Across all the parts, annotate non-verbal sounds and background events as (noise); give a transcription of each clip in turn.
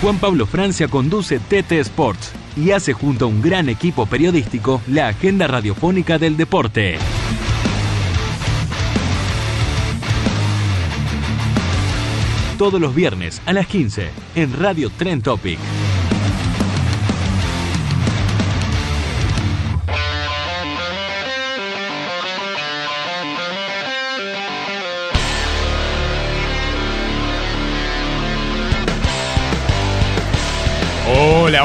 Juan Pablo Francia conduce TT Sports y hace junto a un gran equipo periodístico la agenda radiofónica del deporte. Todos los viernes a las 15 en Radio Tren Topic.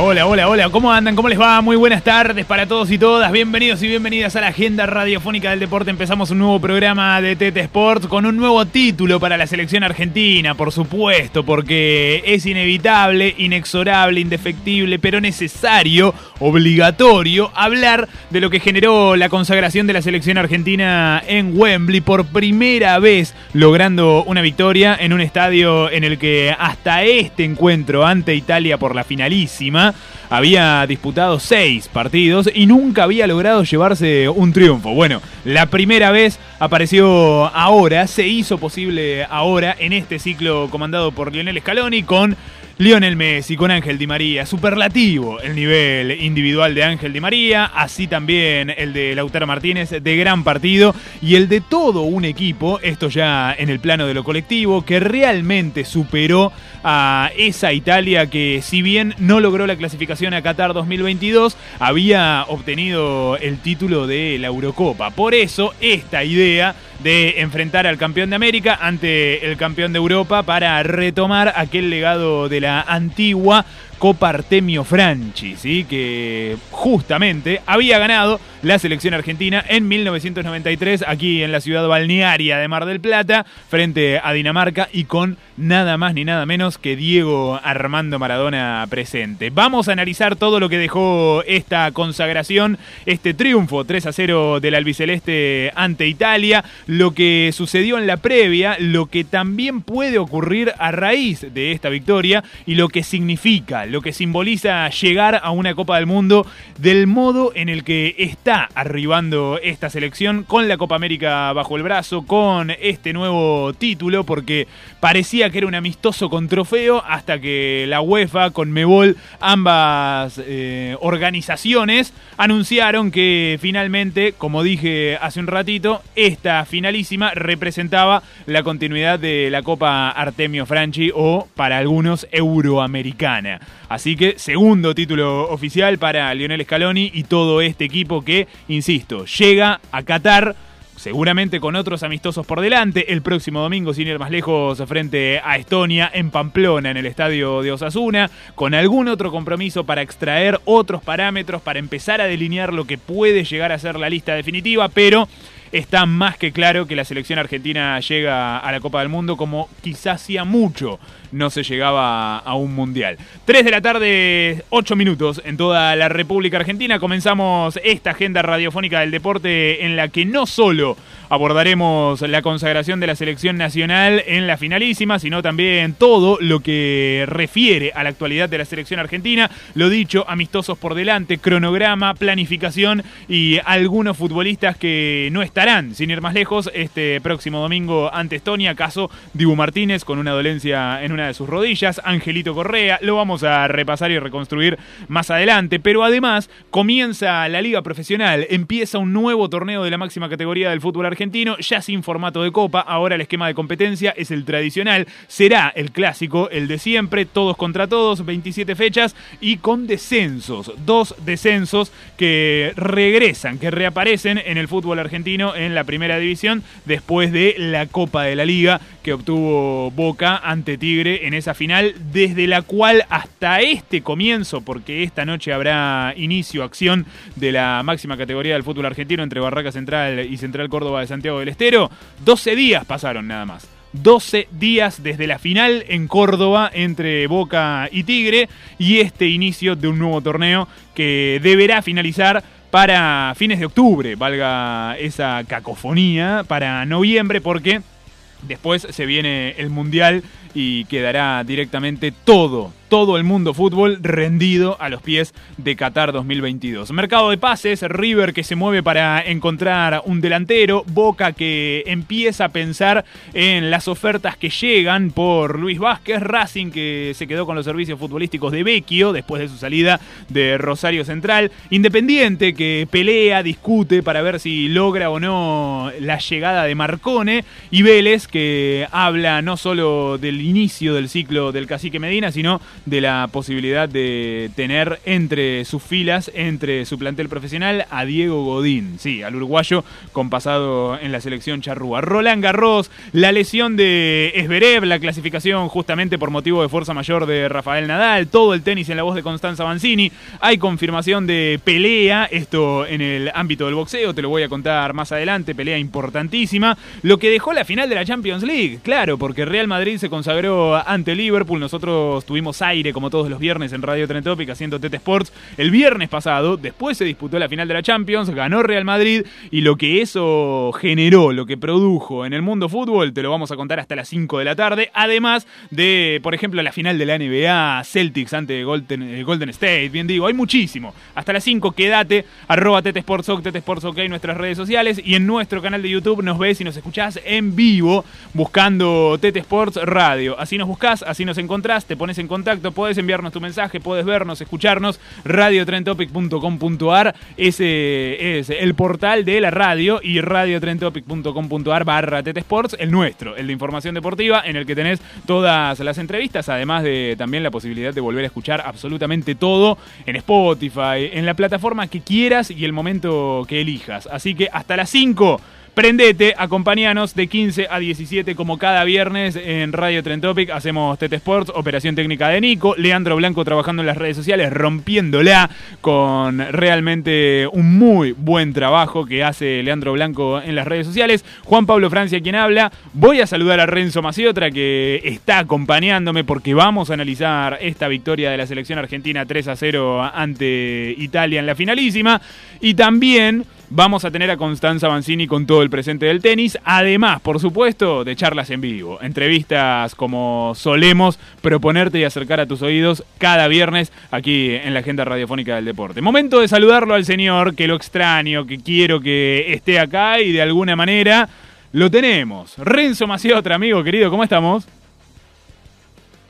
Hola, hola, hola, ¿cómo andan? ¿Cómo les va? Muy buenas tardes para todos y todas. Bienvenidos y bienvenidas a la agenda radiofónica del deporte. Empezamos un nuevo programa de TT Sports con un nuevo título para la selección argentina, por supuesto, porque es inevitable, inexorable, indefectible, pero necesario, obligatorio, hablar de lo que generó la consagración de la selección argentina en Wembley por primera vez, logrando una victoria en un estadio en el que hasta este encuentro ante Italia por la finalísima había disputado seis partidos y nunca había logrado llevarse un triunfo. Bueno, la primera vez apareció ahora, se hizo posible ahora en este ciclo comandado por Lionel Scaloni con Lionel Messi con Ángel Di María, superlativo el nivel individual de Ángel Di María, así también el de Lautaro Martínez, de gran partido, y el de todo un equipo, esto ya en el plano de lo colectivo, que realmente superó a esa Italia que si bien no logró la clasificación a Qatar 2022, había obtenido el título de la Eurocopa. Por eso esta idea de enfrentar al campeón de América ante el campeón de Europa para retomar aquel legado de la antigua Copa Artemio Franchi, ¿sí? que justamente había ganado la selección argentina en 1993 aquí en la ciudad balnearia de Mar del Plata frente a Dinamarca y con nada más ni nada menos que Diego Armando Maradona presente. Vamos a analizar todo lo que dejó esta consagración, este triunfo 3 a 0 del albiceleste ante Italia, lo que sucedió en la previa, lo que también puede ocurrir a raíz de esta victoria y lo que significa lo que simboliza llegar a una Copa del Mundo del modo en el que está arribando esta selección con la Copa América bajo el brazo, con este nuevo título, porque parecía que era un amistoso con trofeo hasta que la UEFA con Mebol, ambas eh, organizaciones, anunciaron que finalmente, como dije hace un ratito, esta finalísima representaba la continuidad de la Copa Artemio Franchi o para algunos euroamericana. Así que segundo título oficial para Lionel Scaloni y todo este equipo que, insisto, llega a Qatar seguramente con otros amistosos por delante. El próximo domingo, sin ir más lejos, frente a Estonia en Pamplona, en el estadio de Osasuna, con algún otro compromiso para extraer otros parámetros, para empezar a delinear lo que puede llegar a ser la lista definitiva, pero está más que claro que la selección argentina llega a la Copa del Mundo como quizás hacía mucho no se llegaba a un mundial. 3 de la tarde, 8 minutos en toda la República Argentina. Comenzamos esta agenda radiofónica del deporte en la que no solo abordaremos la consagración de la selección nacional en la finalísima, sino también todo lo que refiere a la actualidad de la selección argentina. Lo dicho, amistosos por delante, cronograma, planificación y algunos futbolistas que no estarán, sin ir más lejos, este próximo domingo ante Estonia, caso Dibu Martínez con una dolencia en una de sus rodillas, Angelito Correa, lo vamos a repasar y reconstruir más adelante, pero además comienza la liga profesional, empieza un nuevo torneo de la máxima categoría del fútbol argentino, ya sin formato de copa, ahora el esquema de competencia es el tradicional, será el clásico, el de siempre, todos contra todos, 27 fechas y con descensos, dos descensos que regresan, que reaparecen en el fútbol argentino en la primera división después de la Copa de la Liga que obtuvo Boca ante Tigre en esa final, desde la cual hasta este comienzo, porque esta noche habrá inicio, acción de la máxima categoría del fútbol argentino entre Barraca Central y Central Córdoba de Santiago del Estero, 12 días pasaron nada más. 12 días desde la final en Córdoba entre Boca y Tigre y este inicio de un nuevo torneo que deberá finalizar para fines de octubre, valga esa cacofonía, para noviembre porque después se viene el Mundial y quedará directamente todo, todo el mundo fútbol rendido a los pies de Qatar 2022. Mercado de pases, River que se mueve para encontrar un delantero, Boca que empieza a pensar en las ofertas que llegan por Luis Vázquez, Racing que se quedó con los servicios futbolísticos de Vecchio después de su salida de Rosario Central, Independiente que pelea, discute para ver si logra o no la llegada de Marcone y Vélez que habla no solo del inicio del ciclo del cacique Medina, sino de la posibilidad de tener entre sus filas, entre su plantel profesional, a Diego Godín, sí, al uruguayo con pasado en la selección charrúa. Roland Garros, la lesión de Esberev, la clasificación justamente por motivo de fuerza mayor de Rafael Nadal, todo el tenis en la voz de Constanza Banzini, hay confirmación de pelea, esto en el ámbito del boxeo, te lo voy a contar más adelante, pelea importantísima, lo que dejó la final de la Champions League, claro, porque Real Madrid se consagró ante Liverpool. Nosotros tuvimos aire como todos los viernes en Radio Trentópica haciendo Tete Sports el viernes pasado. Después se disputó la final de la Champions, ganó Real Madrid y lo que eso generó, lo que produjo en el mundo fútbol, te lo vamos a contar hasta las 5 de la tarde. Además de, por ejemplo, la final de la NBA, Celtics ante Golden, Golden State. Bien digo, hay muchísimo. Hasta las 5 quédate, arroba Tete Sports OK, nuestras redes sociales y en nuestro canal de YouTube nos ves y nos escuchás en vivo buscando Tete Sports Radio. Así nos buscas, así nos encontrás, te pones en contacto, puedes enviarnos tu mensaje, puedes vernos, escucharnos, radiotrentopic.com.ar, ese es el portal de la radio y radiotrentopic.com.ar barra Sports, el nuestro, el de información deportiva, en el que tenés todas las entrevistas, además de también la posibilidad de volver a escuchar absolutamente todo en Spotify, en la plataforma que quieras y el momento que elijas. Así que hasta las 5 Prendete, acompañanos de 15 a 17 como cada viernes en Radio Trentopic. Hacemos Tete Sports, operación técnica de Nico, Leandro Blanco trabajando en las redes sociales, rompiéndola con realmente un muy buen trabajo que hace Leandro Blanco en las redes sociales. Juan Pablo Francia quien habla. Voy a saludar a Renzo Maciotra que está acompañándome porque vamos a analizar esta victoria de la selección argentina 3 a 0 ante Italia en la finalísima. Y también Vamos a tener a Constanza Banzini con todo el presente del tenis, además, por supuesto, de charlas en vivo, entrevistas como solemos proponerte y acercar a tus oídos cada viernes aquí en la agenda radiofónica del deporte. Momento de saludarlo al señor, que lo extraño, que quiero que esté acá y de alguna manera lo tenemos. Renzo Maciotra, amigo querido, ¿cómo estamos?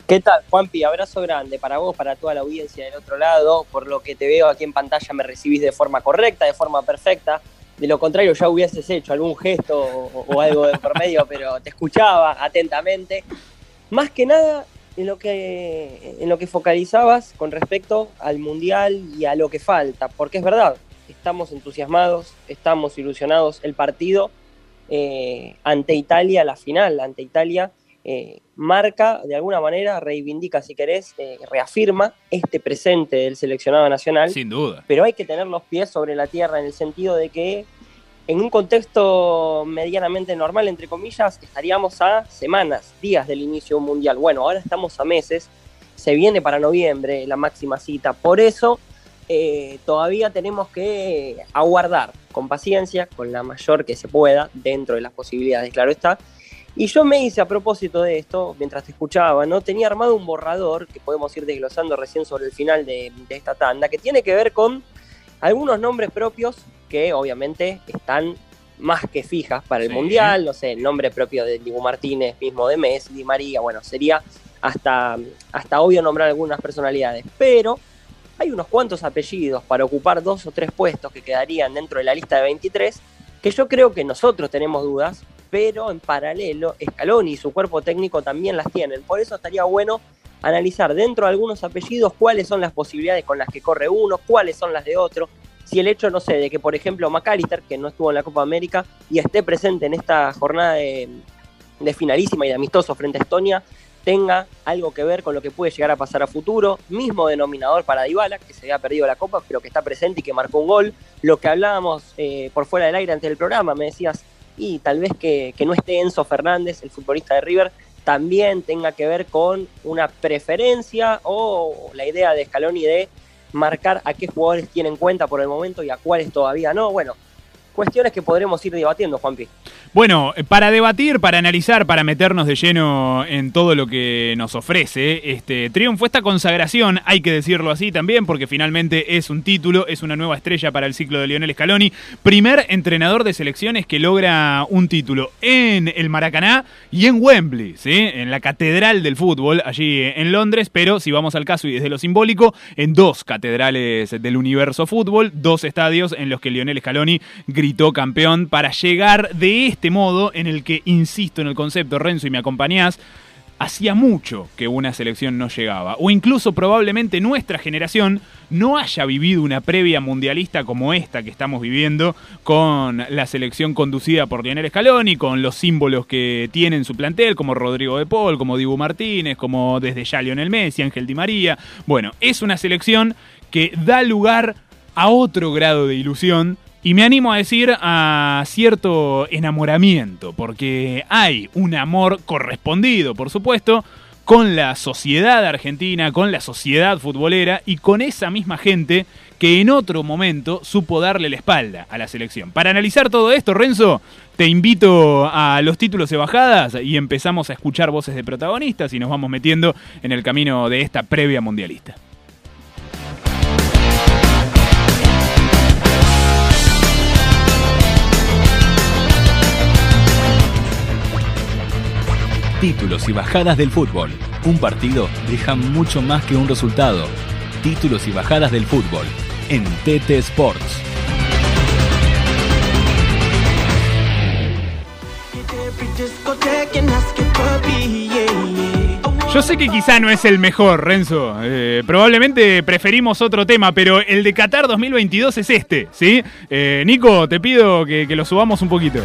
¿Qué tal, Juanpi? Abrazo grande para vos, para toda la audiencia del otro lado. Por lo que te veo aquí en pantalla me recibís de forma correcta, de forma perfecta. De lo contrario, ya hubieses hecho algún gesto o, algo de por medio, (laughs) pero te escuchaba atentamente. Más que nada en lo que, en lo que focalizabas con respecto al Mundial y a lo que falta, porque es verdad, estamos entusiasmados, estamos ilusionados. El partido eh, ante Italia, la final ante Italia, eh, marca, de alguna manera, reivindica, si querés, eh, reafirma este presente del seleccionado nacional. Sin duda. Pero hay que tener los pies sobre la tierra en el sentido de que en un contexto medianamente normal, entre comillas, estaríamos a semanas, días del inicio mundial. Bueno, ahora estamos a meses, se viene para noviembre la máxima cita. Por eso eh, todavía tenemos que aguardar con paciencia, con la mayor que se pueda, dentro de las posibilidades, claro está, y yo me hice a propósito de esto, mientras te escuchaba, ¿no? Tenía armado un borrador que podemos ir desglosando recién sobre el final de, esta tanda, que tiene que ver con algunos nombres propios que obviamente están más que fijas para el Mundial, no sé, el nombre propio de Dibu Martínez, mismo de Messi, Di María, bueno, sería hasta, hasta obvio nombrar algunas personalidades, pero hay unos cuantos apellidos para ocupar dos o tres puestos que quedarían dentro de la lista de 23, que yo creo que nosotros tenemos dudas, pero en paralelo Scaloni y su cuerpo técnico también las tienen. Por eso estaría bueno analizar dentro de algunos apellidos cuáles son las posibilidades con las que corre uno, cuáles son las de otro, si el hecho, no sé, de que por ejemplo McAllister, que no estuvo en la Copa América y esté presente en esta jornada de, de finalísima y de amistoso frente a Estonia, tenga algo que ver con lo que puede llegar a pasar a futuro. Mismo denominador para Dybala, que se había perdido la Copa, pero que está presente y que marcó un gol. Lo que hablábamos eh, por fuera del aire antes del programa, me decías, y tal vez que, que no esté Enzo Fernández, el futbolista de River, también tenga que ver con una preferencia o la idea de Scaloni de marcar a qué jugadores tienen en cuenta por el momento y a cuáles todavía no. Bueno, cuestiones que podremos ir debatiendo, Juanpi. Bueno, para debatir, para analizar, para meternos de lleno en todo lo que nos ofrece este triunfo, esta consagración, hay que decirlo así también, porque finalmente es un título, es una nueva estrella para el ciclo de Lionel Scaloni. Primer entrenador de selecciones que logra un título en el Maracaná y en Wembley, ¿sí? en la catedral del fútbol, allí en Londres, pero si vamos al caso y desde lo simbólico, en dos catedrales del universo fútbol, dos estadios en los que Lionel Scaloni campeón para llegar de este modo en el que, insisto en el concepto, Renzo, y me acompañás, hacía mucho que una selección no llegaba, o incluso probablemente nuestra generación no haya vivido una previa mundialista como esta que estamos viviendo, con la selección conducida por Lionel Scaloni, con los símbolos que tiene en su plantel, como Rodrigo de Paul, como Dibu Martínez, como desde ya Lionel Messi, Ángel Di María. Bueno, es una selección que da lugar a otro grado de ilusión y me animo a decir a cierto enamoramiento, porque hay un amor correspondido, por supuesto, con la sociedad argentina, con la sociedad futbolera y con esa misma gente que en otro momento supo darle la espalda a la selección. Para analizar todo esto, Renzo, te invito a los títulos de bajadas y empezamos a escuchar voces de protagonistas y nos vamos metiendo en el camino de esta previa mundialista. Títulos y bajadas del fútbol. Un partido deja mucho más que un resultado. Títulos y bajadas del fútbol. En TT Sports. Yo sé que quizá no es el mejor, Renzo. Eh, probablemente preferimos otro tema, pero el de Qatar 2022 es este, ¿sí? Eh, Nico, te pido que, que lo subamos un poquito.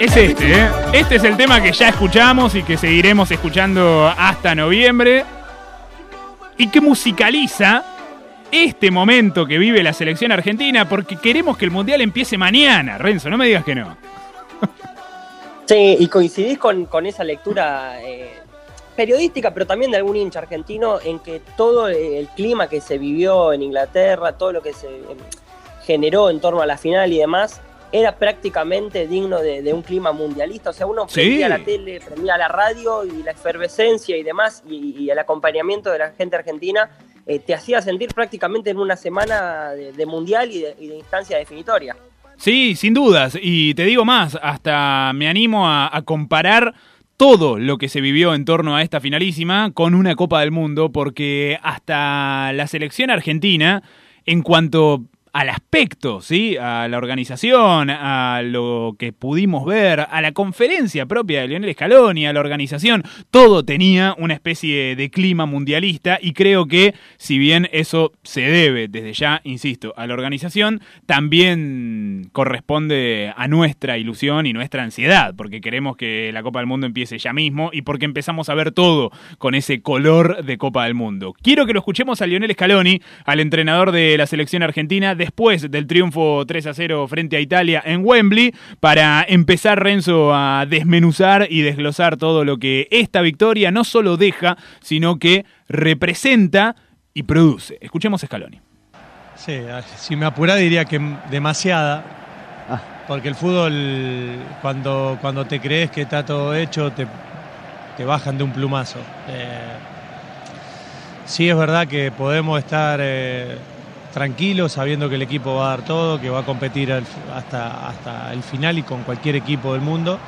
Es este, ¿eh? Este es el tema que ya escuchamos y que seguiremos escuchando hasta noviembre. Y que musicaliza este momento que vive la selección argentina porque queremos que el mundial empiece mañana. Renzo, no me digas que no. Sí, y coincidís con, esa lectura eh, periodística, pero también de algún hincha argentino, en que todo el clima que se vivió en Inglaterra, todo lo que se generó en torno a la final y demás, era prácticamente digno de, un clima mundialista. O sea, uno prendía la tele, prendía la radio y la efervescencia y demás, y, el acompañamiento de la gente argentina eh, te hacía sentir prácticamente en una semana de, mundial y de, instancia definitoria. Sí, sin dudas. Y te digo más, hasta me animo a, a comparar todo lo que se vivió en torno a esta finalísima con una Copa del Mundo, porque hasta la selección argentina, en cuanto al aspecto, ¿sí? a la organización, a lo que pudimos ver, a la conferencia propia de Lionel Scaloni, a la organización, todo tenía una especie de clima mundialista y creo que si bien eso se debe desde ya, insisto, a la organización, también corresponde a nuestra ilusión y nuestra ansiedad, porque queremos que la Copa del Mundo empiece ya mismo y porque empezamos a ver todo con ese color de Copa del Mundo. Quiero que lo escuchemos a Lionel Scaloni, al entrenador de la selección argentina, después del triunfo 3 a 0 frente a Italia en Wembley para empezar Renzo a desmenuzar y desglosar todo lo que esta victoria no solo deja, sino que representa y produce. Escuchemos a Scaloni. Sí, si me apura diría que demasiada, ah. porque el fútbol cuando, cuando te crees que está todo hecho te, te bajan de un plumazo. Eh, sí es verdad que podemos estar... Eh, tranquilo, sabiendo que el equipo va a dar todo, que va a competir hasta, hasta el final y con cualquier equipo del mundo,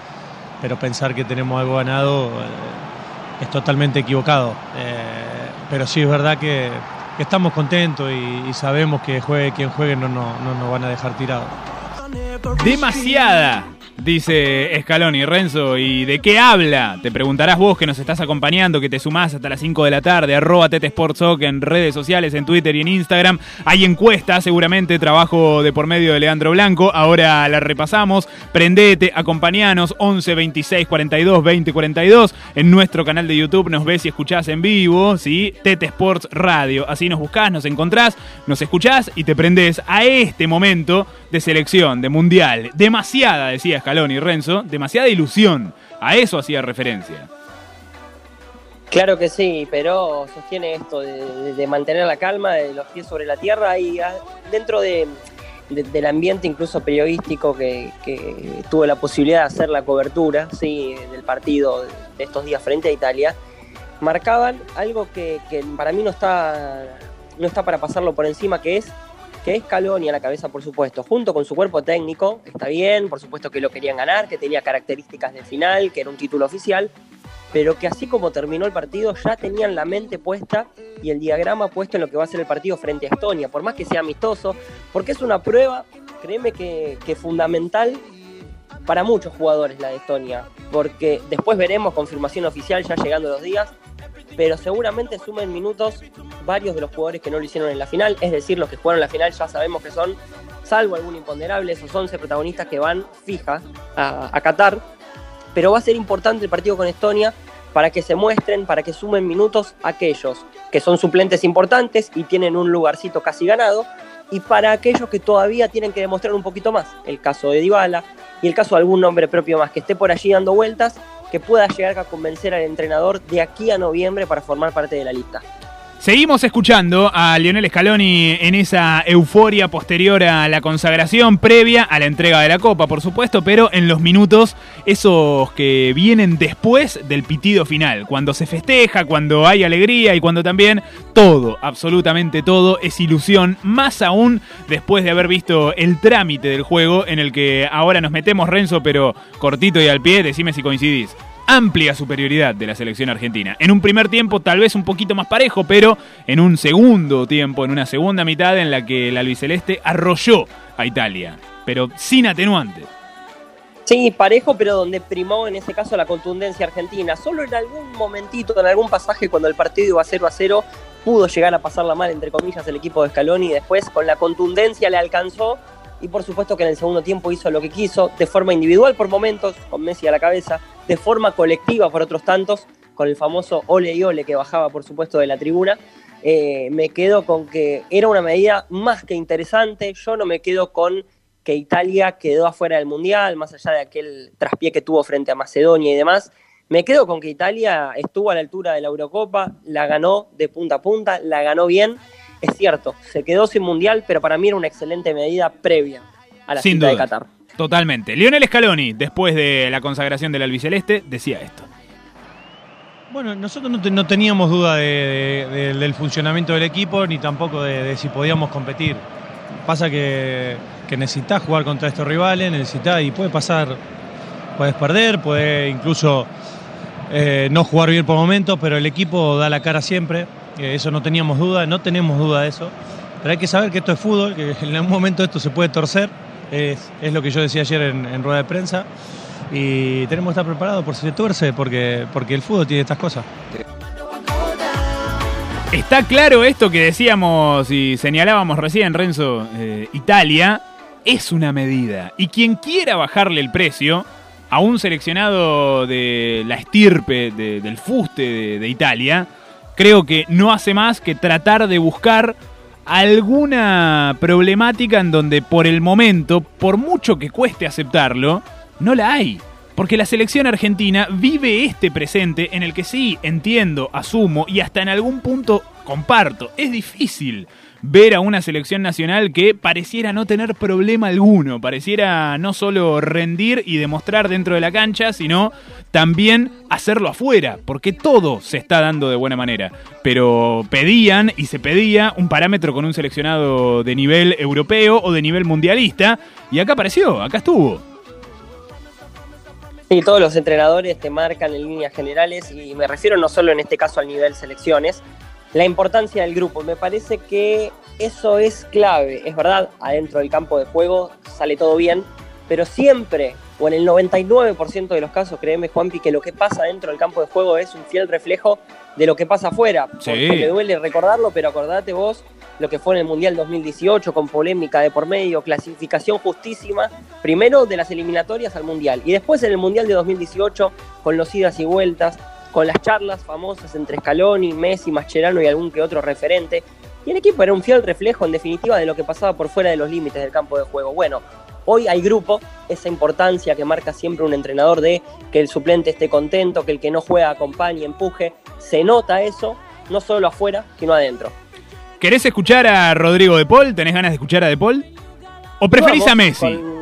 pero pensar que tenemos algo ganado eh, es totalmente equivocado. Eh, pero sí es verdad que, estamos contentos y, sabemos que juegue quien juegue no, no, no nos van a dejar tirados. Demasiada dice Scaloni. Renzo, ¿y de qué habla? Te preguntarás vos que nos estás acompañando, que te sumás hasta las 5 de la tarde, arroba Sportsoc en redes sociales, en Twitter y en Instagram. Hay encuestas, seguramente trabajo de por medio de Leandro Blanco. Ahora la repasamos. Prendete, acompañanos, 11 26 42 20 42. En nuestro canal de YouTube nos ves y escuchás en vivo, ¿sí? Tete Sports Radio. Así nos buscás, nos encontrás, nos escuchás y te prendés a este momento de selección, de mundial. Demasiada, decía Scaloni y Renzo, demasiada ilusión. A eso hacía referencia. Claro que sí, pero sostiene esto de, mantener la calma, de los pies sobre la tierra y ah, dentro de, del ambiente incluso periodístico que, tuve la posibilidad de hacer la cobertura sí, del partido de estos días frente a Italia, marcaban algo que, que para mí no está, no está para pasarlo por encima, que es que es Caloni a la cabeza, por supuesto, junto con su cuerpo técnico, está bien, por supuesto que lo querían ganar, que tenía características de final, que era un título oficial, pero que así como terminó el partido ya tenían la mente puesta y el diagrama puesto en lo que va a ser el partido frente a Estonia, por más que sea amistoso, porque es una prueba, créeme que, que fundamental para muchos jugadores la de Estonia, porque después veremos confirmación oficial ya llegando los días, pero seguramente sumen minutos varios de los jugadores que no lo hicieron en la final, es decir, los que jugaron la final ya sabemos que son, salvo algún imponderable, esos 11 protagonistas que van fija a, Qatar, pero va a ser importante el partido con Estonia para que se muestren, para que sumen minutos aquellos que son suplentes importantes y tienen un lugarcito casi ganado, y para aquellos que todavía tienen que demostrar un poquito más, el caso de Dybala y el caso de algún nombre propio más que esté por allí dando vueltas que pueda llegar a convencer al entrenador de aquí a noviembre para formar parte de la lista. Seguimos escuchando a Lionel Scaloni en esa euforia posterior a la consagración, previa a la entrega de la Copa, por supuesto, pero en los minutos esos que vienen después del pitido final, cuando se festeja, cuando hay alegría y cuando también todo, absolutamente todo, es ilusión, más aún después de haber visto el trámite del juego en el que ahora nos metemos, Renzo, pero cortito y al pie, decime si coincidís amplia superioridad de la selección argentina. En un primer tiempo tal vez un poquito más parejo, pero en un segundo tiempo, en una segunda mitad en la que la albiceleste arrolló a Italia, pero sin atenuante. Sí, parejo, pero donde primó en ese caso la contundencia argentina. Solo en algún momentito, en algún pasaje, cuando el partido iba 0 a 0, pudo llegar a pasarla mal, entre comillas, el equipo de Scaloni y después con la contundencia le alcanzó y por supuesto que en el segundo tiempo hizo lo que quiso, de forma individual por momentos, con Messi a la cabeza, de forma colectiva por otros tantos, con el famoso ole y ole que bajaba por supuesto de la tribuna. Eh, me quedo con que era una medida más que interesante, yo no me quedo con que Italia quedó afuera del Mundial, más allá de aquel traspié que tuvo frente a Macedonia y demás. Me quedo con que Italia estuvo a la altura de la Eurocopa, la ganó de punta a punta, la ganó bien es cierto, se quedó sin mundial, pero para mí era una excelente medida previa a la cita de Qatar. Totalmente. Lionel Scaloni, después de la consagración del albiceleste, decía esto. Bueno, nosotros no, teníamos duda del funcionamiento del equipo ni tampoco de, si podíamos competir. Pasa que, que necesitas jugar contra estos rivales, necesitas y puede pasar, puedes perder, puede incluso eh, no jugar bien por momentos, pero el equipo da la cara siempre eso no teníamos duda, no tenemos duda de eso. Pero hay que saber que esto es fútbol, que en algún momento esto se puede torcer, es, lo que yo decía ayer en, rueda de prensa, y tenemos que estar preparados por si se tuerce, porque, porque el fútbol tiene estas cosas. Está claro esto que decíamos y señalábamos recién, Renzo, eh, Italia es una medida. Y quien quiera bajarle el precio a un seleccionado de la estirpe del fuste de Italia, creo que no hace más que tratar de buscar alguna problemática en donde por el momento, por mucho que cueste aceptarlo, no la hay. Porque la selección argentina vive este presente en el que sí, entiendo, asumo y hasta en algún punto comparto. Es difícil ver a una selección nacional que pareciera no tener problema alguno, pareciera no solo rendir y demostrar dentro de la cancha, sino también hacerlo afuera, porque todo se está dando de buena manera. Pero pedían y se pedía un parámetro con un seleccionado de nivel europeo o de nivel mundialista, y acá apareció, acá estuvo. Y todos los entrenadores te marcan en líneas generales, y me refiero no solo en este caso al nivel selecciones, la importancia del grupo. Me parece que eso es clave. Es verdad, adentro del campo de juego sale todo bien, pero siempre o en el 99% de los casos, créeme Juanpi, que lo que pasa dentro del campo de juego es un fiel reflejo de lo que pasa afuera. Sí. Porque me duele recordarlo, pero acordate vos lo que fue en el Mundial 2018 con polémica de por medio, clasificación justísima, primero de las eliminatorias al Mundial y después en el Mundial de 2018 con los idas y vueltas, con las charlas famosas entre Scaloni, Messi, Mascherano y algún que otro referente. Y el equipo era un fiel reflejo en definitiva de lo que pasaba por fuera de los límites del campo de juego. Bueno, Hoy hay grupo, esa importancia que marca siempre un entrenador de que el suplente esté contento, que el que no juega acompañe, empuje. Se nota eso, no solo afuera, sino adentro. ¿Querés escuchar a Rodrigo de Paul? ¿Tenés ganas de escuchar a de Paul? ¿O preferís Vamos a Messi? Con,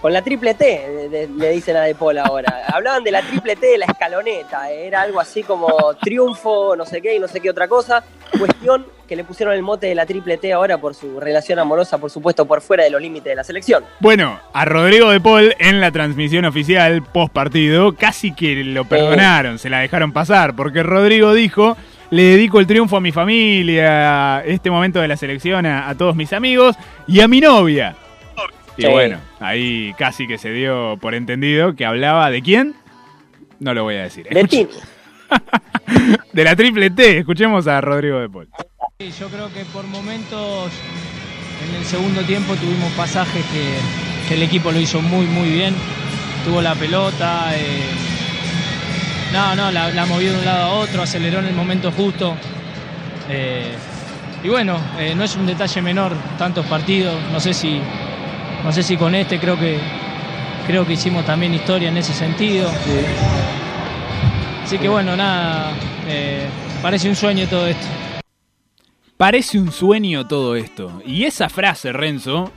con la triple T, de- de- le dicen a De Paul ahora. (laughs) Hablaban de la triple T de la escaloneta, era algo así como triunfo, no sé qué y no sé qué otra cosa. Cuestión que le pusieron el mote de la triple T ahora por su relación amorosa, por supuesto, por fuera de los límites de la selección. Bueno, a Rodrigo de Paul en la transmisión oficial post partido casi que lo perdonaron, se la dejaron pasar, porque Rodrigo dijo, le dedico el triunfo a mi familia, este momento de la selección a, a todos mis amigos y a mi novia. Y Sí. bueno, ahí casi que se dio por entendido que hablaba de quién. No lo voy a decir. De Escuche- Tini. (laughs) de la triple T, escuchemos a Rodrigo de Paul. Sí, Yo creo que por momentos en el segundo tiempo tuvimos pasajes que, que el equipo lo hizo muy muy bien. Tuvo la pelota, eh, no, no, la, la movió de un lado a otro, aceleró en el momento justo. Eh, y bueno, eh, no es un detalle menor tantos partidos. No sé si, no sé si con este creo que creo que hicimos también historia en ese sentido. Así que bueno, nada, eh, parece un sueño todo esto. Parece un sueño todo esto. Y esa frase, Renzo,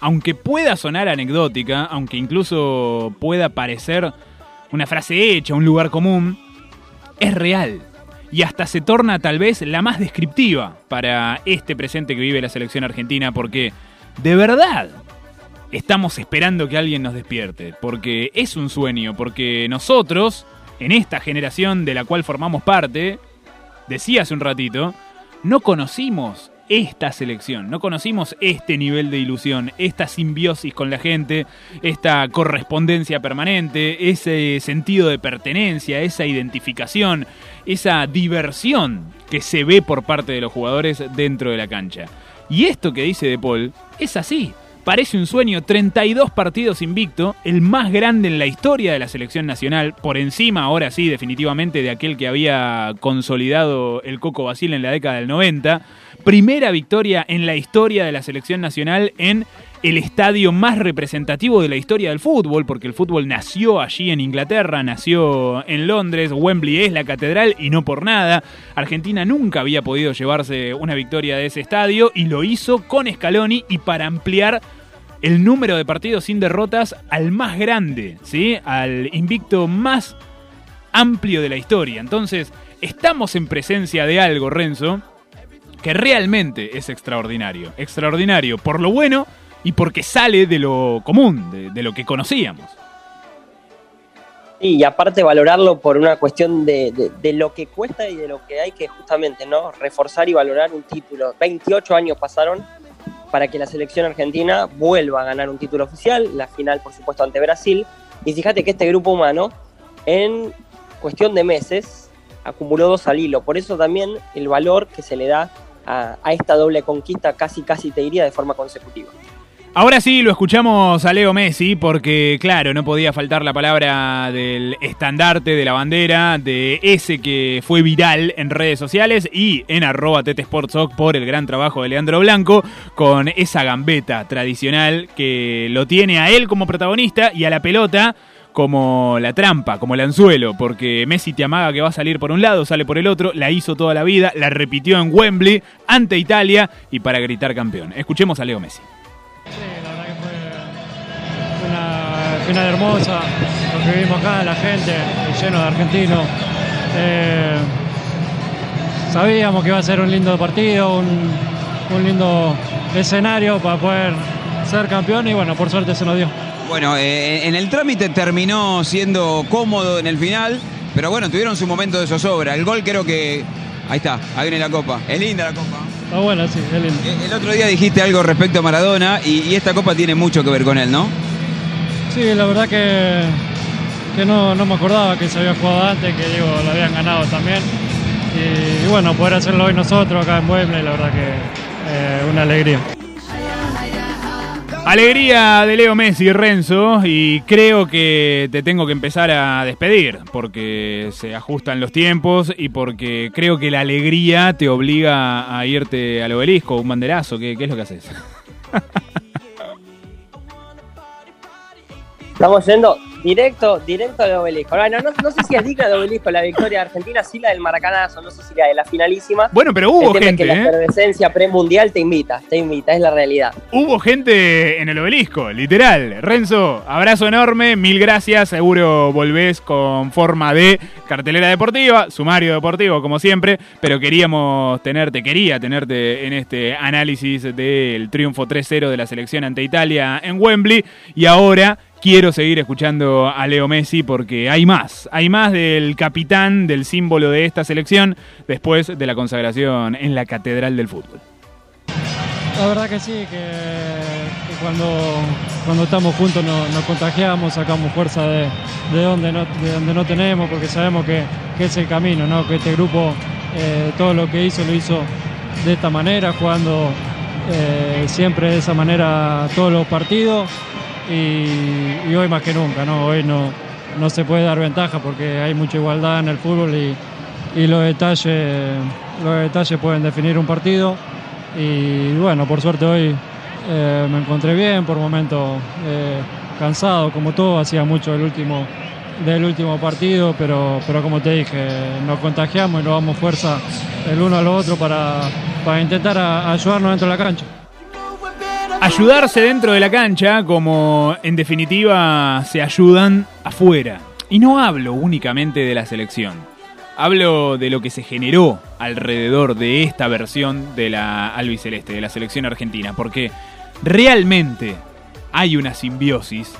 aunque pueda sonar anecdótica, aunque incluso pueda parecer una frase hecha, un lugar común, es real. Y hasta se torna tal vez la más descriptiva para este presente que vive la selección argentina, porque de verdad estamos esperando que alguien nos despierte, porque es un sueño, porque nosotros, en esta generación de la cual formamos parte, decía hace un ratito, no conocimos esta selección, no conocimos este nivel de ilusión, esta simbiosis con la gente, esta correspondencia permanente, ese sentido de pertenencia, esa identificación, esa diversión que se ve por parte de los jugadores dentro de la cancha. Y esto que dice De Paul es así. Parece un sueño, 32 partidos invicto, el más grande en la historia de la selección nacional, por encima, ahora sí, definitivamente, de aquel que había consolidado el Coco Basil en la década del 90. Primera victoria en la historia de la selección nacional en el estadio más representativo de la historia del fútbol, porque el fútbol nació allí en Inglaterra, nació en Londres, Wembley es la catedral y no por nada. Argentina nunca había podido llevarse una victoria de ese estadio y lo hizo con Scaloni y para ampliar el número de partidos sin derrotas al más grande, ¿sí? Al invicto más amplio de la historia. Entonces, estamos en presencia de algo, Renzo, que realmente es extraordinario. Extraordinario por lo bueno y porque sale de lo común, de, lo que conocíamos. Y aparte valorarlo por una cuestión de lo que cuesta y de lo que hay que justamente no reforzar y valorar un título. 28 años pasaron para que la selección argentina vuelva a ganar un título oficial, la final por supuesto ante Brasil. Y fíjate que este grupo humano en cuestión de meses acumuló dos al hilo. Por eso también el valor que se le da a, a esta doble conquista casi casi te diría de forma consecutiva. Ahora sí lo escuchamos a Leo Messi porque, claro, no podía faltar la palabra del estandarte, de la bandera, de ese que fue viral en redes sociales y en arroba tetesportsoc por el gran trabajo de Leandro Blanco con esa gambeta tradicional que lo tiene a él como protagonista y a la pelota como la trampa, como el anzuelo, porque Messi te amaga que va a salir por un lado, sale por el otro, la hizo toda la vida, la repitió en Wembley ante Italia y para gritar campeón. Escuchemos a Leo Messi. Sí, la verdad que fue una final hermosa, lo que vimos acá, la gente, lleno de argentinos. Eh, sabíamos que iba a ser un lindo partido, un, un lindo escenario para poder ser campeón y bueno, por suerte se nos dio. Bueno, eh, en el trámite terminó siendo cómodo en el final, pero bueno, tuvieron su momento de zozobra. El gol creo que... Ahí está, ahí viene la copa. Es linda la copa. Está bueno, sí, es lindo. Eh, El otro día dijiste algo respecto a Maradona y, y esta copa tiene mucho que ver con él, ¿no? Sí, la verdad que, que no, no me acordaba que se había jugado antes, que digo, lo habían ganado también. Y, y bueno, poder hacerlo hoy nosotros acá en Wembley, la verdad que eh, una alegría. Alegría de Leo Messi, Renzo, y creo que te tengo que empezar a despedir, porque se ajustan los tiempos y porque creo que la alegría te obliga a irte al obelisco, un banderazo, ¿qué, es lo que haces? (laughs) Estamos yendo directo, directo al obelisco. Bueno, no, no sé si es digna de obelisco la victoria de Argentina, sí la del Maracanazo, no sé si la de la finalísima. Bueno, pero hubo El tema es gente, que la ¿eh? efervescencia premundial te invita, te invita, es la realidad. Hubo gente en el obelisco, literal. Renzo, abrazo enorme, mil gracias. Seguro volvés con forma de cartelera deportiva, sumario deportivo, como siempre. Pero queríamos tenerte, quería tenerte en este análisis del triunfo 3-0 de la selección ante Italia en Wembley. Y ahora quiero seguir escuchando a Leo Messi porque hay más. Hay más del capitán, del símbolo de esta selección, después de la consagración en la Catedral del Fútbol. La verdad que sí, que, cuando, cuando estamos juntos nos, contagiamos, sacamos fuerza de, de, donde no, de donde no tenemos, porque sabemos que, que es el camino, ¿no? que este grupo eh, todo lo que hizo lo hizo de esta manera, jugando eh, siempre de esa manera todos los partidos y, hoy más que nunca, ¿no? hoy no, no se puede dar ventaja porque hay mucha igualdad en el fútbol y, y los, detalles, los detalles pueden definir un partido. Y bueno, por suerte hoy eh, me encontré bien, por momentos eh, cansado, como todo, hacía mucho del último, del último partido, pero, pero como te dije, nos contagiamos y nos damos fuerza el uno al otro para, para intentar ayudarnos dentro de la cancha. Ayudarse dentro de la cancha como en definitiva se ayudan afuera. Y no hablo únicamente de la selección. Hablo de lo que se generó alrededor de esta versión de la albiceleste, de la selección argentina, porque realmente hay una simbiosis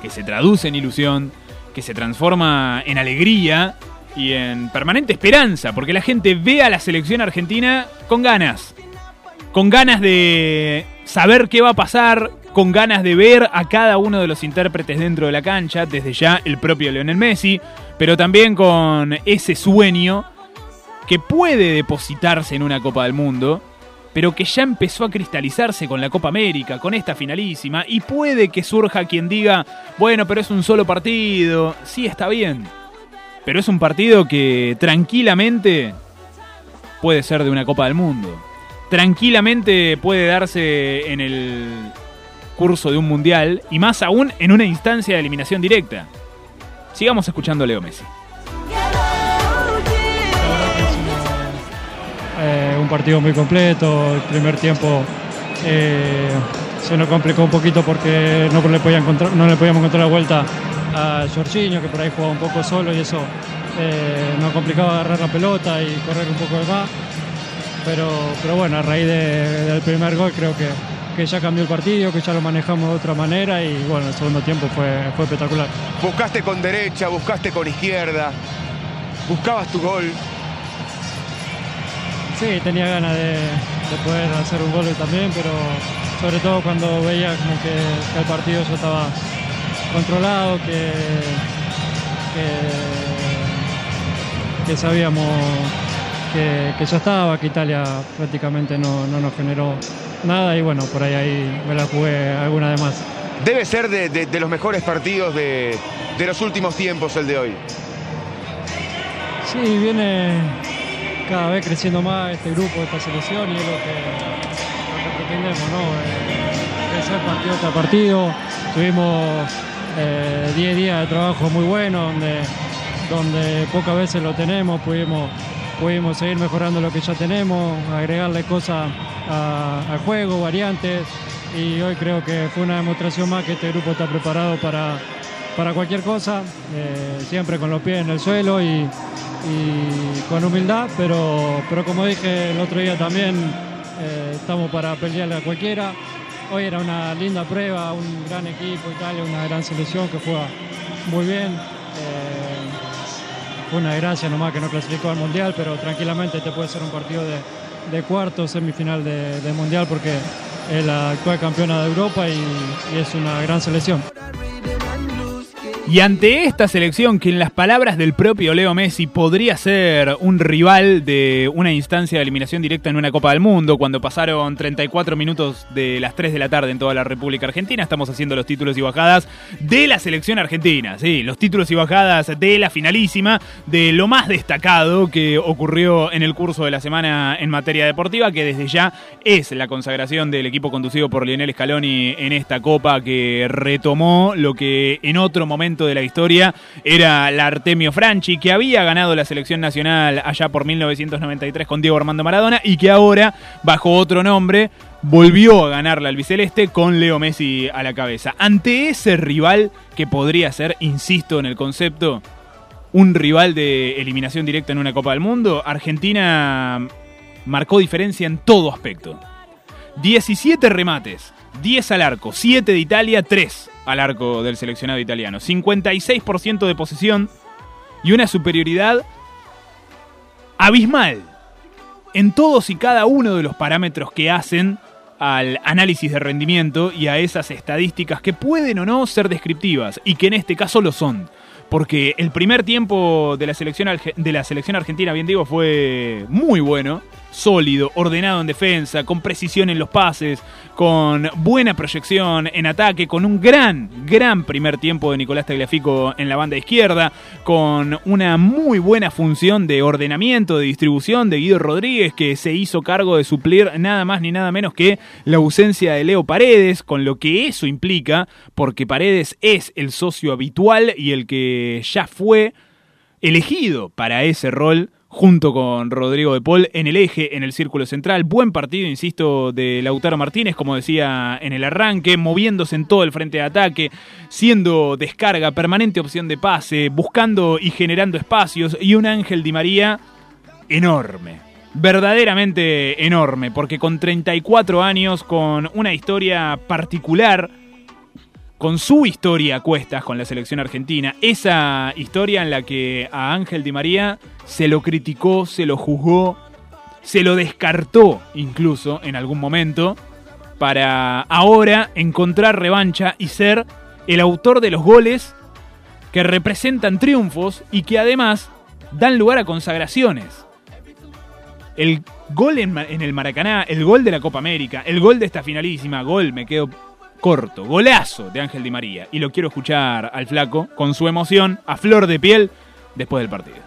que se traduce en ilusión, que se transforma en alegría y en permanente esperanza, porque la gente ve a la selección argentina con ganas, con ganas de saber qué va a pasar, con ganas de ver a cada uno de los intérpretes dentro de la cancha, desde ya el propio Lionel Messi, pero también con ese sueño que puede depositarse en una Copa del Mundo, pero que ya empezó a cristalizarse con la Copa América, con esta finalísima, y puede que surja quien diga, bueno, pero es un solo partido, sí está bien, pero es un partido que tranquilamente puede ser de una Copa del Mundo tranquilamente puede darse en el curso de un mundial y más aún en una instancia de eliminación directa. Sigamos escuchando a Leo Messi. Eh, un partido muy completo, el primer tiempo eh, se nos complicó un poquito porque no le, podía encontrar- no le podíamos encontrar la vuelta a Jorginho, que por ahí jugaba un poco solo y eso eh, nos complicaba agarrar la pelota y correr un poco de más. Pero, pero bueno, a raíz de- del primer gol creo que, que ya cambió el partido, que ya lo manejamos de otra manera y bueno, el segundo tiempo fue, fue espectacular. Buscaste con derecha, buscaste con izquierda, buscabas tu gol. Sí, tenía ganas de, de poder hacer un gol también, pero sobre todo cuando veía como que, que el partido ya estaba controlado, que, que, que sabíamos que, que ya estaba, que Italia prácticamente no, no nos generó nada y bueno, por ahí, ahí me la jugué alguna de más. Debe ser de, de- de los mejores partidos de, de los últimos tiempos el de hoy. Sí, viene cada vez creciendo más este grupo, esta selección y es lo que, lo que pretendemos, ¿no? Eh, crecer partido tras partido. Tuvimos eh, 10 días de trabajo muy buenos donde, donde pocas veces lo tenemos, pudimos, pudimos seguir mejorando lo que ya tenemos, agregarle cosas al juego, variantes y hoy creo que fue una demostración más que este grupo está preparado para, para cualquier cosa, eh, siempre con los pies en el suelo y, y con humildad, pero, pero como dije el otro día también, eh, estamos para pelearle a cualquiera. Hoy era una linda prueba, un gran equipo, Italia, una gran selección que juega muy bien. Eh, fue una desgracia nomás que no clasificó al Mundial, pero tranquilamente te puede ser un partido de, de cuarto, semifinal de, Mundial porque es la actual campeona de Europa y es una gran selección. Y ante esta selección, que en las palabras del propio Leo Messi podría ser un rival de una instancia de eliminación directa en una Copa del Mundo, cuando pasaron 34 minutos de las 3 de la tarde en toda la República Argentina, estamos haciendo los títulos y bajadas de la selección argentina, sí, los títulos y bajadas de la finalísima, de lo más destacado que ocurrió en el curso de la semana en materia deportiva, que desde ya es la consagración del equipo conducido por Lionel Scaloni en esta Copa que retomó lo que en otro de la historia era la Artemio Franchi, que había ganado la selección nacional allá por 1993 con Diego Armando Maradona y que ahora, bajo otro nombre, volvió a ganar la albiceleste con Leo Messi a la cabeza. Ante ese rival que podría ser, insisto en el concepto, un rival de eliminación directa en una Copa del Mundo, Argentina marcó diferencia en todo aspecto. 17 remates, 10 al arco, 7 de Italia, 3 al arco del seleccionado italiano. 56% de posesión y una superioridad abismal en todos y cada uno de los parámetros que hacen al análisis de rendimiento y a esas estadísticas que pueden o no ser descriptivas y que en este caso lo son. Porque el primer tiempo de la selección, de la selección argentina, bien digo, fue muy bueno sólido, ordenado en defensa, con precisión en los pases, con buena proyección en ataque, con un gran, gran primer tiempo de Nicolás Tagliafico en la banda izquierda, con una muy buena función de ordenamiento, de distribución de Guido Rodríguez, que se hizo cargo de suplir nada más ni nada menos que la ausencia de Leo Paredes, con lo que eso implica, porque Paredes es el socio habitual y el que ya fue elegido para ese rol junto con Rodrigo de Paul en el eje, en el círculo central. Buen partido, insisto, de Lautaro Martínez, como decía en el arranque, moviéndose en todo el frente de ataque, siendo descarga, permanente opción de pase, buscando y generando espacios, y un Ángel Di María enorme. Verdaderamente enorme, porque con 34 años, con una historia particular, con su historia a cuestas con la selección argentina, esa historia en la que a Ángel Di María se lo criticó, se lo juzgó, se lo descartó incluso en algún momento, para ahora encontrar revancha y ser el autor de los goles que representan triunfos y que además dan lugar a consagraciones. El gol en, el Maracaná, el gol de la Copa América, el gol de esta finalísima, gol, me quedo corto, golazo de Ángel Di María. Y lo quiero escuchar al flaco con su emoción a flor de piel después del partido.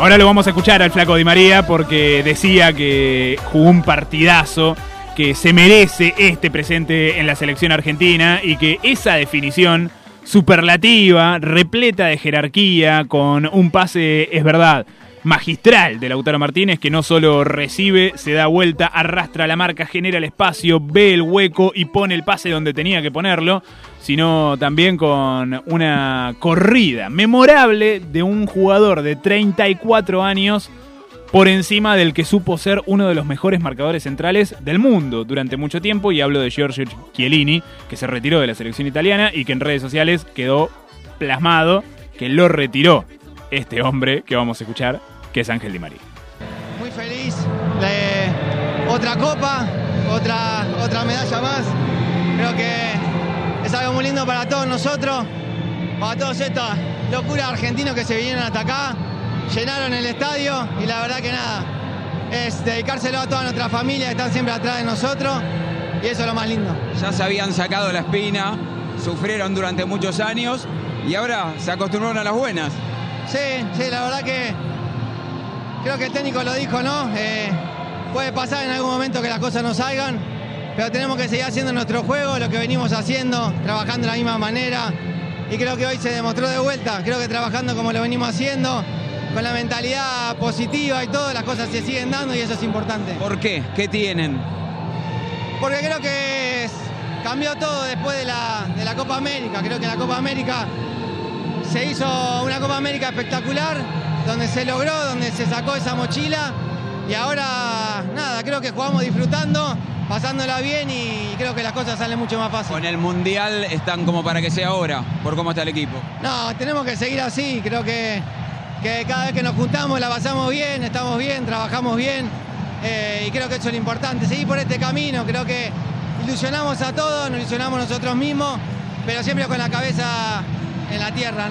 Ahora lo vamos a escuchar al flaco Di María porque decía que jugó un partidazo, que se merece este presente en la selección argentina y que esa definición superlativa, repleta de jerarquía, con un pase, es verdad, magistral de Lautaro Martínez, que no solo recibe, se da vuelta, arrastra la marca, genera el espacio, ve el hueco y pone el pase donde tenía que ponerlo, sino también con una corrida memorable de un jugador de 34 años por encima del que supo ser uno de los mejores marcadores centrales del mundo durante mucho tiempo, y hablo de Giorgio Chiellini, que se retiró de la selección italiana y que en redes sociales quedó plasmado que lo retiró este hombre que vamos a escuchar, que es Ángel Di María. Muy feliz de otra copa, otra, otra medalla más. Creo que es algo muy lindo para todos nosotros, para todos estos locuras argentinos que se vinieron hasta acá llenaron el estadio y la verdad que nada, es dedicárselo a toda nuestra familia que están siempre atrás de nosotros y eso es lo más lindo. Ya se habían sacado la espina, sufrieron durante muchos años y ahora se acostumbraron a las buenas. Sí, sí, la verdad que creo que el técnico lo dijo, ¿no? Eh, puede pasar en algún momento que las cosas no salgan, pero tenemos que seguir haciendo nuestro juego, lo que venimos haciendo, trabajando de la misma manera. Y creo que hoy se demostró de vuelta, creo que trabajando como lo venimos haciendo, con la mentalidad positiva y todo, las cosas se siguen dando y eso es importante. ¿Por qué? ¿Qué tienen? Porque creo que cambió todo después de la, de la Copa América. Creo que la Copa América se hizo una Copa América espectacular, donde se logró, donde se sacó esa mochila y ahora nada, creo que jugamos disfrutando, pasándola bien y creo que las cosas salen mucho más fácil. Con el Mundial están como para que sea ahora, por cómo está el equipo. No, tenemos que seguir así, creo que que cada vez que nos juntamos la pasamos bien, estamos bien, trabajamos bien eh, y creo que eso es lo importante, seguir por este camino, creo que ilusionamos a todos, nos ilusionamos nosotros mismos, pero siempre con la cabeza en la tierra.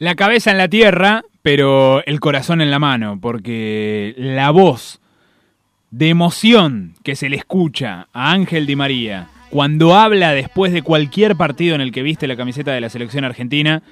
La cabeza en la tierra, pero el corazón en la mano, porque la voz de emoción que se le escucha a Ángel Di María cuando habla después de cualquier partido en el que viste la camiseta de la selección argentina,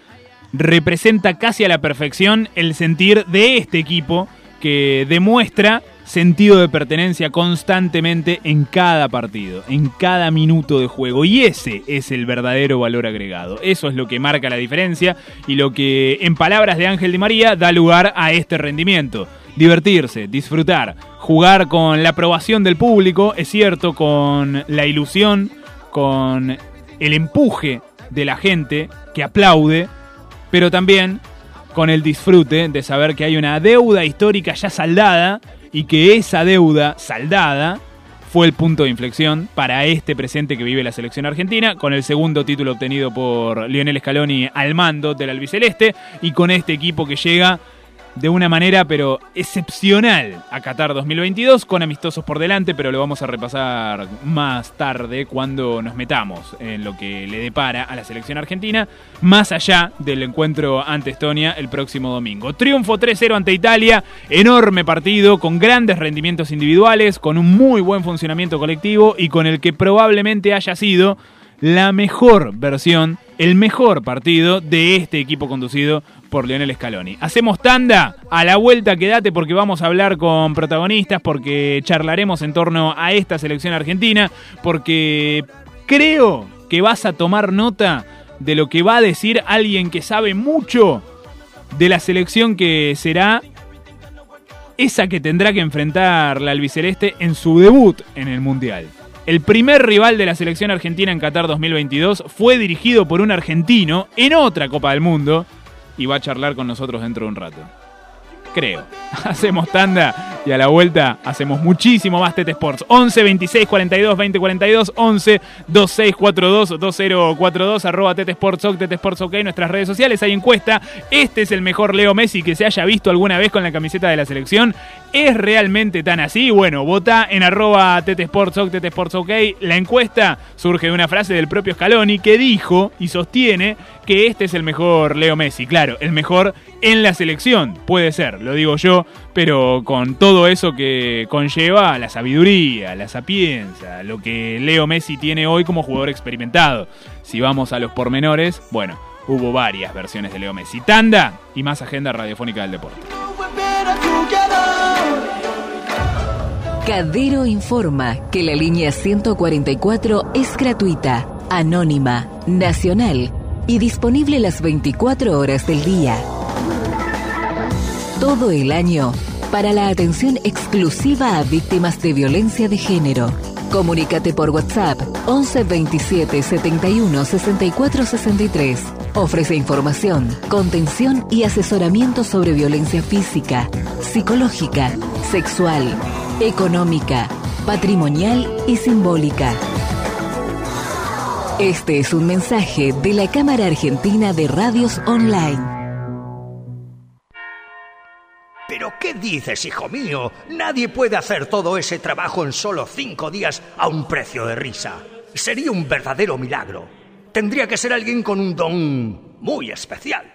representa casi a la perfección el sentir de este equipo que demuestra sentido de pertenencia constantemente en cada partido, en cada minuto de juego. Y ese es el verdadero valor agregado. Eso es lo que marca la diferencia y lo que, en palabras de Ángel Di María, da lugar a este rendimiento. Divertirse, disfrutar, jugar con la aprobación del público, es cierto, con la ilusión, con el empuje de la gente que aplaude, pero también con el disfrute de saber que hay una deuda histórica ya saldada y que esa deuda saldada fue el punto de inflexión para este presente que vive la selección argentina, con el segundo título obtenido por Lionel Scaloni al mando del albiceleste y con este equipo que llega de una manera pero excepcional a Qatar 2022 con amistosos por delante, pero lo vamos a repasar más tarde cuando nos metamos en lo que le depara a la selección argentina, más allá del encuentro ante Estonia el próximo domingo. Triunfo 3-0 ante Italia, enorme partido con grandes rendimientos individuales, con un muy buen funcionamiento colectivo y con el que probablemente haya sido la mejor versión, el mejor partido de este equipo conducido por Lionel Scaloni. Hacemos tanda, a la vuelta quédate porque vamos a hablar con protagonistas, porque charlaremos en torno a esta selección argentina, porque creo que vas a tomar nota de lo que va a decir alguien que sabe mucho de la selección que será esa que tendrá que enfrentar la albiceleste en su debut en el Mundial. El primer rival de la selección argentina en Qatar 2022 fue dirigido por un argentino en otra Copa del Mundo y va a charlar con nosotros dentro de un rato. Creo. (laughs) Hacemos tanda y a la vuelta hacemos muchísimo más Tete Sports. 11 26 42 20 42 11 26 42 2042 arroba Tete Sports OK, Sports OK, nuestras redes sociales. Hay encuesta. Este es el mejor Leo Messi que se haya visto alguna vez con la camiseta de la selección. ¿Es realmente tan así? Bueno, vota en arroba Tete Sports OK, Tete Sports OK. La encuesta surge de una frase del propio Scaloni que dijo y sostiene que este es el mejor Leo Messi. Claro, el mejor en la selección. Puede ser, lo digo yo, pero con todo eso que conlleva la sabiduría, la sapiencia, lo que Leo Messi tiene hoy como jugador experimentado. Si vamos a los pormenores, bueno, hubo varias versiones de Leo Messi. Tanda y más agenda radiofónica del deporte. Cadero informa que la línea 144 es gratuita, anónima, nacional y disponible las 24 horas del día. Todo el año para la atención exclusiva a víctimas de violencia de género. Comunícate por WhatsApp 11 27 71 64 63. Ofrece información, contención y asesoramiento sobre violencia física, psicológica, sexual, económica, patrimonial y simbólica. Este es un mensaje de la Cámara Argentina de Radios Online. Dices, hijo mío? Nadie puede hacer todo ese trabajo en solo cinco días a un precio de risa. Sería un verdadero milagro. Tendría que ser alguien con un don muy especial.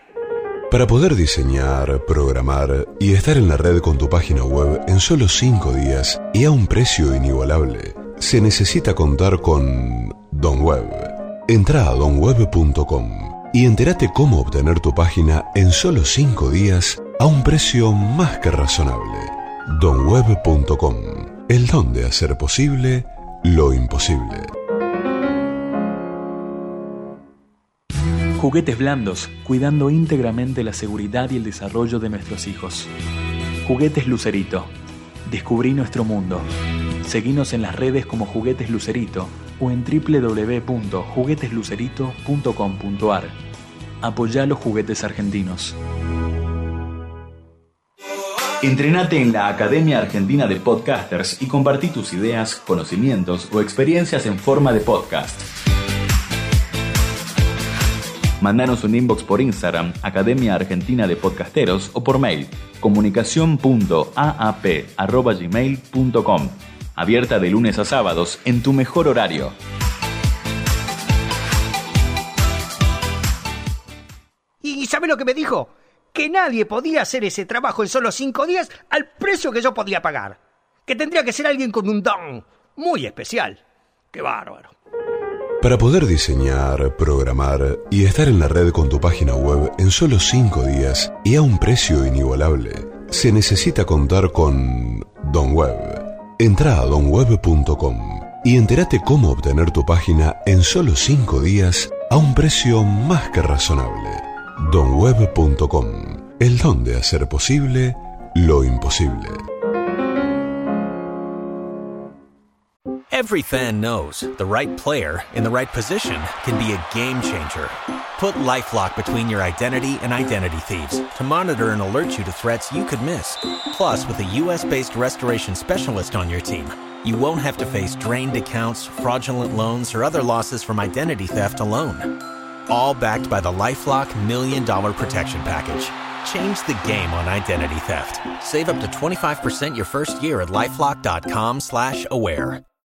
Para poder diseñar, programar y estar en la red con tu página web en solo 5 días y a un precio inigualable, se necesita contar con Don Web. Entra a donweb.com y entérate cómo obtener tu página en solo 5 días a un precio más que razonable. donweb.com. El don de hacer posible lo imposible. Juguetes blandos, cuidando íntegramente la seguridad y el desarrollo de nuestros hijos. Juguetes Lucerito. Descubrí nuestro mundo. Seguinos en las redes como Juguetes Lucerito o en www.jugueteslucerito.com.ar. Apoya los juguetes argentinos. Entrenate en la Academia Argentina de Podcasters y compartí tus ideas, conocimientos o experiencias en forma de podcast. Mandanos un inbox por Instagram, Academia Argentina de Podcasteros, o por mail, comunicación.aap.gmail.com. Abierta de lunes a sábados en tu mejor horario. Sabe lo que me dijo? Que nadie podía hacer ese trabajo en solo cinco días al precio que yo podía pagar. Que tendría que ser alguien con un don muy especial. ¡Qué bárbaro! Para poder diseñar, programar y estar en la red con tu página web en solo 5 días y a un precio inigualable, se necesita contar con Don Web. Entra a donweb.com y entérate cómo obtener tu página en solo 5 días a un precio más que razonable. donweb.com. El don de hacer posible lo imposible. Every fan knows the right player in the right position can be a game changer. Put LifeLock between your identity and identity thieves to monitor and alert you to threats you could miss. Plus, with a US-based restoration specialist on your team, you won't have to face drained accounts, fraudulent loans, or other losses from identity theft alone. All backed by the LifeLock Million Dollar Protection Package. Change the game on identity theft. Save up to 25% your first year at LifeLock.com slash aware.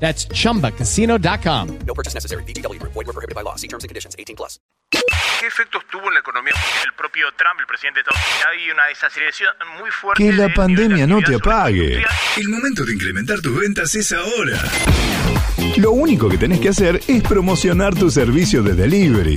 That's chumbacasino.com. No purchase necessary. VGW Group. Void were prohibited by law. See terms and conditions. 18 plus. ¿Qué efectos tuvo en la economía el propio Trump, el presidente de Estados Unidos? Hay una desaceleración muy fuerte. Que la de- pandemia no te apague. El momento de incrementar tus ventas es ahora. Lo único que tenés que hacer es promocionar tu servicio de delivery.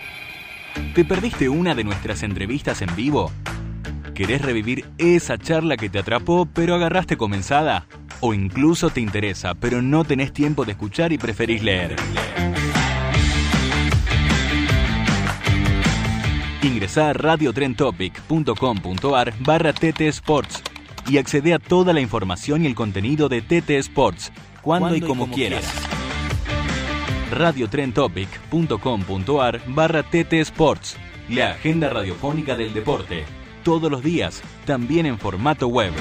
¿Te perdiste una de nuestras entrevistas en vivo? ¿Querés revivir esa charla que te atrapó pero agarraste comenzada? ¿O incluso te interesa pero no tenés tiempo de escuchar y preferís leer? Ingresá a radiotrentopic.com.ar barra TT Sports y accede a toda la información y el contenido de TT Sports, cuando, y como, quieras. radiotrentopic.com.ar barra TT Sports, la agenda radiofónica del deporte. Todos los días, también en formato web.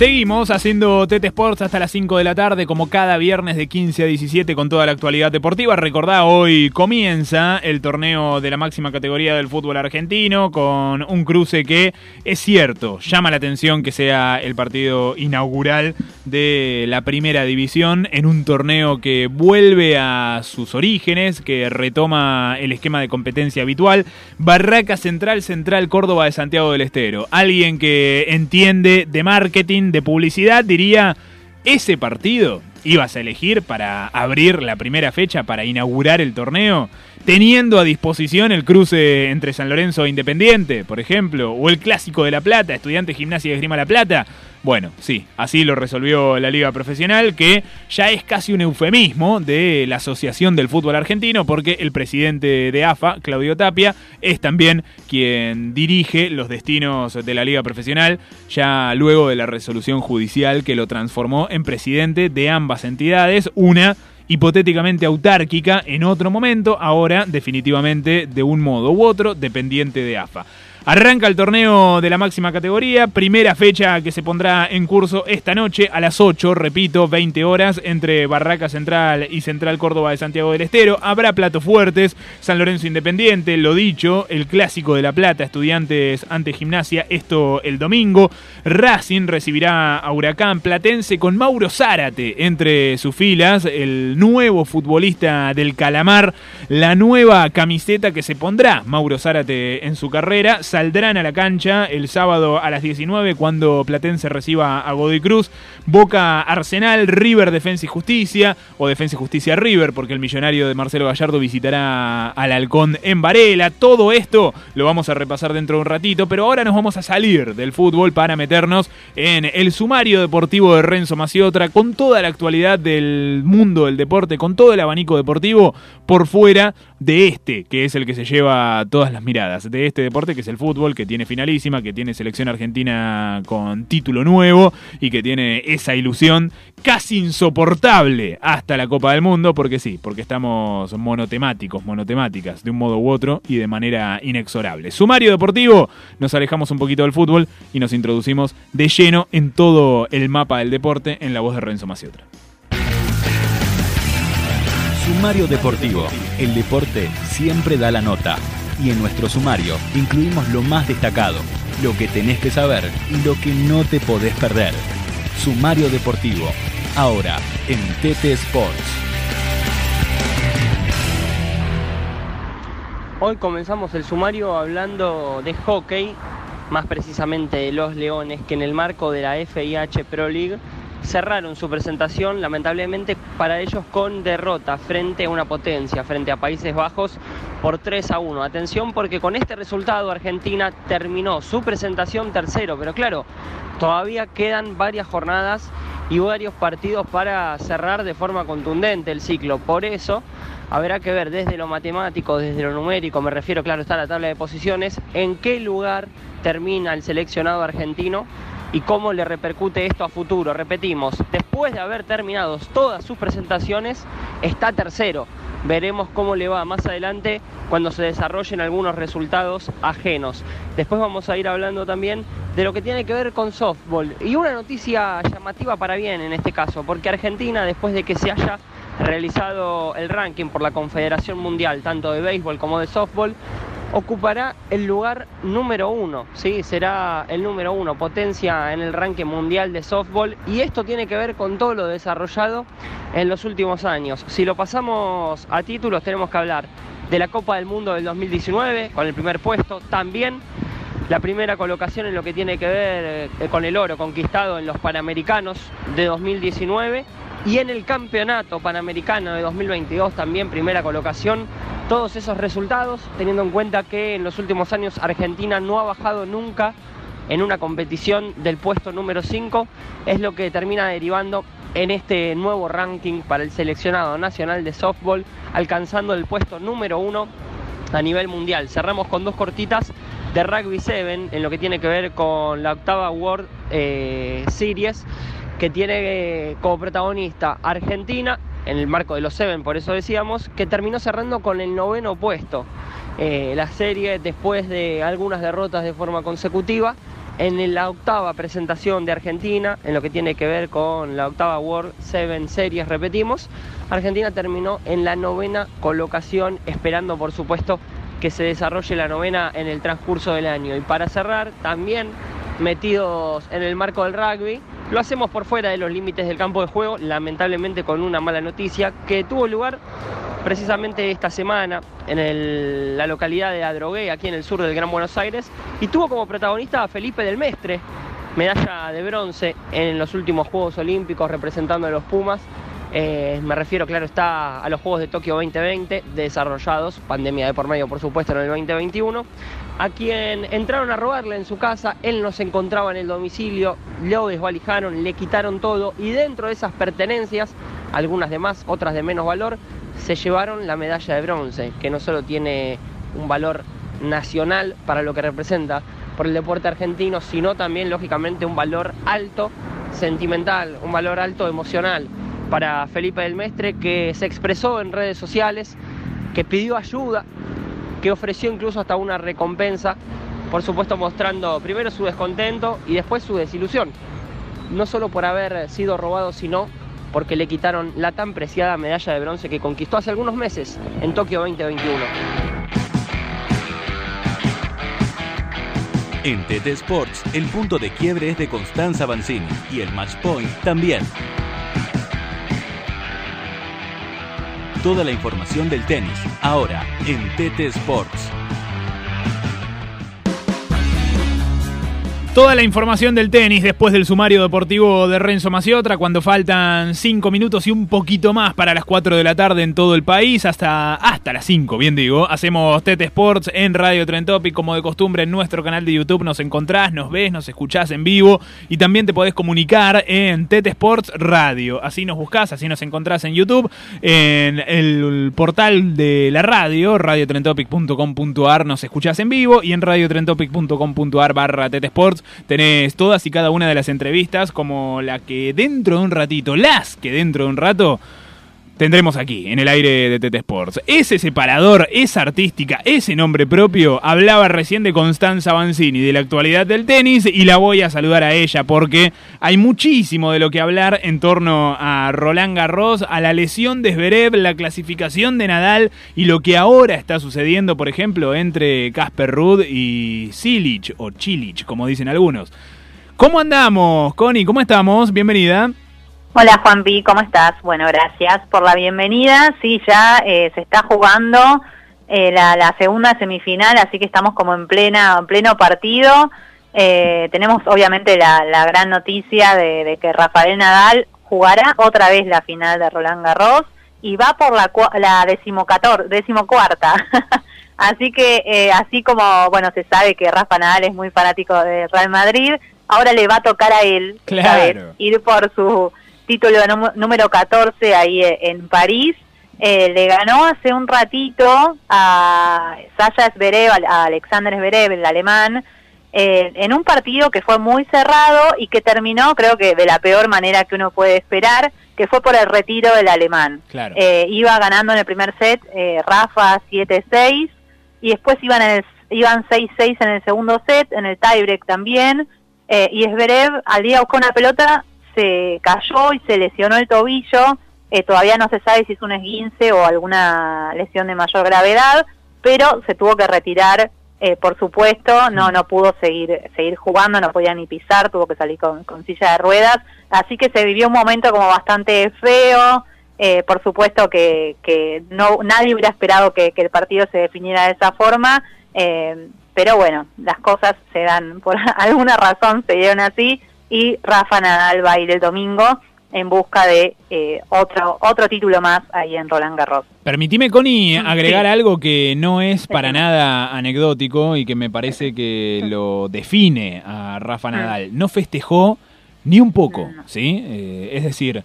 Seguimos haciendo TT Sports hasta las 5 de la tarde, como cada viernes de 15 a 17 con toda la actualidad deportiva. Recordá, hoy comienza el torneo de la máxima categoría del fútbol argentino con un cruce que es cierto, llama la atención que sea el partido inaugural de la primera división en un torneo que vuelve a sus orígenes, que retoma el esquema de competencia habitual. Barraca Central, Central Córdoba de Santiago del Estero. Alguien que entiende de marketing, de publicidad, diría, ese partido ibas a elegir para abrir la primera fecha, para inaugurar el torneo. Teniendo a disposición el cruce entre San Lorenzo e Independiente, por ejemplo, o el Clásico de La Plata, Estudiante Gimnasia de Grima La Plata. Bueno, sí, así lo resolvió la Liga Profesional, que ya es casi un eufemismo de la Asociación del Fútbol Argentino, porque el presidente de AFA, Claudio Tapia, es también quien dirige los destinos de la Liga Profesional, ya luego de la resolución judicial que lo transformó en presidente de ambas entidades, una hipotéticamente autárquica en otro momento, ahora definitivamente de un modo u otro, dependiente de AFA. Arranca el torneo de la máxima categoría, primera fecha que se pondrá en curso esta noche a las 8, repito, 20 horas, entre Barraca Central y Central Córdoba de Santiago del Estero. Habrá platos fuertes, San Lorenzo Independiente, lo dicho, el clásico de La Plata, estudiantes ante gimnasia, esto el domingo. Racing recibirá a Huracán Platense con Mauro Zárate entre sus filas, el nuevo futbolista del Calamar, la nueva camiseta que se pondrá Mauro Zárate en su carrera saldrán a la cancha el sábado a las 19 cuando Platense reciba a Godoy Cruz. Boca Arsenal, River Defensa y Justicia, o Defensa y Justicia River, porque el millonario de Marcelo Gallardo visitará al Halcón en Varela. Todo esto lo vamos a repasar dentro de un ratito, pero ahora nos vamos a salir del fútbol para meternos en el sumario deportivo de Renzo Maciotra, con toda la actualidad del mundo del deporte, con todo el abanico deportivo por fuera de este, que es el que se lleva todas las miradas, de este deporte que es el fútbol, que tiene finalísima, que tiene selección argentina con título nuevo y que tiene esa ilusión casi insoportable hasta la Copa del Mundo, porque sí, porque estamos monotemáticos, monotemáticas, de un modo u otro y de manera inexorable. Sumario deportivo, nos alejamos un poquito del fútbol y nos introducimos de lleno en todo el mapa del deporte en la voz de Renzo Maciotra. Sumario Deportivo. El deporte siempre da la nota. Y en nuestro sumario incluimos lo más destacado, lo que tenés que saber y lo que no te podés perder. Sumario Deportivo. Ahora en TT Sports. Hoy comenzamos el sumario hablando de hockey, más precisamente de los Leones, que en el marco de la FIH Pro League cerraron su presentación lamentablemente para ellos con derrota frente a una potencia, frente a Países Bajos por 3 a 1. Atención porque con este resultado Argentina terminó su presentación tercero, pero claro, todavía quedan varias jornadas y varios partidos para cerrar de forma contundente el ciclo. Por eso habrá que ver desde lo matemático, desde lo numérico, me refiero, claro, está la tabla de posiciones, en qué lugar termina el seleccionado argentino y cómo le repercute esto a futuro. Repetimos, después de haber terminado todas sus presentaciones, está tercero. Veremos cómo le va más adelante cuando se desarrollen algunos resultados ajenos. Después vamos a ir hablando también de lo que tiene que ver con softball. Y una noticia llamativa para bien en este caso, porque Argentina, después de que se haya realizado el ranking por la Confederación Mundial, tanto de béisbol como de softball, ocupará el lugar número uno, ¿sí? será el número uno, potencia en el ranking mundial de softball y esto tiene que ver con todo lo desarrollado en los últimos años. Si lo pasamos a títulos tenemos que hablar de la Copa del Mundo del 2019 con el primer puesto, también la primera colocación en lo que tiene que ver eh, con el oro conquistado en los Panamericanos de 2019 y en el Campeonato Panamericano de 2022 también primera colocación. Todos esos resultados, teniendo en cuenta que en los últimos años Argentina no ha bajado nunca en una competición del puesto número 5, es lo que termina derivando en este nuevo ranking para el seleccionado nacional de softball, alcanzando el puesto número 1 a nivel mundial. Cerramos con dos cortitas de Rugby 7 en lo que tiene que ver con la octava World eh, Series que tiene como protagonista Argentina, en el marco de los Seven, por eso decíamos, que terminó cerrando con el noveno puesto. Eh, la serie, después de algunas derrotas de forma consecutiva, en la octava presentación de Argentina, en lo que tiene que ver con la octava World Seven Series, repetimos, Argentina terminó en la novena colocación, esperando por supuesto que se desarrolle la novena en el transcurso del año. Y para cerrar, también metidos en el marco del rugby, lo hacemos por fuera de los límites del campo de juego, lamentablemente con una mala noticia que tuvo lugar precisamente esta semana en la localidad de Adrogué, aquí en el sur del Gran Buenos Aires, y tuvo como protagonista a Felipe del Mestre, medalla de bronce en los últimos Juegos Olímpicos representando a los Pumas, Eh, me refiero, claro, está a los Juegos de Tokio 2020 desarrollados, pandemia de por medio, por supuesto, en el 2021, a quien entraron a robarle en su casa, él no se encontraba en el domicilio, lo desvalijaron, le quitaron todo y dentro de esas pertenencias, algunas de más, otras de menos valor, se llevaron la medalla de bronce, que no solo tiene un valor nacional para lo que representa por el deporte argentino, sino también, lógicamente, un valor alto sentimental, un valor alto emocional. Para Felipe del Mestre, que se expresó en redes sociales, que pidió ayuda, que ofreció incluso hasta una recompensa, por supuesto mostrando primero su descontento y después su desilusión, no solo por haber sido robado, sino porque le quitaron la tan preciada medalla de bronce que conquistó hace algunos meses en Tokio 2021. En TT Sports, el punto de quiebre es de Constanza Banzini y el match point también. Toda la información del tenis, ahora en TT Sports. Toda la información del tenis después del sumario deportivo de Renzo Maciotra, cuando faltan 5 minutos y un poquito más para las 4 de la tarde en todo el país, hasta, hasta las 5, bien digo. Hacemos TT Sports en Radio Trentopic, como de costumbre en nuestro canal de YouTube. Nos encontrás, nos ves, nos escuchás en vivo y también te podés comunicar en TT Sports Radio. Así nos buscás, así nos encontrás en YouTube, en el portal de la radio, radiotrentopic.com.ar, nos escuchás en vivo y en radiotrentopic.com.ar barra TT Sports tenés todas y cada una de las entrevistas, como la que dentro de un ratito, las que dentro de un rato tendremos aquí, en el aire de TT Sports. Ese separador, esa artística, ese nombre propio, hablaba recién de Constanza Banzini, de la actualidad del tenis, y la voy a saludar a ella porque hay muchísimo de lo que hablar en torno a Roland Garros, a la lesión de Zverev, la clasificación de Nadal y lo que ahora está sucediendo, por ejemplo, entre Casper Ruud y Silic, o Chilich, como dicen algunos. ¿Cómo andamos, Connie? ¿Cómo estamos? Bienvenida. Hola Juanpi, ¿cómo estás? Bueno, gracias por la bienvenida. Sí, ya eh, se está jugando eh, la, segunda semifinal, así que estamos como en plena en pleno partido. Eh, tenemos obviamente la, gran noticia de, que Rafael Nadal jugará otra vez la final de Roland Garros y va por la, la decimocuarta. (laughs) así que así como bueno se sabe que Rafa Nadal es muy fanático de Real Madrid, ahora le va a tocar a él ir por su título número 14 ahí eh, en París. Eh, le ganó hace un ratito a Sasha Zverev, a Alexander Zverev, el alemán, eh, en un partido que fue muy cerrado y que terminó, creo que de la peor manera que uno puede esperar, que fue por el retiro del alemán. iba ganando en el primer set Rafa 7-6 y después iban, en iban 6-6 en el segundo set, en el tiebreak también. y Zverev al día buscó una pelota se cayó y se lesionó el tobillo. Eh, todavía no se sabe si es un esguince o alguna lesión de mayor gravedad, pero se tuvo que retirar, eh, por supuesto, no no pudo seguir seguir jugando, no podía ni pisar, tuvo que salir con, silla de ruedas, así que se vivió un momento como bastante feo. Eh, por supuesto que, que no nadie hubiera esperado que, que el partido se definiera de esa forma, pero bueno, las cosas se dan por (laughs) alguna razón, se dieron así y Rafa Nadal va a ir el domingo en busca de eh, otro otro título más ahí en Roland Garros. Permitime, Connie, agregar algo que no es para nada anecdótico y que me parece que (laughs) lo define a Rafa Nadal. No festejó ni un poco, ¿sí? Eh, es decir,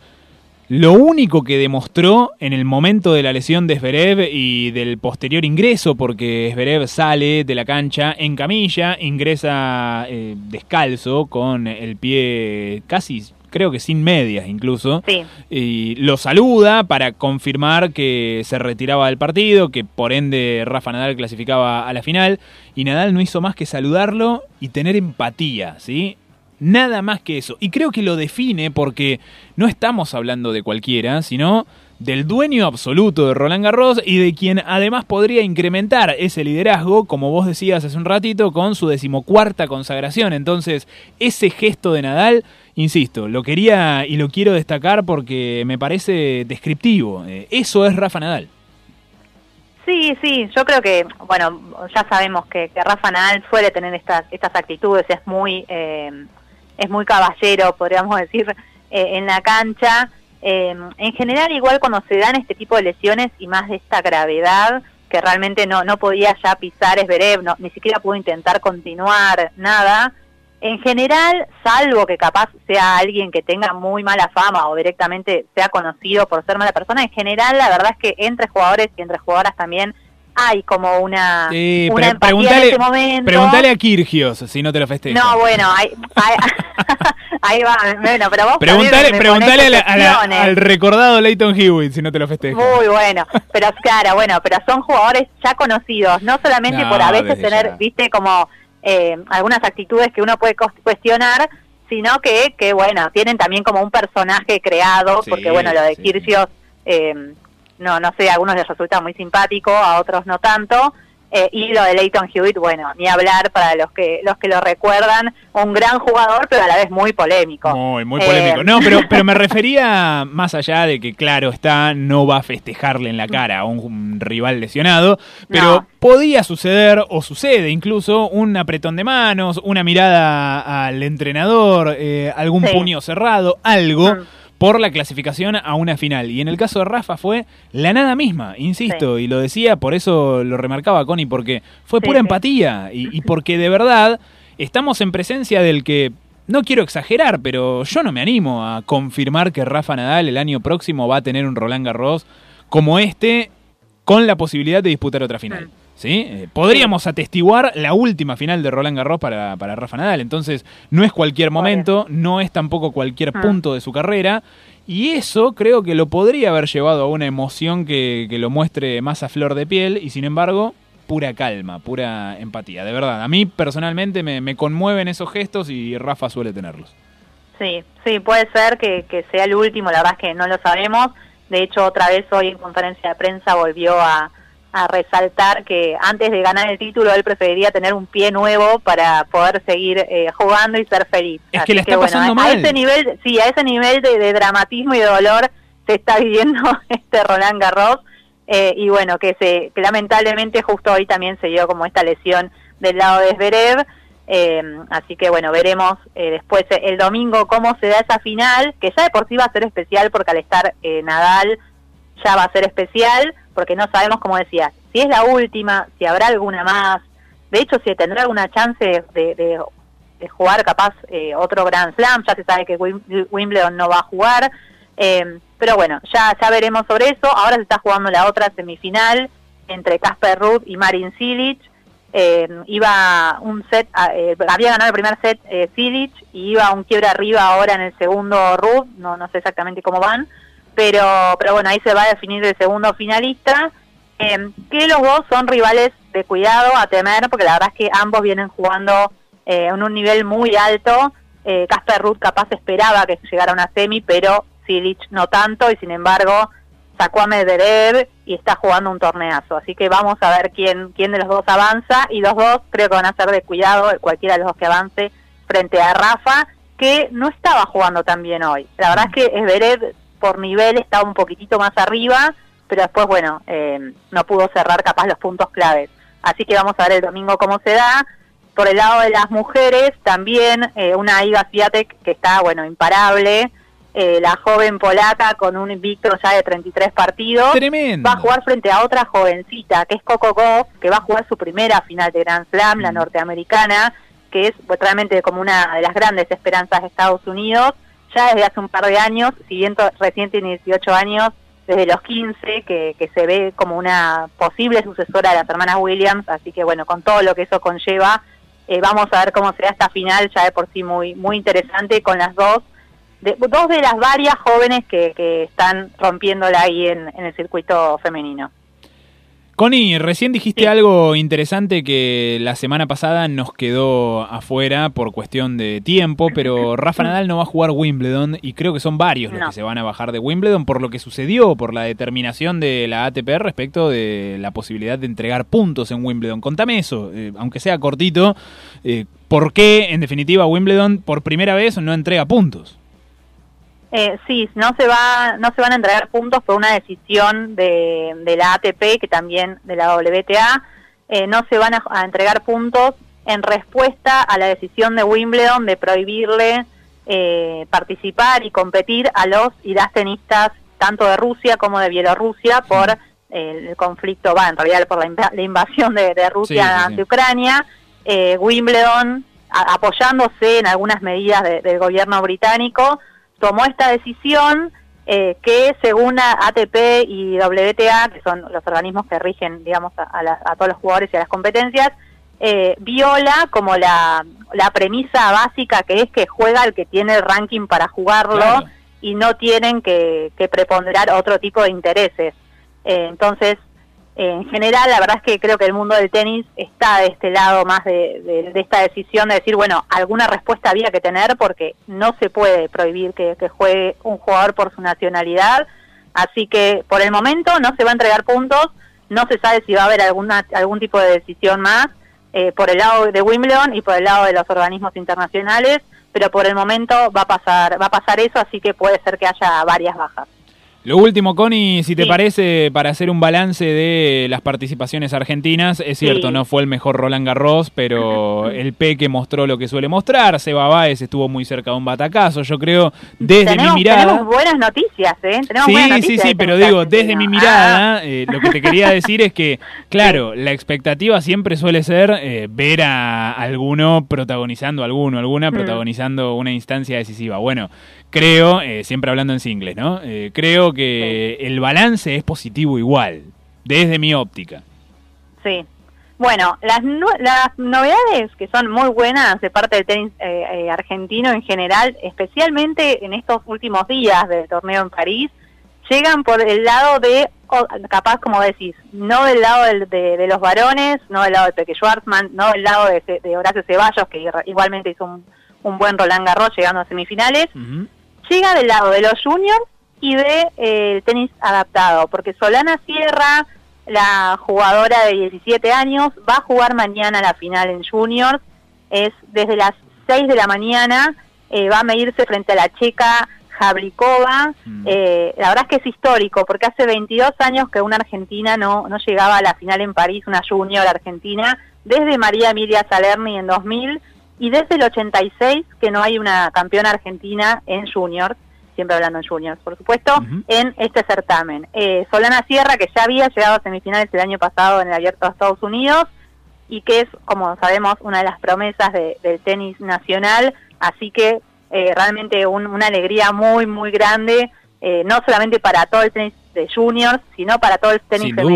lo único que demostró en el momento de la lesión de Zverev y del posterior ingreso, porque Zverev sale de la cancha en camilla, ingresa eh, descalzo, con el pie casi creo que sin medias incluso, y lo saluda para confirmar que se retiraba del partido, que por ende Rafa Nadal clasificaba a la final, y Nadal no hizo más que saludarlo y tener empatía, ¿sí? Nada más que eso. Y creo que lo define porque no estamos hablando de cualquiera, sino del dueño absoluto de Roland Garros y de quien además podría incrementar ese liderazgo, como vos decías hace un ratito, con su decimocuarta consagración. Entonces, ese gesto de Nadal, insisto, lo quería y lo quiero destacar porque me parece descriptivo. Eh, eso es Rafa Nadal. Sí, sí, yo creo que, bueno, ya sabemos que, Rafa Nadal suele tener estas, estas actitudes, es muy... Eh, es muy caballero, podríamos decir, eh, en la cancha. Eh, en general, igual cuando se dan este tipo de lesiones y más de esta gravedad, que realmente no, no podía ya pisar Esberev, no, ni siquiera pudo intentar continuar, nada. En general, salvo que capaz sea alguien que tenga muy mala fama o directamente sea conocido por ser mala persona, en general la verdad es que entre jugadores y entre jugadoras también hay como una, Sí, una pre- en ese momento. preguntale a Kirgios si no te lo festeja. No, bueno, ahí, ahí, (laughs) ahí va, bueno, pero vos a la- a la- excepciones. al recordado Leighton Hewitt si no te lo festeja. Muy bueno, pero claro, bueno, pero son jugadores ya conocidos, no solamente No, por a veces tener, ya. viste, como eh, algunas actitudes que uno puede cuestionar, sino que, que, bueno, tienen también como un personaje creado, Sí, porque, bueno, lo de sí. Kirgios, eh, no, no sé, a algunos les resulta muy simpático, a otros no tanto, eh, y lo de Leighton Hewitt, bueno, ni hablar para los que los que lo recuerdan, un gran jugador, pero a la vez muy polémico. Muy, muy Eh, polémico. No, pero, pero me (laughs) refería más allá de que, claro, está, no va a festejarle en la cara a un, un rival lesionado, pero No. podía suceder, o sucede incluso, un apretón de manos, una mirada al entrenador, eh, algún Sí. puño cerrado, algo. Mm. Por la clasificación a una final. Y en el caso de Rafa fue la nada misma, insisto, y lo decía, por eso lo remarcaba Connie, porque fue pura sí. empatía y, y porque de verdad estamos en presencia del que, no quiero exagerar, pero yo no me animo a confirmar que Rafa Nadal el año próximo va a tener un Roland Garros como este con la posibilidad de disputar otra final. ¿Sí? Eh, podríamos atestiguar la última final de Roland Garros para, para Rafa Nadal. Entonces, no es cualquier momento, no es tampoco cualquier Ah. punto de su carrera. Y eso creo que lo podría haber llevado a una emoción que, que lo muestre más a flor de piel. Y sin embargo, pura calma, pura empatía. De verdad, a mí personalmente me, me conmueven esos gestos y Rafa suele tenerlos. Sí, sí, puede ser que, que sea el último, la verdad es que no lo sabemos. De hecho, otra vez hoy en conferencia de prensa volvió a, a resaltar que antes de ganar el título él preferiría tener un pie nuevo para poder seguir eh, jugando y ser feliz. Es que la está pasando a, mal. a ese nivel, sí, a ese nivel de, de dramatismo y de dolor se está (laughs) viviendo este Roland Garros. Eh, y bueno, que se que lamentablemente justo hoy también se dio como esta lesión del lado de Zverev. Eh, así que bueno, veremos eh, después eh, el domingo cómo se da esa final, que ya de por sí va a ser especial porque al estar eh, Nadal ya va a ser especial, porque no sabemos, como decía, si es la última, si habrá alguna más, de hecho si tendrá alguna chance de, de- jugar capaz eh, otro Grand Slam, ya se sabe que Wim- Wimbledon no va a jugar, eh, pero bueno, ya, ya veremos sobre eso, ahora se está jugando la otra semifinal entre Casper Ruud y Marin Cilic, eh, iba un set, a- eh, había ganado el primer set eh, Cilic y iba un quiebre arriba ahora en el segundo Ruud, no, no sé exactamente cómo van, pero, pero bueno, ahí se va a definir el segundo finalista, eh, que los dos son rivales de cuidado a temer, porque la verdad es que ambos vienen jugando eh, en un nivel muy alto, eh, Casper Ruud capaz esperaba que llegara una semi, pero Cilic no tanto, y sin embargo sacó a Medvedev y está jugando un torneazo. Así que vamos a ver quién, quién de los dos avanza y los dos creo que van a ser de cuidado, cualquiera de los dos que avance frente a Rafa, que no estaba jugando tan bien hoy. La verdad es que Esberev por nivel estaba un poquitito más arriba, pero después, bueno, eh, no pudo cerrar capaz los puntos claves. Así que vamos a ver el domingo cómo se da. Por el lado de las mujeres, también eh, una Iga Swiatek que está, bueno, imparable. Eh, la joven polaca con un invicto ya de 33 partidos. Tremendo. Va a jugar frente a otra jovencita, que es Coco Gauff, que va a jugar su primera final de Grand Slam, la norteamericana, que es pues, realmente como una de las grandes esperanzas de Estados Unidos. Ya desde hace un par de años, si bien recién tiene 18 años, desde los 15, que, que se ve como una posible sucesora de las hermanas Williams, así que bueno, con todo lo que eso conlleva, eh, vamos a ver cómo será esta final, ya de por sí muy, muy interesante, con las dos, de, dos de las varias jóvenes que, que están rompiéndola ahí en, en el circuito femenino. Connie, recién dijiste algo interesante que la semana pasada nos quedó afuera por cuestión de tiempo, pero Rafa Nadal no va a jugar Wimbledon y creo que son varios los que se van a bajar de Wimbledon por lo que sucedió, por la determinación de la ATP respecto de la posibilidad de entregar puntos en Wimbledon. Contame eso, eh, aunque sea cortito, eh, ¿por qué en definitiva Wimbledon por primera vez no entrega puntos? Eh, sí, no se va, no se van a entregar puntos por una decisión de, de la ATP, que también de la WTA, eh, no se van a, a entregar puntos en respuesta a la decisión de Wimbledon de prohibirle eh, participar y competir a los y las tenistas tanto de Rusia como de Bielorrusia por eh, el conflicto, va, en realidad por la, inv- la invasión de, de Rusia Sí, ante Ucrania, eh, Wimbledon, a- apoyándose en algunas medidas de- del gobierno británico, tomó esta decisión eh, que según ATP y WTA, que son los organismos que rigen, digamos, a, a la- a todos los jugadores y a las competencias, eh, viola como la, la premisa básica que es que juega el que tiene el ranking para jugarlo Claro. y no tienen que, que preponderar otro tipo de intereses. Eh, entonces, en general, la verdad es que creo que el mundo del tenis está de este lado más de, esta decisión de decir, bueno, alguna respuesta había que tener porque no se puede prohibir que, que juegue un jugador por su nacionalidad. Así que por el momento no se va a entregar puntos, no se sabe si va a haber alguna, algún tipo de decisión más eh, por el lado de Wimbledon y por el lado de los organismos internacionales, pero por el momento va a pasar, va a pasar eso, así que puede ser que haya varias bajas. Lo último, Connie, si te Sí. parece, para hacer un balance de las participaciones argentinas, es cierto, Sí. no fue el mejor Roland Garros, pero el Peque mostró lo que suele mostrar, Seba Báez estuvo muy cerca de un batacazo, yo creo, desde tenemos, mi mirada... tenemos buenas noticias, ¿eh? Tenemos Sí, buenas sí, noticias sí, de pero tenis digo, desde mi Ah, mirada, eh, lo que te quería decir es que, (laughs) claro, la expectativa siempre suele ser eh, ver a alguno protagonizando, alguno, alguna Mm. protagonizando una instancia decisiva. Bueno, creo, eh, siempre hablando en singles, ¿no? Eh, creo que el balance es positivo igual, desde mi óptica. Sí. Bueno, las, las novedades que son muy buenas de parte del tenis eh, eh, argentino en general, especialmente en estos últimos días del torneo en París, llegan por el lado de, capaz como decís, no del lado del- de, de los varones, no del lado de Peque Schwartzman, no del lado de, de Horacio Ceballos, que igualmente hizo un, un buen Roland Garros llegando a semifinales, llega del lado de los juniors y de eh, el tenis adaptado, porque Solana Sierra, la jugadora de 17 años, va a jugar mañana la final en juniors, es desde las 6 de la mañana, eh, va a medirse frente a la checa Jablikova, eh, la verdad es que es histórico, porque hace 22 años que una argentina no, no llegaba a la final en París, una junior argentina, desde María Emilia Salerni en 2000 y desde el 86 que no hay una campeona argentina en juniors, siempre hablando en juniors, por supuesto, en este certamen. Eh, Solana Sierra, que ya había llegado a semifinales el año pasado en el Abierto de Estados Unidos y que es, como sabemos, una de las promesas de- del tenis nacional, así que eh, realmente un- una alegría muy, muy grande, eh, no solamente para todo el tenis de juniors, sino para todo el tenis Sin duda.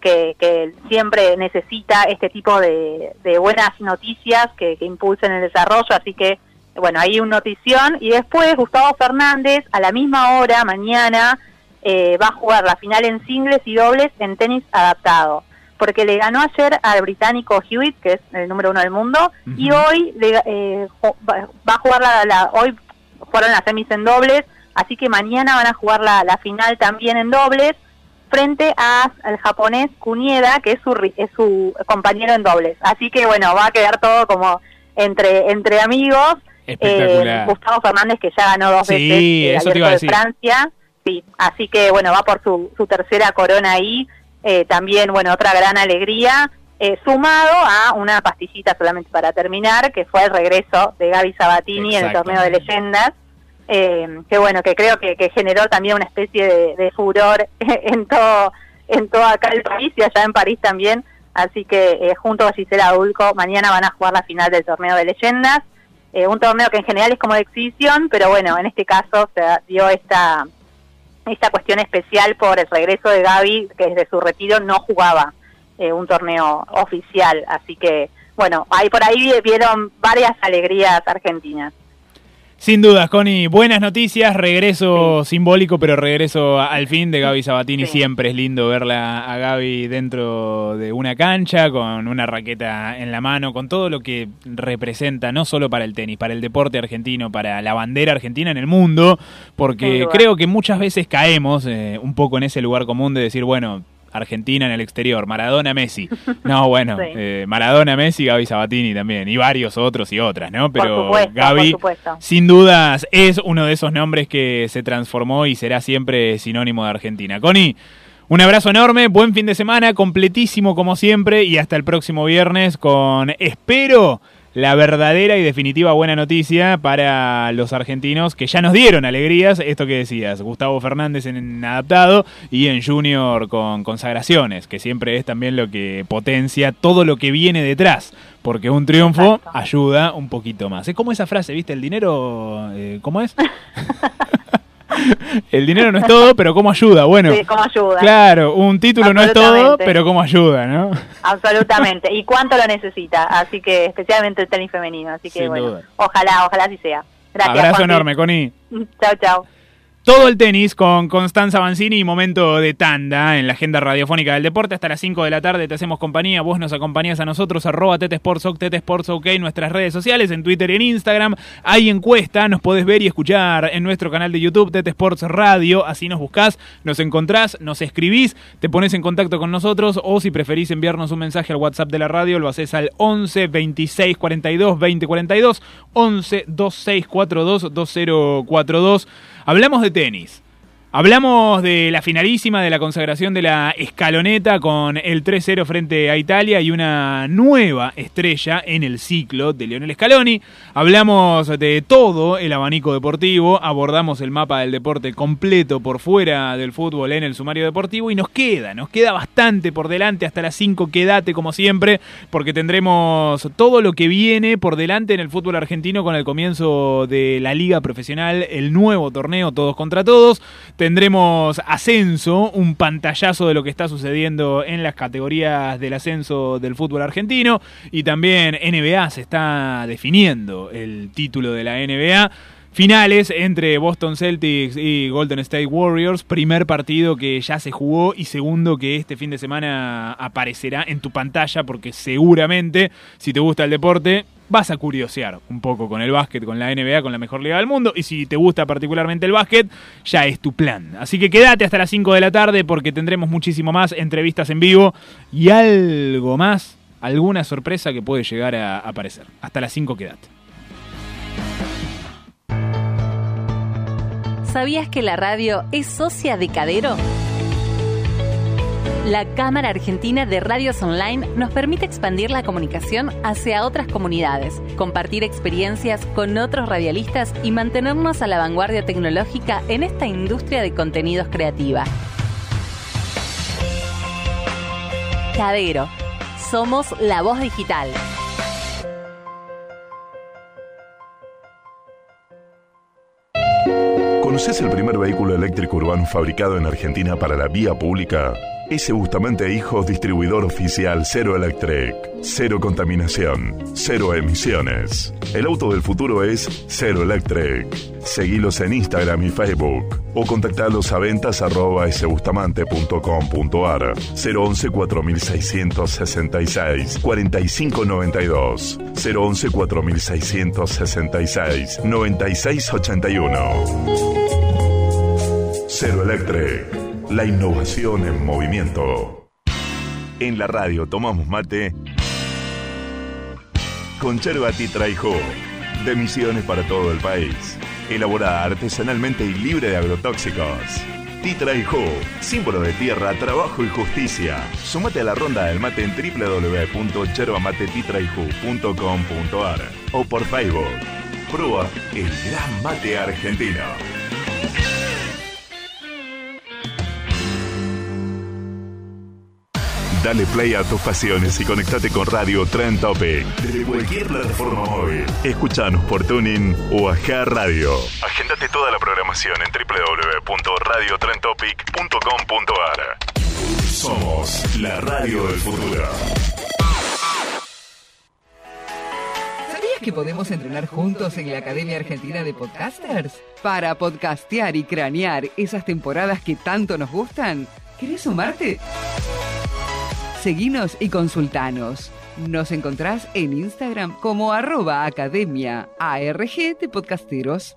Que, que siempre necesita este tipo de, de buenas noticias que, que impulsen el desarrollo, así que bueno, hay una notición y después Gustavo Fernández a la misma hora, mañana, eh, va a jugar la final en singles y dobles en tenis adaptado, porque le ganó ayer al británico Hewitt, que es el número uno del mundo, y hoy le, eh, va va a jugar la, la- hoy fueron las semis en dobles, así que mañana van a jugar la, la final también en dobles frente a, al japonés Kunieda, que es su, es su compañero en dobles. Así que bueno, va a quedar todo como entre, entre amigos. Eh, Gustavo Fernández, que ya ganó dos Sí, veces el eso te iba a Abierto de. Francia. Sí, así que bueno, va por su, su tercera corona ahí. Eh, también, bueno, otra gran alegría. eh, sumado a una pastillita solamente para terminar, que fue el regreso de Gaby Sabatini en el torneo de leyendas. Eh, que bueno, que creo que, que generó también una especie de, de furor (laughs) en todo, en todo acá el país y allá en París también. Así que eh, junto a Gisela Dulco, mañana van a jugar la final del torneo de leyendas. Eh, un torneo que en general es como de exhibición, pero bueno, en este caso se dio esta, esta cuestión especial por el regreso de Gaby, que desde su retiro no jugaba eh, un torneo oficial. Así que, bueno, ahí por ahí vieron varias alegrías argentinas. Sin dudas, Connie, buenas noticias, regreso simbólico, pero regreso al fin de Gaby Sabatini. Siempre es lindo verla a Gaby dentro de una cancha, con una raqueta en la mano, con todo lo que representa, no solo para el tenis, para el deporte argentino, para la bandera argentina en el mundo, porque creo que muchas veces caemos eh, un poco en ese lugar común de decir, bueno, Argentina en el exterior, Maradona, Messi. (laughs) No, bueno, Sí. eh, Maradona, Messi, Gaby Sabatini también, y varios otros y otras, ¿no? Pero supuesto, Gaby, sin dudas, es uno de esos nombres que se transformó y será siempre sinónimo de Argentina. Connie, un abrazo enorme, buen fin de semana, completísimo como siempre, y hasta el próximo viernes con, espero, la verdadera y definitiva buena noticia para los argentinos que ya nos dieron alegrías, esto que decías, Gustavo Fernández en adaptado y en junior con consagraciones, que siempre es también lo que potencia todo lo que viene detrás, porque un triunfo ayuda un poquito más. Es como esa frase, ¿viste? El dinero, eh, ¿cómo es? (laughs) el dinero no es todo, pero cómo ayuda. Bueno, Sí, cómo ayuda. Claro, un título no es todo, pero cómo ayuda, ¿no? Absolutamente. ¿Y cuánto lo necesita? Así que, especialmente el tenis femenino. Así que, Sin bueno, duda. ojalá, ojalá así sea. Gracias. Abrazo enorme, Connie. (laughs) Chao, chao. Todo el tenis con Constanza Banzini y momento de tanda en la agenda radiofónica del deporte. Hasta las 5 de la tarde te hacemos compañía. Vos nos acompañás a nosotros, arroba Tete Sports, ok, Tete Sports, ok, en nuestras redes sociales, en Twitter y en Instagram. Hay encuesta, nos podés ver y escuchar en nuestro canal de YouTube, Tete Sports Radio. Así nos buscás, nos encontrás, nos escribís, te pones en contacto con nosotros o si preferís enviarnos un mensaje al WhatsApp de la radio, lo haces al 11 26 42 20 42, 11 26 42 2042. Hablamos de tenis. Hablamos de la finalísima, de la consagración de la escaloneta con el 3-0 frente a Italia y una nueva estrella en el ciclo de Lionel Scaloni. Hablamos de todo el abanico deportivo, abordamos el mapa del deporte completo por fuera del fútbol en el sumario deportivo y nos queda, nos queda bastante por delante hasta las 5, quédate como siempre, porque tendremos todo lo que viene por delante en el fútbol argentino con el comienzo de la liga profesional, el nuevo torneo todos contra todos. Tendremos ascenso, un pantallazo de lo que está sucediendo en las categorías del ascenso del fútbol argentino. Y también NBA se está definiendo el título de la NBA. Finales entre Boston Celtics y Golden State Warriors. Primer partido que ya se jugó y segundo que este fin de semana aparecerá en tu pantalla porque seguramente, si te gusta el deporte, vas a curiosear un poco con el básquet, con la NBA, con la mejor liga del mundo. Y si te gusta particularmente el básquet, ya es tu plan. Así que quédate hasta las 5 de la tarde porque tendremos muchísimo más entrevistas en vivo y algo más, alguna sorpresa que puede llegar a aparecer. Hasta las 5 quédate. ¿Sabías que la radio es socia de Cadero? La Cámara Argentina de Radios Online nos permite expandir la comunicación hacia otras comunidades, compartir experiencias con otros radialistas y mantenernos a la vanguardia tecnológica en esta industria de contenidos creativa. Cadero. Somos la voz digital. ¿Conoces el primer vehículo eléctrico urbano fabricado en Argentina para la vía pública? Ese Bustamante Hijos, distribuidor oficial Cero Electric. Cero contaminación, cero emisiones. El auto del futuro es Cero Electric. Seguilos en Instagram y Facebook o contactalos a ventas arroba sbustamante.com.ar 011 4666 4592 011 4666 9681 Cero Electric, la innovación en movimiento. En la radio tomamos mate con yerba titraijú, de misiones para todo el país. Elaborada artesanalmente y libre de agrotóxicos. Titraijú, símbolo de tierra, trabajo y justicia. Sumate a la ronda del mate en www.yerbamatetitreijú.com.ar o por Facebook. Prueba el gran mate argentino. Dale play a tus pasiones y conectate con Radio Topic desde cualquier plataforma móvil. Escuchanos por Tuning o Ajá Radio. Agéndate toda la programación en www.radiotrendtopic.com.ar. Somos la radio del futuro. ¿Sabías que podemos entrenar juntos en la Academia Argentina de Podcasters? Para podcastear y cranear esas temporadas que tanto nos gustan. ¿Querés sumarte? Seguinos y consultanos. Nos encontrás en Instagram como arroba academia ARG de podcasteros.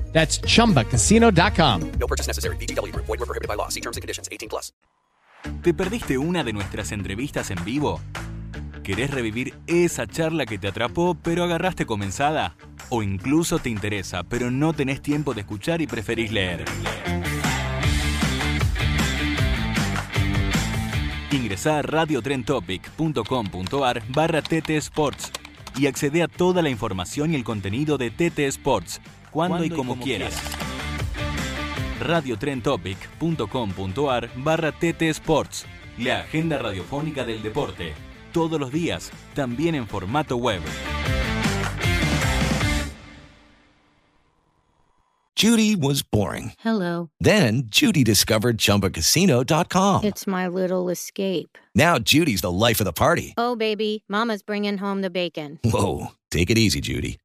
That's chumbacasino.com. No purchase necessary. VGW. Void were prohibited by law. See terms and conditions. 18 plus. ¿Te perdiste una de nuestras entrevistas en vivo? ¿Querés revivir esa charla que te atrapó pero agarraste comenzada? ¿O incluso te interesa pero no tenés tiempo de escuchar y preferís leer? Ingresá a radiotrentopic.com.ar barra TT Sports y accede a toda la información y el contenido de TT Sports cuando, y como, quieras. radiotrentopic.com.ar barra TT Sports, la agenda radiofónica del deporte. Todos los días, también en formato web. Judy was boring. Hello. Then Judy discovered ChumbaCasino.com. It's my little escape. Now Judy's the life of the party. Oh, baby, Mama's bringing home the bacon. Whoa, take it easy, Judy.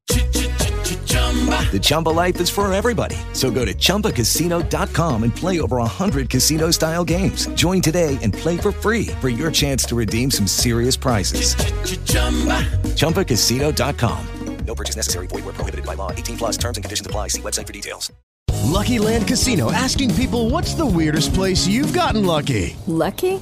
The Chumba life is for everybody. So go to ChumbaCasino.com and play over 100 casino style games. Join today and play for free for your chance to redeem some serious prizes. ChumbaCasino.com. No purchase necessary. Void were prohibited by law. 18 plus terms and conditions apply. See website for details. Lucky Land Casino asking people what's the weirdest place you've gotten lucky? Lucky?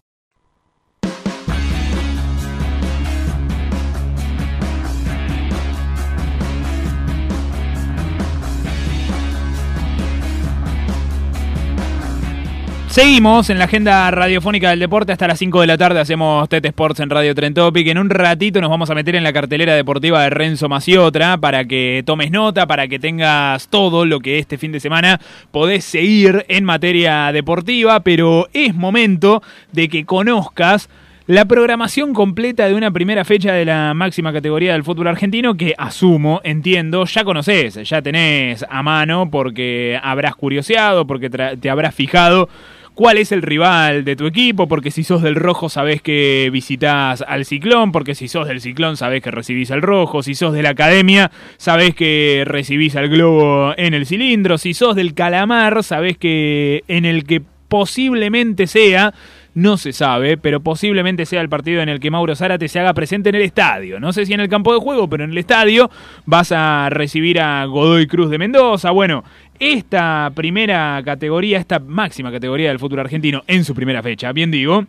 Seguimos en la agenda radiofónica del deporte hasta las 5 de la tarde. Hacemos TT Sports en Radio Tren Topic. En un ratito nos vamos a meter en la cartelera deportiva de Renzo Maciotra para que tomes nota, para que tengas todo lo que este fin de semana podés seguir en materia deportiva. Pero es momento de que conozcas la programación completa de una primera fecha de la máxima categoría del fútbol argentino que asumo, entiendo, ya conoces, ya tenés a mano porque habrás curioseado, porque te habrás fijado cuál es el rival de tu equipo, porque si sos del rojo sabés que visitas al ciclón, porque si sos del ciclón sabés que recibís al rojo, si sos de la academia sabés que recibís al globo en el cilindro, si sos del calamar sabés que en el que posiblemente sea no se sabe, pero posiblemente sea el partido en el que Mauro Zárate se haga presente en el estadio. No sé si en el campo de juego, pero en el estadio vas a recibir a Godoy Cruz de Mendoza. Bueno, esta primera categoría, esta máxima categoría del fútbol argentino en su primera fecha, bien digo,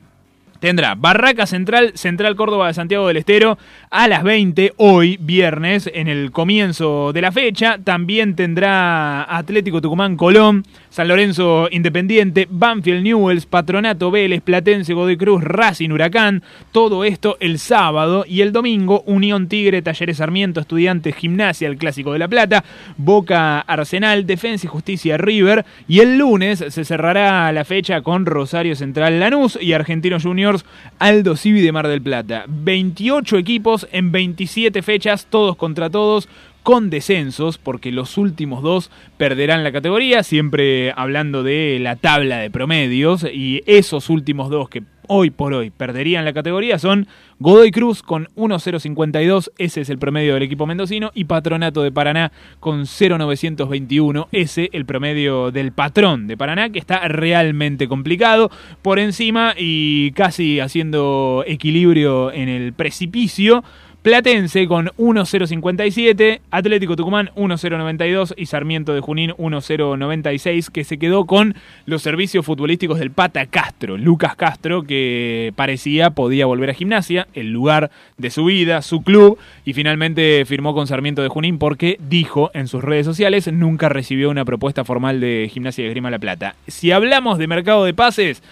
Tendrá Barraca Central, Central Córdoba de Santiago del Estero a las 20, hoy viernes, en el comienzo de la fecha. También tendrá Atlético Tucumán Colón, San Lorenzo Independiente, Banfield Newells, Patronato Vélez, Platense Godoy Cruz, Racing Huracán. Todo esto el sábado y el domingo Unión Tigre, Talleres Sarmiento, Estudiantes Gimnasia, el Clásico de la Plata, Boca Arsenal, Defensa y Justicia River. Y el lunes se cerrará la fecha con Rosario Central Lanús y Argentinos Juniors Aldo Civi de Mar del Plata. 28 equipos en 27 fechas, todos contra todos con descensos, porque los últimos dos perderán la categoría, siempre hablando de la tabla de promedios, y esos últimos dos que hoy por hoy perderían la categoría son Godoy Cruz con 1.052, ese es el promedio del equipo mendocino, y Patronato de Paraná con 0.921, ese el promedio del patrón de Paraná, que está realmente complicado por encima y casi haciendo equilibrio en el precipicio. Platense con 1-0-57, Atlético Tucumán 1-0-92 y Sarmiento de Junín 1-0-96, que se quedó con los servicios futbolísticos del Pata Castro, Lucas Castro, que parecía podía volver a gimnasia, el lugar de su vida, su club, y finalmente firmó con Sarmiento de Junín porque dijo en sus redes sociales nunca recibió una propuesta formal de Gimnasia de Grima La Plata. Si hablamos de mercado de pases,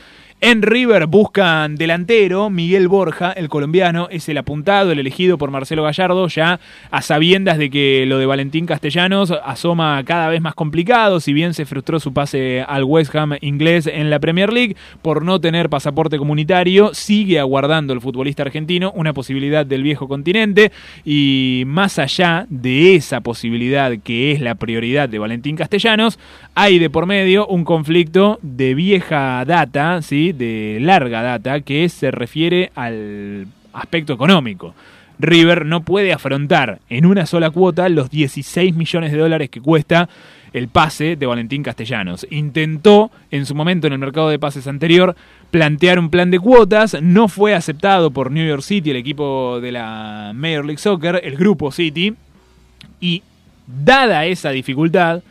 en River buscan delantero, Miguel Borja, el colombiano, es el apuntado, el elegido por Marcelo Gallardo, ya a sabiendas de que lo de Valentín Castellanos asoma cada vez más complicado, si bien se frustró su pase al West Ham inglés en la Premier League, por no tener pasaporte comunitario, sigue aguardando el futbolista argentino una posibilidad del viejo continente y más allá de esa posibilidad que es la prioridad de Valentín Castellanos, hay de por medio un conflicto de vieja data, ¿sí? de larga data que se refiere al aspecto económico. River no puede afrontar en una sola cuota los 16 millones de dólares que cuesta el pase de Valentín Castellanos. Intentó en su momento en el mercado de pases anterior plantear un plan de cuotas, no fue aceptado por New York City, el equipo de la Major League Soccer, el grupo City, y dada esa dificultad,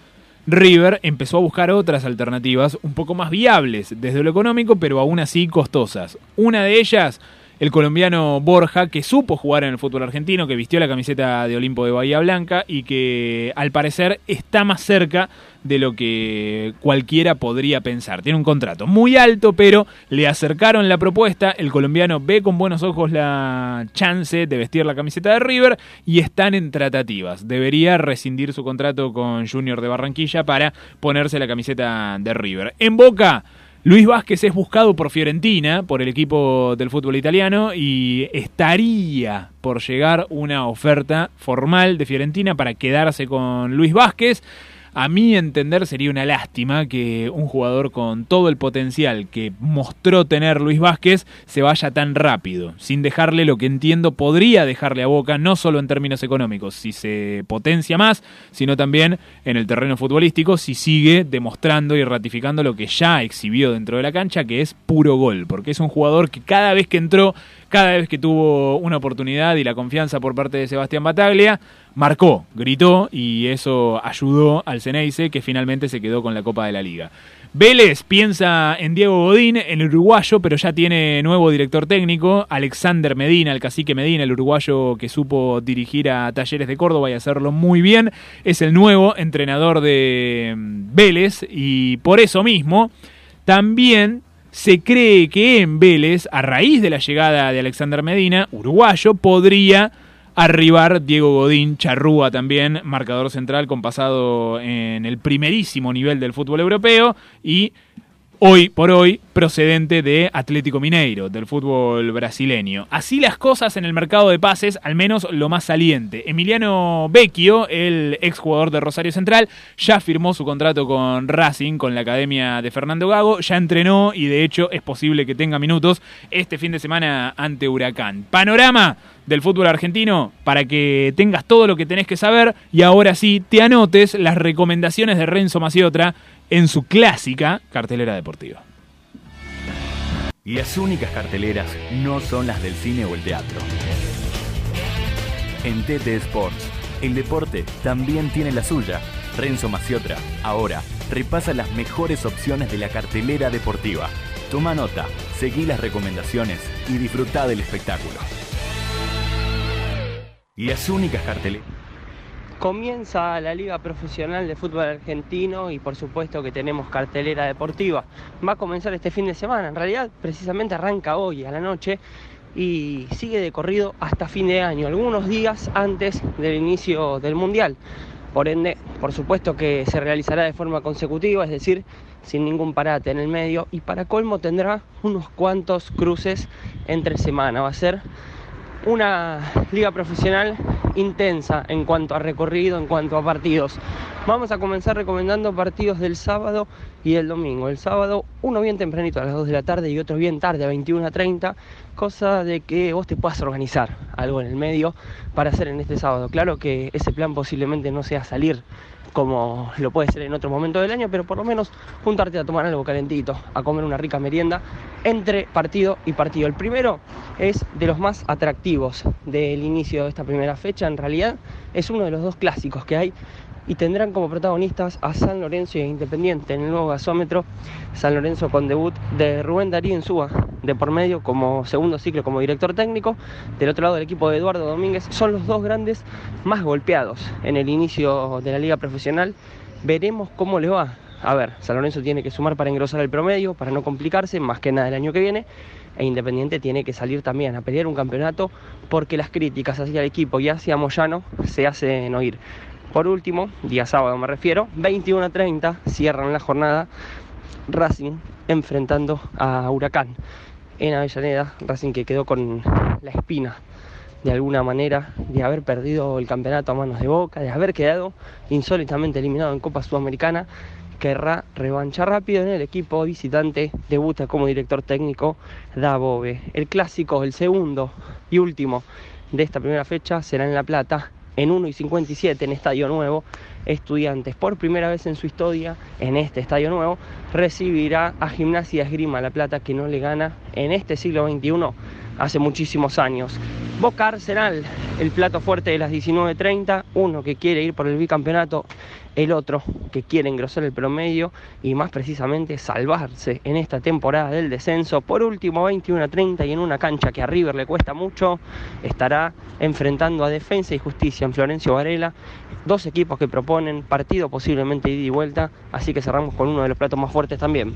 River empezó a buscar otras alternativas un poco más viables desde lo económico, pero aún así costosas. Una de ellas el colombiano Borja, que supo jugar en el fútbol argentino, que vistió la camiseta de Olimpo de Bahía Blanca y que al parecer está más cerca de lo que cualquiera podría pensar. Tiene un contrato muy alto, pero le acercaron la propuesta. El colombiano ve con buenos ojos la chance de vestir la camiseta de River y están en tratativas. Debería rescindir su contrato con Junior de Barranquilla para ponerse la camiseta de River. En Boca. Luis Vázquez es buscado por Fiorentina, por el equipo del fútbol italiano, y estaría por llegar una oferta formal de Fiorentina para quedarse con Luis Vázquez. A mi entender sería una lástima que un jugador con todo el potencial que mostró tener Luis Vázquez se vaya tan rápido, sin dejarle lo que entiendo podría dejarle a Boca, no solo en términos económicos, si se potencia más, sino también en el terreno futbolístico, si sigue demostrando y ratificando lo que ya exhibió dentro de la cancha, que es puro gol, porque es un jugador que cada vez que entró cada vez que tuvo una oportunidad y la confianza por parte de Sebastián Bataglia, marcó, gritó y eso ayudó al Ceneice que finalmente se quedó con la Copa de la Liga. Vélez piensa en Diego Godín, el uruguayo, pero ya tiene nuevo director técnico, Alexander Medina, el cacique Medina, el uruguayo que supo dirigir a Talleres de Córdoba y hacerlo muy bien, es el nuevo entrenador de mm, Vélez y por eso mismo también se cree que en Vélez, a raíz de la llegada de Alexander Medina, uruguayo, podría arribar Diego Godín, charrúa también, marcador central con pasado en el primerísimo nivel del fútbol europeo y hoy por hoy procedente de Atlético Mineiro, del fútbol brasileño. Así las cosas en el mercado de pases, al menos lo más saliente. Emiliano Vecchio, el exjugador de Rosario Central, ya firmó su contrato con Racing, con la academia de Fernando Gago, ya entrenó y de hecho es posible que tenga minutos este fin de semana ante Huracán. Panorama del fútbol argentino para que tengas todo lo que tenés que saber y ahora sí te anotes las recomendaciones de Renzo Maciotra en su clásica cartelera deportiva. Las únicas carteleras no son las del cine o el teatro. En TT Sports, el deporte también tiene la suya. Renzo Maciotra, ahora, repasa las mejores opciones de la cartelera deportiva. Toma nota seguí las recomendaciones y disfrutá del espectáculo. Las únicas carteleras. Comienza la Liga Profesional de Fútbol Argentino y por supuesto que tenemos cartelera deportiva. Va a comenzar este fin de semana, en realidad precisamente arranca hoy a la noche y sigue de corrido hasta fin de año, algunos días antes del inicio del Mundial. Por ende, por supuesto que se realizará de forma consecutiva, es decir, sin ningún parate en el medio y para colmo tendrá unos cuantos cruces entre semana. Va a ser una liga profesional intensa en cuanto a recorrido, en cuanto a partidos. Vamos a comenzar recomendando partidos del sábado y el domingo. El sábado, uno bien tempranito a las 2 de la tarde y otro bien tarde a 21 a 30, cosa de que vos te puedas organizar algo en el medio para hacer en este sábado. Claro que ese plan posiblemente no sea salir como lo puede ser en otro momento del año, pero por lo menos juntarte a tomar algo calentito, a comer una rica merienda entre partido y partido. El primero es de los más atractivos del inicio de esta primera fecha, en realidad es uno de los dos clásicos que hay y tendrán como protagonistas a San Lorenzo y a Independiente en el nuevo gasómetro. San Lorenzo con debut de Rubén Darío Insúa de por medio como segundo ciclo como director técnico. Del otro lado el equipo de Eduardo Domínguez son los dos grandes más golpeados en el inicio de la liga profesional. Veremos cómo le va. A ver, San Lorenzo tiene que sumar para engrosar el promedio, para no complicarse, más que nada el año que viene. E Independiente tiene que salir también a pelear un campeonato porque las críticas hacia el equipo y hacia Moyano se hacen oír. Por último, día sábado me refiero, 21 a 30 cierran la jornada Racing enfrentando a Huracán en Avellaneda. Racing que quedó con la espina de alguna manera de haber perdido el campeonato a manos de Boca, de haber quedado insólitamente eliminado en Copa Sudamericana. Querrá revancha rápido en el equipo visitante, debuta como director técnico Dabove. El clásico, el segundo y último de esta primera fecha será en La Plata en 1 y 57 en Estadio Nuevo, Estudiantes por primera vez en su historia en este Estadio Nuevo recibirá a Gimnasia Esgrima La Plata que no le gana en este siglo XXI hace muchísimos años. Boca Arsenal, el plato fuerte de las 19.30, uno que quiere ir por el bicampeonato, el otro que quiere engrosar el promedio y más precisamente salvarse en esta temporada del descenso. Por último, 21.30 y en una cancha que a River le cuesta mucho, estará enfrentando a Defensa y Justicia en Florencio Varela, dos equipos que proponen partido posiblemente ida y vuelta, así que cerramos con uno de los platos más fuertes también.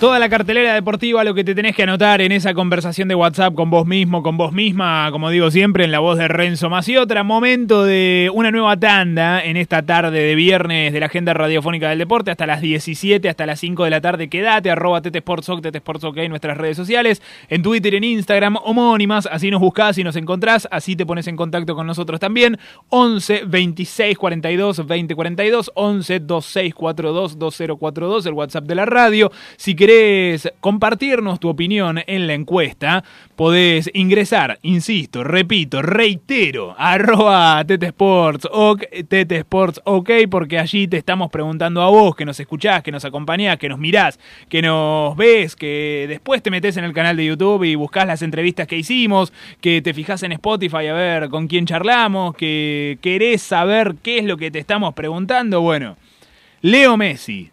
Toda la cartelera deportiva, lo que te tenés que anotar en esa conversación de WhatsApp con vos mismo, con vos misma, como digo siempre, en la voz de Renzo Maciotra. Momento de una nueva tanda en esta tarde de viernes de la agenda radiofónica del deporte, hasta las 17, hasta las 5 de la tarde. Quédate, arroba tetesportsoc, tetesportsoc en nuestras redes sociales, en Twitter, en Instagram, homónimas. Así nos buscás y nos encontrás, así te pones en contacto con nosotros también. 11 26 42 20 42, 11 26 42 2042, el WhatsApp de la radio. Si querés compartirnos tu opinión en la encuesta, podés ingresar, insisto, repito, reitero, (laughs) arroba tetesports, ok, tetesports, ok, porque allí te estamos preguntando a vos, que nos escuchás, que nos acompañás, que nos mirás, que nos ves, que después te metes en el canal de YouTube y buscás las entrevistas que hicimos, que te fijas en Spotify a ver con quién charlamos, que querés saber qué es lo que te estamos preguntando. Bueno, Leo Messi,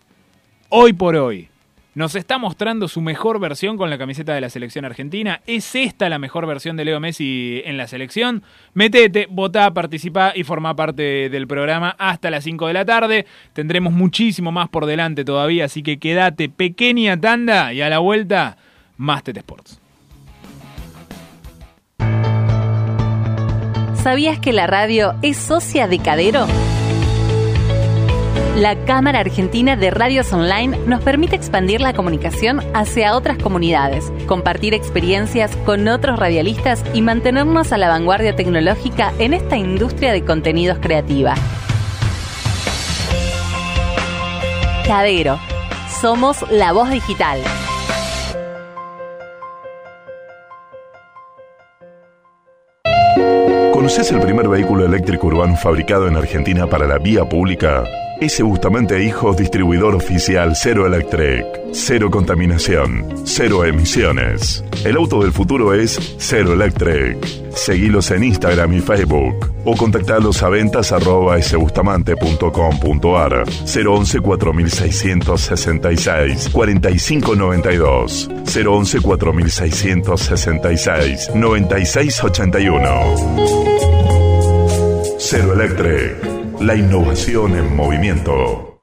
hoy por hoy, nos está mostrando su mejor versión con la camiseta de la selección argentina. ¿Es esta la mejor versión de Leo Messi en la selección? Metete, votá, participá y formá parte del programa hasta las 5 de la tarde. Tendremos muchísimo más por delante todavía, así que quédate pequeña tanda y a la vuelta, más Tete Sports. ¿Sabías que la radio es socia de Cadero? La Cámara Argentina de Radios Online nos permite expandir la comunicación hacia otras comunidades, compartir experiencias con otros radialistas y mantenernos a la vanguardia tecnológica en esta industria de contenidos creativa. Cadero. Somos la voz digital. ¿Conoces el primer vehículo eléctrico urbano fabricado en Argentina para la vía pública? Ese Bustamante Hijos, distribuidor oficial Cero Electric. Cero contaminación, cero emisiones. El auto del futuro es Cero Electric. Seguilos en Instagram y Facebook o contactalos a ventas arroba sbustamante.com.ar 011 4666 4592 011 4666 9681 Cero Electric la innovación en movimiento.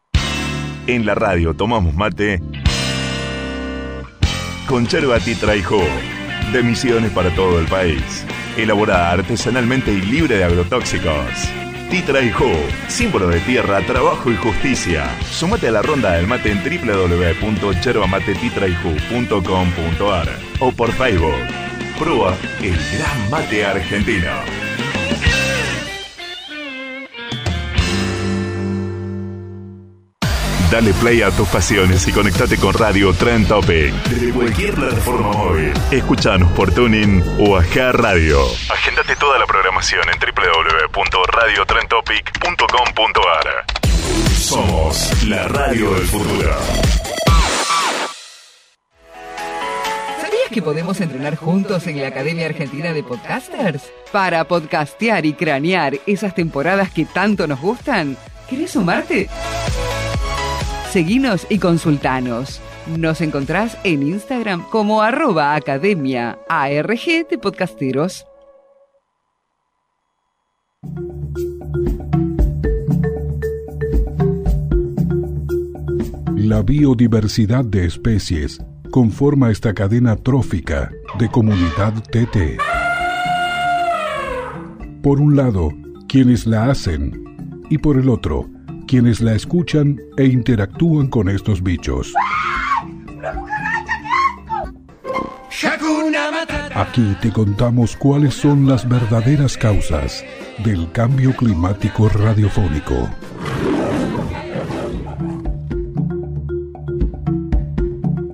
En la radio tomamos mate con titraijo, de misiones para todo el país. Elaborada artesanalmente y libre de agrotóxicos. Titraijo, símbolo de tierra, trabajo y justicia. Sumate a la ronda del mate en www.yerbamatetitraijo.com.ar o por Facebook. Prueba el gran mate argentino. Dale play a tus pasiones y conectate con Radio Trend Topic desde cualquier plataforma móvil. Escuchanos por Tuning o Aja Radio. Agéndate toda la programación en www.radiotrendtopic.com.ar. Somos la radio del futuro. ¿Sabías que podemos entrenar juntos en la Academia Argentina de Podcasters? Para podcastear y cranear esas temporadas que tanto nos gustan. ¿Querés sumarte? Seguinos y consultanos. Nos encontrás en Instagram como arroba academia ARG de podcasteros. La biodiversidad de especies conforma esta cadena trófica de comunidad TT. Por un lado, quienes la hacen y por el otro, quienes la escuchan e interactúan con estos bichos. Aquí te contamos cuáles son las verdaderas causas del cambio climático radiofónico.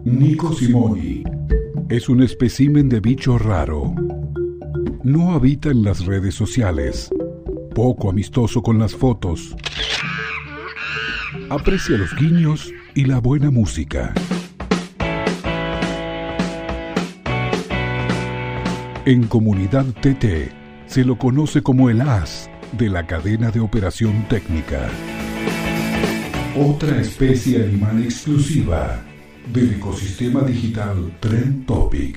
Nico Simoni es un espécimen de bicho raro. No habita en las redes sociales, poco amistoso con las fotos Aprecia los guiños y la buena música. En Comunidad TT se lo conoce como el as de la cadena de operación técnica. Otra especie animal exclusiva del ecosistema digital Trend Topic.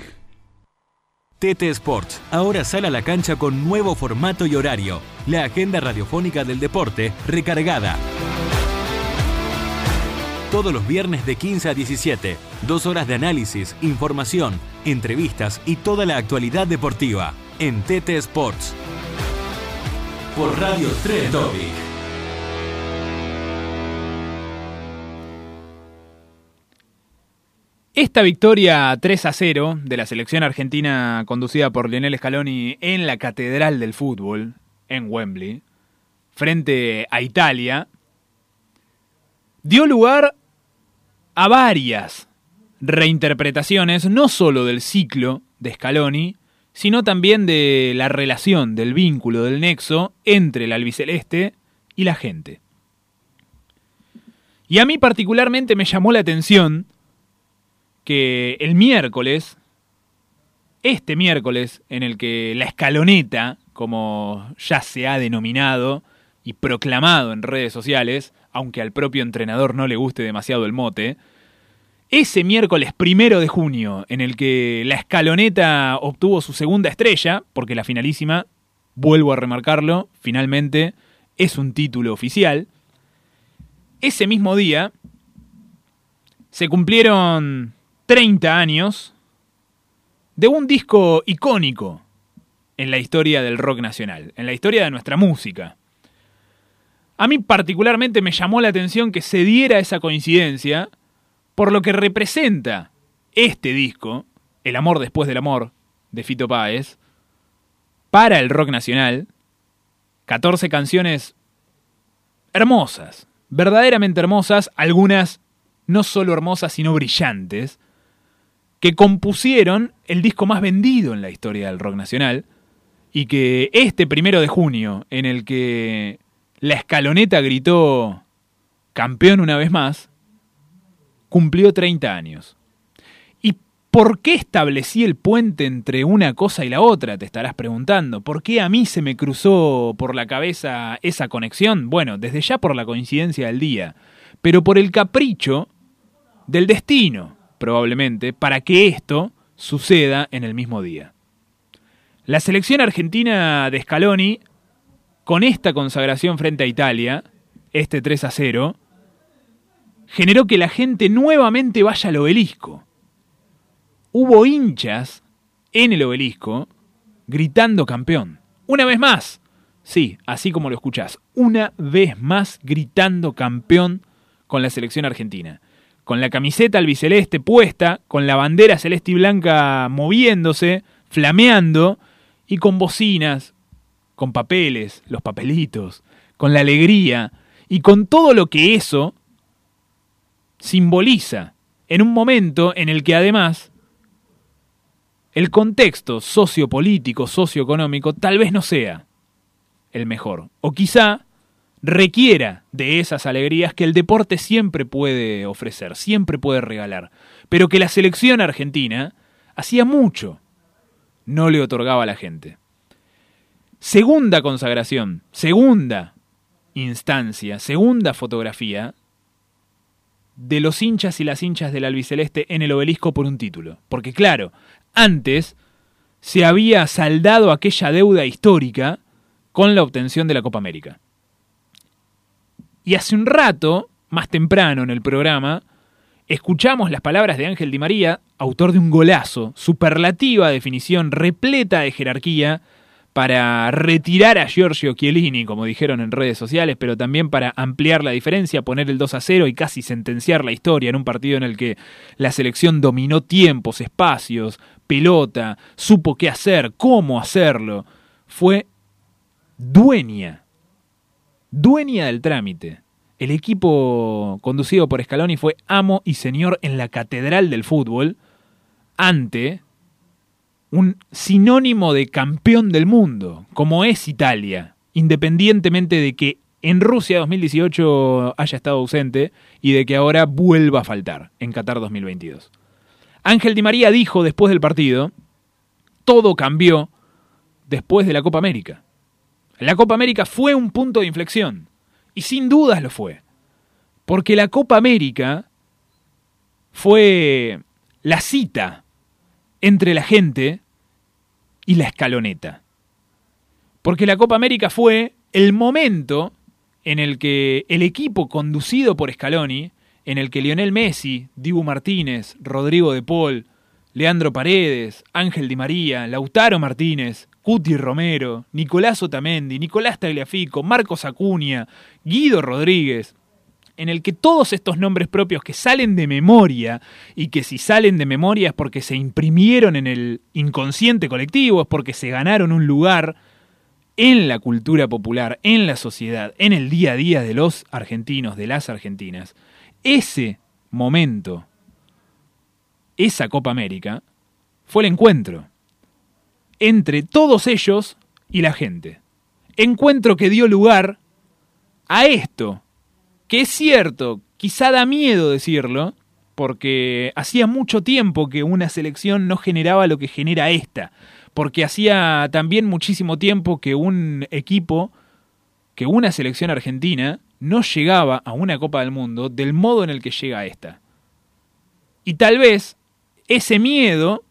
TT Sports, ahora sale a la cancha con nuevo formato y horario. La agenda radiofónica del deporte recargada todos los viernes de 15 a 17. Dos horas de análisis, información, entrevistas y toda la actualidad deportiva en TT Sports. Por Radio 3 Topic. Esta victoria 3 a 0 de la selección argentina conducida por Lionel Scaloni en la Catedral del Fútbol, en Wembley, frente a Italia, dio lugar a varias reinterpretaciones, no solo del ciclo de Scaloni, sino también de la relación, del vínculo, del nexo entre el albiceleste y la gente. Y a mí particularmente me llamó la atención que el miércoles, este miércoles en el que la escaloneta, como ya se ha denominado y proclamado en redes sociales, aunque al propio entrenador no le guste demasiado el mote, ese miércoles primero de junio, en el que la escaloneta obtuvo su segunda estrella, porque la finalísima, vuelvo a remarcarlo, finalmente es un título oficial, ese mismo día se cumplieron 30 años de un disco icónico en la historia del rock nacional, en la historia de nuestra música. A mí particularmente me llamó la atención que se diera esa coincidencia por lo que representa este disco, El amor después del amor, de Fito Páez, para el rock nacional. 14 canciones hermosas, verdaderamente hermosas, algunas no solo hermosas, sino brillantes, que compusieron el disco más vendido en la historia del rock nacional, y que este primero de junio, en el que la escaloneta gritó campeón una vez más, cumplió 30 años. ¿Y por qué establecí el puente entre una cosa y la otra? Te estarás preguntando. ¿Por qué a mí se me cruzó por la cabeza esa conexión? Bueno, desde ya por la coincidencia del día, pero por el capricho del destino, probablemente, para que esto suceda en el mismo día. La selección argentina de Scaloni, con esta consagración frente a Italia, este 3 a 0, generó que la gente nuevamente vaya al obelisco. Hubo hinchas en el obelisco gritando campeón. Una vez más. Sí, así como lo escuchás. Una vez más gritando campeón con la selección argentina. Con la camiseta albiceleste puesta, con la bandera celeste y blanca moviéndose, flameando y con bocinas, con papeles, los papelitos, con la alegría y con todo lo que eso simboliza en un momento en el que además el contexto sociopolítico, socioeconómico, tal vez no sea el mejor. O quizá requiera de esas alegrías que el deporte siempre puede ofrecer, siempre puede regalar, pero que la selección argentina hacía mucho no le otorgaba a la gente. Segunda consagración, segunda instancia, segunda fotografía de los hinchas y las hinchas del albiceleste en el obelisco por un título. Porque claro, antes se había saldado aquella deuda histórica con la obtención de la Copa América. Y hace un rato, más temprano en el programa, escuchamos las palabras de Ángel Di María, autor de un golazo, superlativa definición, repleta de jerarquía, para retirar a Giorgio Chiellini, como dijeron en redes sociales, pero también para ampliar la diferencia, poner el 2 a 0 y casi sentenciar la historia en un partido en el que la selección dominó tiempos, espacios, pelota, supo qué hacer, cómo hacerlo. Fue dueña, dueña del trámite. El equipo conducido por Scaloni fue amo y señor en la catedral del fútbol ante un sinónimo de campeón del mundo, como es Italia, independientemente de que en Rusia 2018 haya estado ausente y de que ahora vuelva a faltar en Qatar 2022. Ángel Di María dijo después del partido, todo cambió después de la Copa América. La Copa América fue un punto de inflexión, y sin dudas lo fue, porque la Copa América fue la cita entre la gente y la escaloneta. Porque la Copa América fue el momento en el que el equipo conducido por Scaloni, en el que Lionel Messi, Dibu Martínez, Rodrigo de Paul, Leandro Paredes, Ángel Di María, Lautaro Martínez, Cuti Romero, Nicolás Otamendi, Nicolás Tagliafico, Marcos Acuña, Guido Rodríguez, en el que todos estos nombres propios que salen de memoria y que si salen de memoria es porque se imprimieron en el inconsciente colectivo, es porque se ganaron un lugar en la cultura popular, en la sociedad, en el día a día de los argentinos, de las argentinas. Ese momento, esa Copa América, fue el encuentro entre todos ellos y la gente. Encuentro que dio lugar a esto que es cierto, quizá da miedo decirlo, porque hacía mucho tiempo que una selección no generaba lo que genera esta, porque hacía también muchísimo tiempo que un equipo, que una selección argentina, no llegaba a una Copa del Mundo del modo en el que llega esta. Y tal vez ese miedo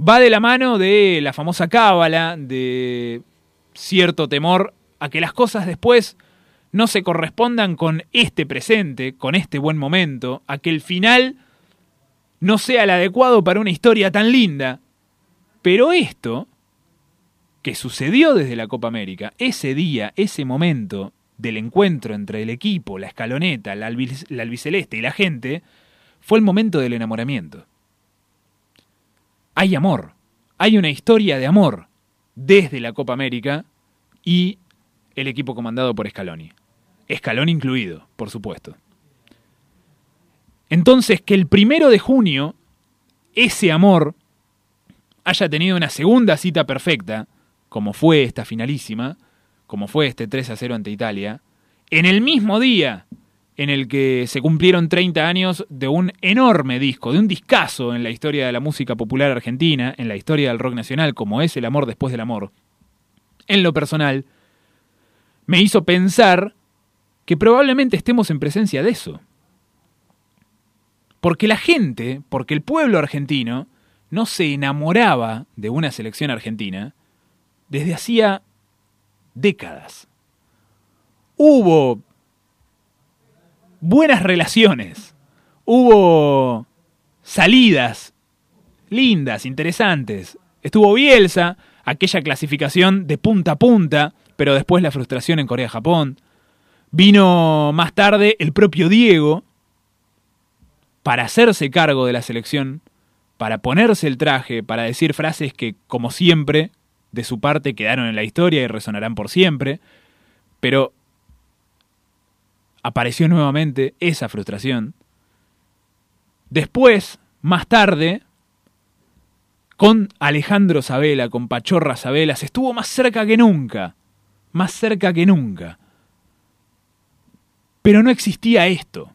va de la mano de la famosa cábala, de cierto temor a que las cosas después no se correspondan con este presente, con este buen momento, a que el final no sea el adecuado para una historia tan linda. Pero esto, que sucedió desde la Copa América, ese día, ese momento del encuentro entre el equipo, la escaloneta, la, albiceleste y la gente, fue el momento del enamoramiento. Hay amor, hay una historia de amor desde la Copa América y el equipo comandado por Scaloni. Scaloni incluido, por supuesto. Entonces, que el primero de junio, ese amor haya tenido una segunda cita perfecta, como fue esta finalísima, como fue este 3 a 0 ante Italia, en el mismo día en el que se cumplieron 30 años de un enorme disco, de un discazo en la historia de la música popular argentina, en la historia del rock nacional, como es El amor después del amor, en lo personal, me hizo pensar que probablemente estemos en presencia de eso. Porque la gente, porque el pueblo argentino, no se enamoraba de una selección argentina desde hacía décadas. Hubo buenas relaciones, hubo salidas lindas, interesantes. Estuvo Bielsa, aquella clasificación de punta a punta, pero después la frustración en Corea-Japón. Vino más tarde el propio Diego para hacerse cargo de la selección, para ponerse el traje, para decir frases que, como siempre, de su parte quedaron en la historia y resonarán por siempre, pero apareció nuevamente esa frustración. Después, más tarde, con Alejandro Sabela, con Pachorra Sabela, se estuvo más cerca que nunca, más cerca que nunca. Pero no existía esto.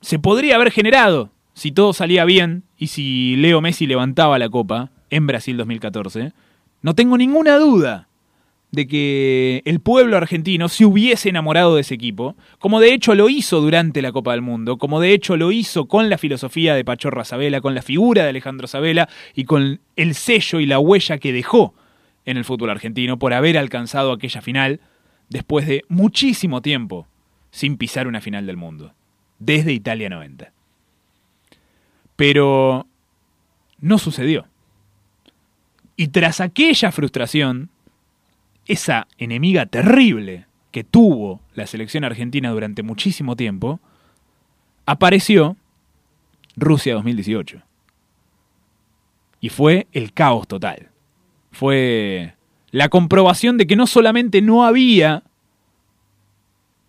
Se podría haber generado si todo salía bien y si Leo Messi levantaba la copa en Brasil 2014. No tengo ninguna duda de que el pueblo argentino se hubiese enamorado de ese equipo, como de hecho lo hizo durante la Copa del Mundo, como de hecho lo hizo con la filosofía de Pachorra Sabela, con la figura de Alejandro Sabela y con el sello y la huella que dejó en el fútbol argentino por haber alcanzado aquella final después de muchísimo tiempo sin pisar una final del mundo, desde Italia 90. Pero no sucedió. Y tras aquella frustración, esa enemiga terrible que tuvo la selección argentina durante muchísimo tiempo, apareció Rusia 2018. Y fue el caos total. Fue la comprobación de que no solamente no había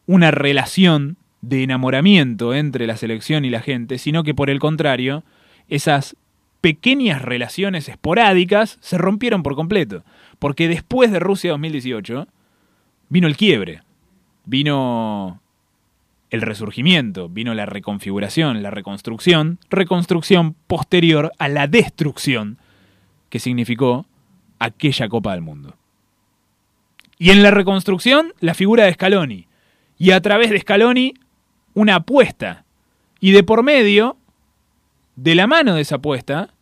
una relación de enamoramiento entre la selección y la gente, sino que por el contrario, esas pequeñas relaciones esporádicas se rompieron por completo. Porque después de Rusia 2018 vino el quiebre, vino el resurgimiento, vino la reconfiguración, la reconstrucción, reconstrucción posterior a la destrucción que significó aquella Copa del Mundo. Y en la reconstrucción, la figura de Scaloni. Y a través de Scaloni, una apuesta. Y de por medio, de la mano de esa apuesta,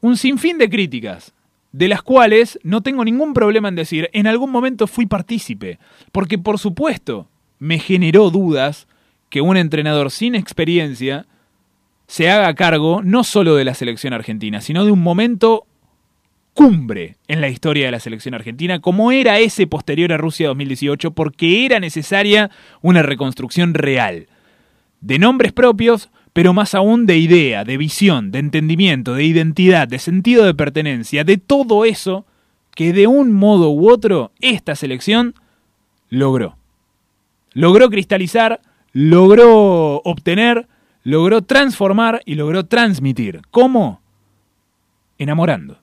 un sinfín de críticas de las cuales no tengo ningún problema en decir, en algún momento fui partícipe, porque por supuesto me generó dudas que un entrenador sin experiencia se haga cargo no solo de la selección argentina, sino de un momento cumbre en la historia de la selección argentina, como era ese posterior a Rusia 2018, porque era necesaria una reconstrucción real, de nombres propios, pero más aún de idea, de visión, de entendimiento, de identidad, de sentido de pertenencia, de todo eso que de un modo u otro esta selección logró. Logró cristalizar, logró obtener, logró transformar y logró transmitir. ¿Cómo? Enamorando.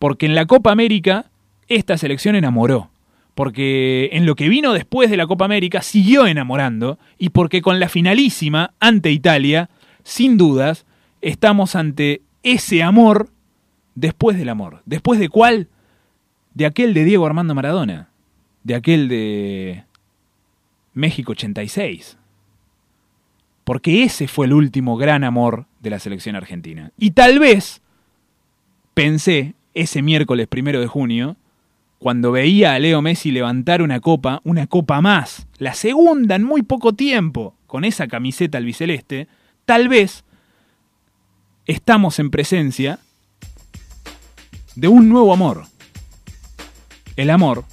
Porque en la Copa América esta selección enamoró. Porque en lo que vino después de la Copa América siguió enamorando. Y porque con la finalísima ante Italia, sin dudas, estamos ante ese amor después del amor. ¿Después de cuál? De aquel de Diego Armando Maradona. De aquel de México 86. Porque ese fue el último gran amor de la selección argentina. Y tal vez pensé ese miércoles primero de junio, cuando veía a Leo Messi levantar una copa, una copa más, la segunda en muy poco tiempo, con esa camiseta albiceleste, tal vez estamos en presencia de un nuevo amor. El amor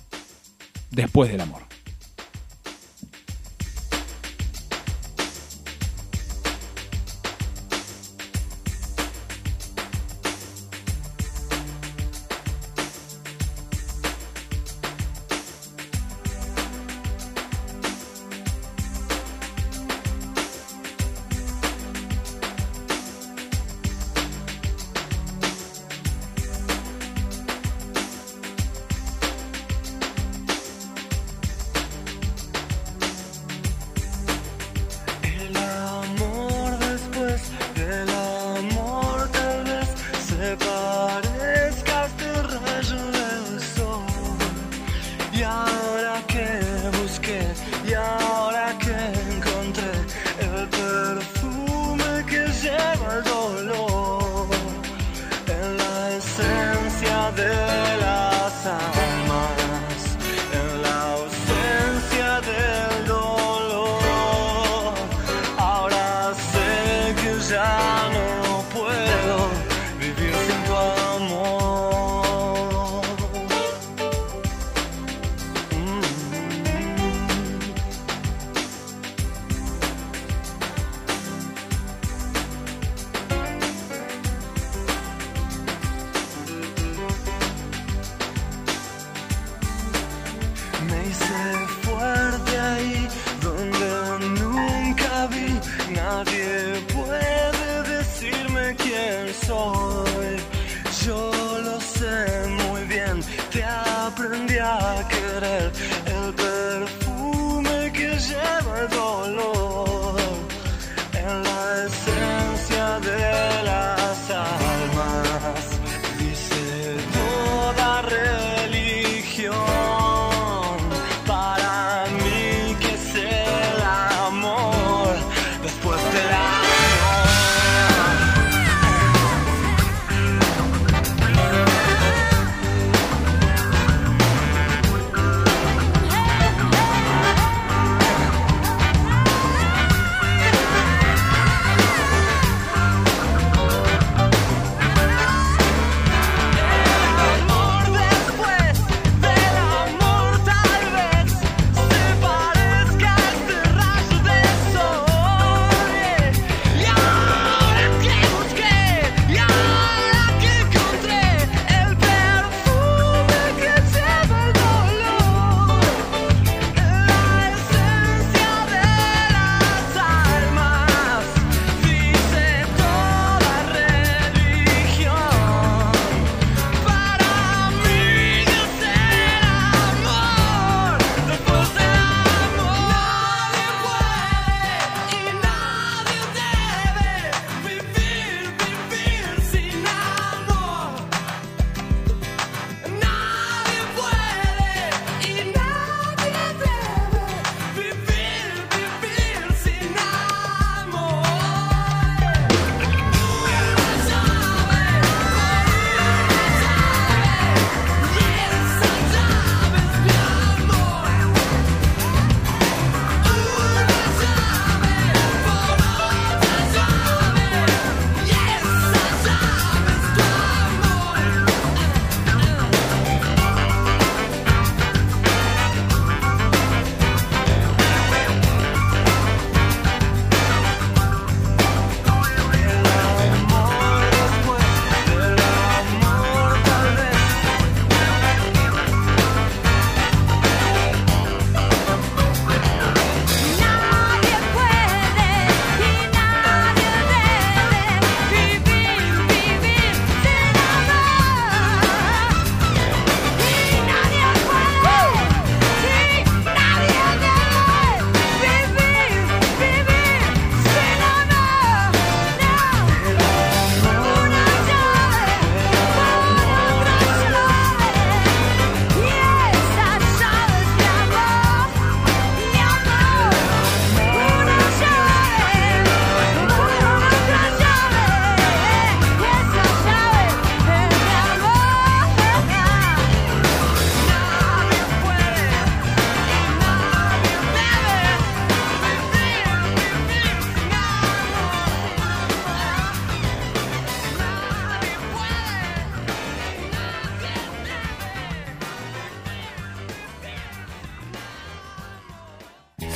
después del amor.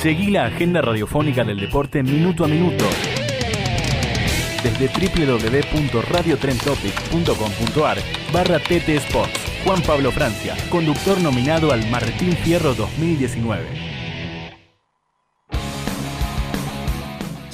Seguí la agenda radiofónica del deporte minuto a minuto. Desde www.radiotrentopic.com.ar barra TT Sports. Juan Pablo Francia, conductor nominado al Martín Fierro 2019.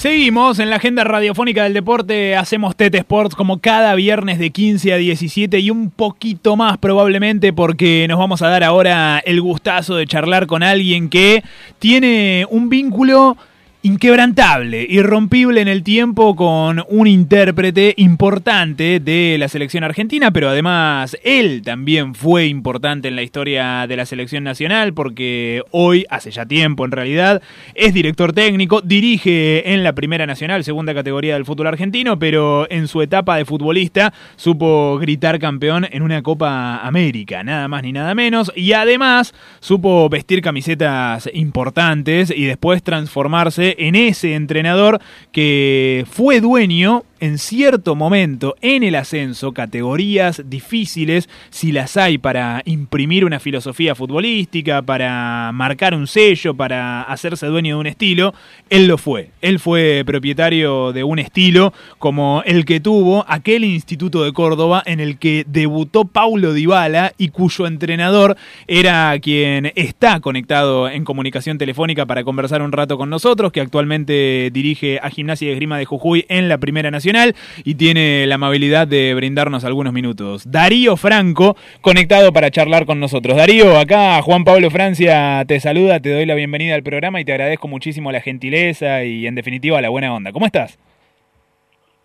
Seguimos en la agenda radiofónica del deporte, hacemos Tete Sports como cada viernes de 15 a 17 y un poquito más probablemente porque nos vamos a dar ahora el gustazo de charlar con alguien que tiene un vínculo inquebrantable, irrompible en el tiempo con un intérprete importante de la selección argentina, pero además él también fue importante en la historia de la selección nacional porque hoy, hace ya tiempo en realidad, es director técnico, dirige en la Primera Nacional, segunda categoría del fútbol argentino, pero en su etapa de futbolista supo gritar campeón en una Copa América, nada más ni nada menos, y además supo vestir camisetas importantes y después transformarse en ese entrenador que fue dueño en cierto momento en el ascenso, categorías difíciles, si las hay para imprimir una filosofía futbolística, para marcar un sello, para hacerse dueño de un estilo, él lo fue. Él fue propietario de un estilo como el que tuvo aquel Instituto de Córdoba en el que debutó Paulo Dybala y cuyo entrenador era quien está conectado en comunicación telefónica para conversar un rato con nosotros, que actualmente dirige a Gimnasia y Esgrima de Jujuy en la Primera Nacional y tiene la amabilidad de brindarnos algunos minutos. Darío Franco, conectado para charlar con nosotros. Darío, acá Juan Pablo Francia te saluda, te doy la bienvenida al programa y te agradezco muchísimo la gentileza y en definitiva la buena onda. ¿Cómo estás?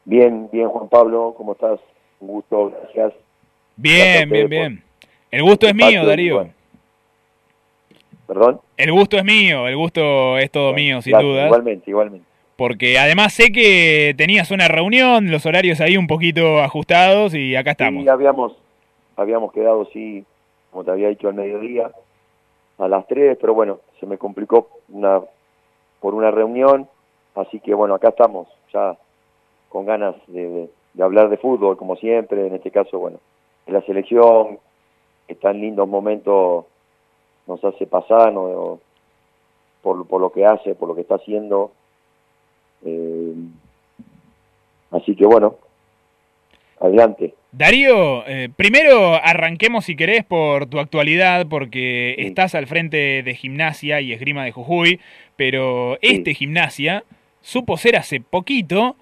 Bien, bien Juan Pablo, ¿cómo estás? Un gusto, gracias. Bien, bien, bien. El gusto es mío, Darío. ¿Perdón? El gusto es mío, el gusto es todo mío, sin duda. Igualmente, igualmente porque además sé que tenías una reunión, los horarios ahí un poquito ajustados y acá estamos. Sí, habíamos, habíamos quedado, sí, como te había dicho, al mediodía, a las 3, pero bueno, se me complicó una, por una reunión, así que bueno, acá estamos, ya con ganas de, de hablar de fútbol, como siempre, en este caso, bueno, de la selección, que tan lindos momentos nos hace pasar, ¿no? por, por lo que hace, por lo que está haciendo, eh, así que bueno, adelante. Darío, eh, primero arranquemos si querés por tu actualidad, porque estás al frente de gimnasia y esgrima de Jujuy, pero este gimnasia supo ser hace poquito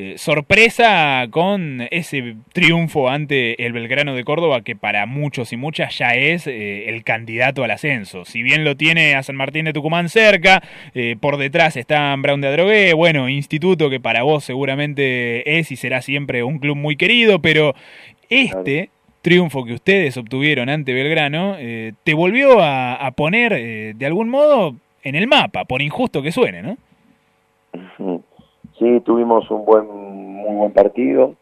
eh, sorpresa con ese triunfo ante el Belgrano de Córdoba, que para muchos y muchas ya es eh, el candidato al ascenso. Si bien lo tiene a San Martín de Tucumán cerca, eh, por detrás está Brown de Adrogué, bueno, instituto que para vos seguramente es y será siempre un club muy querido, pero este triunfo que ustedes obtuvieron ante Belgrano te volvió a, a poner de algún modo en el mapa, por injusto que suene, ¿no? Sí, tuvimos un buen, muy buen partido.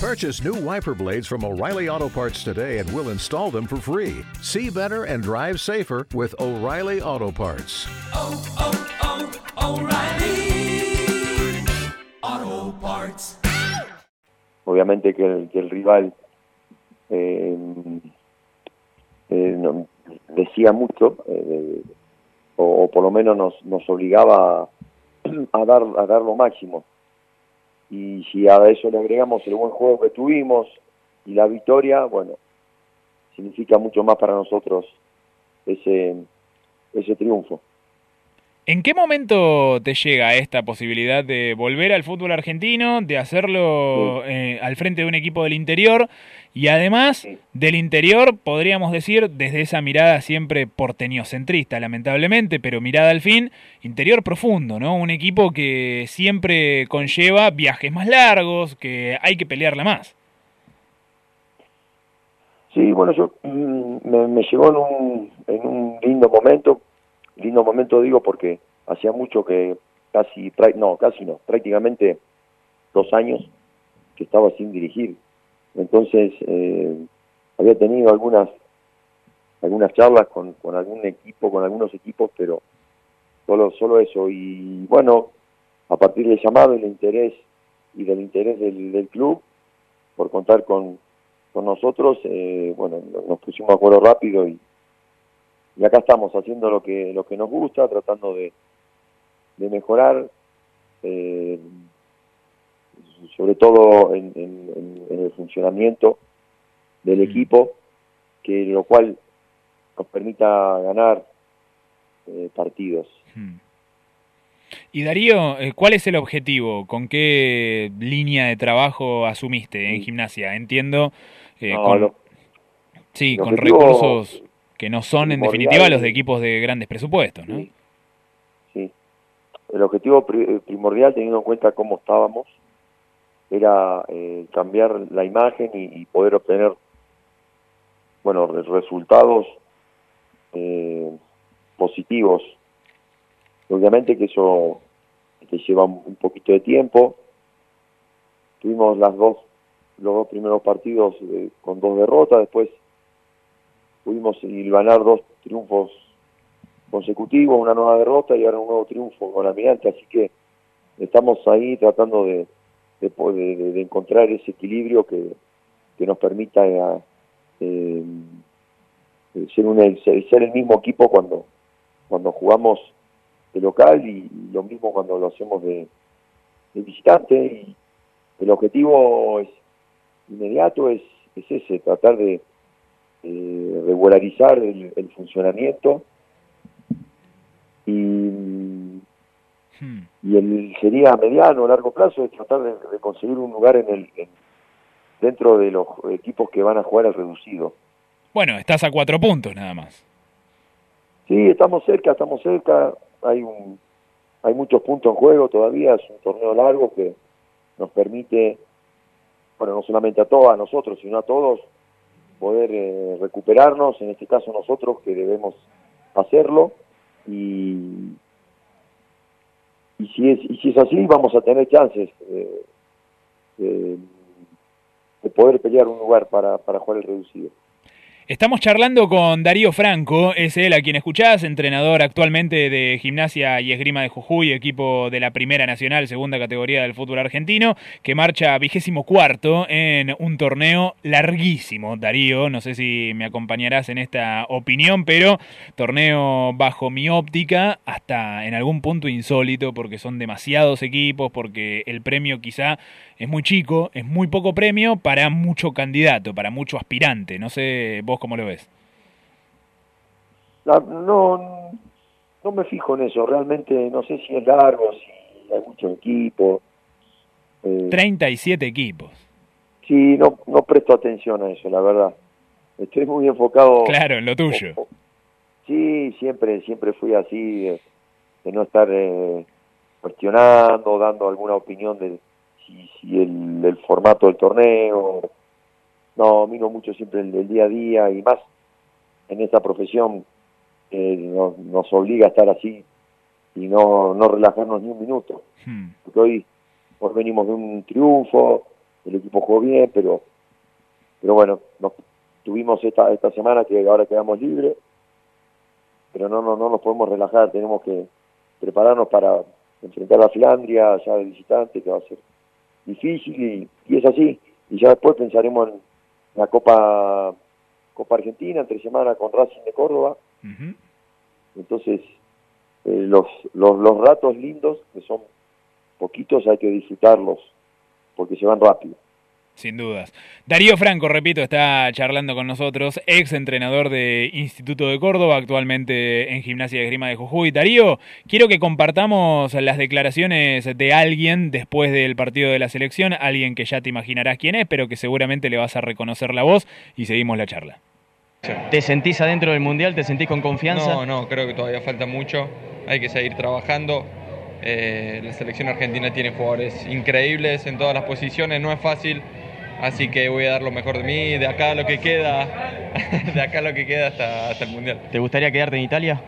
Purchase new wiper blades from O'Reilly Auto Parts today and we'll install them for free. See better and drive safer with O'Reilly Auto Parts. Oh, oh, oh, O'Reilly Auto Parts. Obviamente que el, que el rival eh, eh, no, decía mucho, eh, o, o, por lo menos nos, nos obligaba a dar, a dar lo máximo. Y si a eso le agregamos el buen juego que tuvimos y la victoria, bueno, significa mucho más para nosotros ese, ese triunfo. ¿En qué momento te llega esta posibilidad de volver al fútbol argentino, de hacerlo eh, al frente de un equipo del interior y además del interior, podríamos decir, desde esa mirada siempre porteñocentrista, lamentablemente, pero mirada al fin, interior profundo, ¿no? Un equipo que siempre conlleva viajes más largos, que hay que pelearla más. Sí, bueno, yo mm, me, me llegó en un, en un lindo momento, lindo momento digo porque hacía mucho que casi, no, casi no, prácticamente dos años que estaba sin dirigir. Entonces, eh, había tenido algunas algunas charlas con, con algún equipo, con algunos equipos, pero solo, solo eso. Y bueno, a partir del llamado y del interés y del interés del, del club por contar con, con nosotros, eh, bueno, nos pusimos de acuerdo rápido y, y acá estamos haciendo lo que lo que nos gusta, tratando de, de mejorar, eh, sobre todo en, en- en el funcionamiento del equipo, que lo cual nos permita ganar eh, partidos. Y Darío, eh, ¿cuál es el objetivo? ¿Con qué línea de trabajo asumiste en gimnasia? Entiendo, eh, No, con, lo- sí, con recursos que no son en definitiva los de equipos de grandes presupuestos, ¿no? Sí. El objetivo pri- primordial, teniendo en cuenta cómo estábamos, era eh, cambiar la imagen y, y poder obtener, bueno, re- resultados eh, positivos. Obviamente que eso que lleva un un poquito de tiempo. Tuvimos las dos, los dos primeros partidos eh, con dos derrotas, después pudimos ganar dos triunfos consecutivos, una nueva derrota y ahora un nuevo triunfo con Almirante, así que estamos ahí tratando de, de, de- encontrar ese equilibrio que, que nos permita eh, eh, ser, un, ser ser el mismo equipo cuando, cuando jugamos de local y lo mismo cuando lo hacemos de, de visitante. Y el objetivo es inmediato es, es ese, tratar de eh, regularizar el, el funcionamiento y, y el sería a mediano o largo plazo es tratar de, de conseguir un lugar en el en- dentro de los equipos que van a jugar al reducido. Bueno, estás a cuatro puntos nada más. Sí, estamos cerca, estamos cerca. Hay un, hay muchos puntos en juego todavía. Es un torneo largo que nos permite, bueno, no solamente a todos, a nosotros, sino a todos, poder eh, recuperarnos. En este caso nosotros que debemos hacerlo y y si es y si es así vamos a tener chances eh, de, de poder pelear un lugar para, para jugar el reducido. Estamos charlando con Darío Franco, es él a quien escuchás, entrenador actualmente de Gimnasia y Esgrima de Jujuy, equipo de la Primera Nacional, segunda categoría del fútbol argentino, que marcha vigésimo cuarto en un torneo larguísimo. Darío, no sé si me acompañarás en esta opinión, pero torneo bajo mi óptica hasta en algún punto insólito, porque son demasiados equipos, porque el premio quizá es muy chico, es muy poco premio para mucho candidato, para mucho aspirante. No sé vos cómo lo ves. No, no me fijo en eso, realmente no sé si es largo, si hay muchos equipos. Eh, 37 equipos. sí, no, no presto atención a eso, la verdad. Estoy muy enfocado. Claro, en lo tuyo. Sí, siempre, siempre fui así, de, de no estar eh, cuestionando, dando alguna opinión de si, si el, el formato del torneo. No, miro mucho siempre el, día a día y más en esta profesión eh, nos, nos obliga a estar así y no, no relajarnos ni un minuto. Porque hoy, hoy venimos de un triunfo, el equipo jugó bien, pero, pero bueno, nos, tuvimos esta, esta semana que ahora quedamos libres, pero no, no, no nos podemos relajar, tenemos que prepararnos para enfrentar a Finlandia ya de visitante, que va a ser difícil y, y es así. Y ya después pensaremos en la Copa Copa Argentina, entre semana con Racing de Córdoba. Entonces, eh, los, los, los ratos lindos, que son poquitos, hay que disfrutarlos, porque se van rápido. Sin dudas. Darío Franco, repito, está charlando con nosotros, ex entrenador de Instituto de Córdoba, actualmente en Gimnasia de Esgrima de Jujuy. Darío, quiero que compartamos las declaraciones de alguien después del partido de la selección, alguien que ya te imaginarás quién es, pero que seguramente le vas a reconocer la voz y seguimos la charla. ¿Te sentís adentro del Mundial? ¿Te sentís con confianza? No, no, creo que todavía falta mucho. Hay que seguir trabajando. Eh, la selección argentina tiene jugadores increíbles en todas las posiciones, no es fácil. Así que voy a dar lo mejor de mí, de acá lo que queda, (laughs) de acá lo que queda hasta, hasta el Mundial. ¿Te gustaría quedarte en Italia?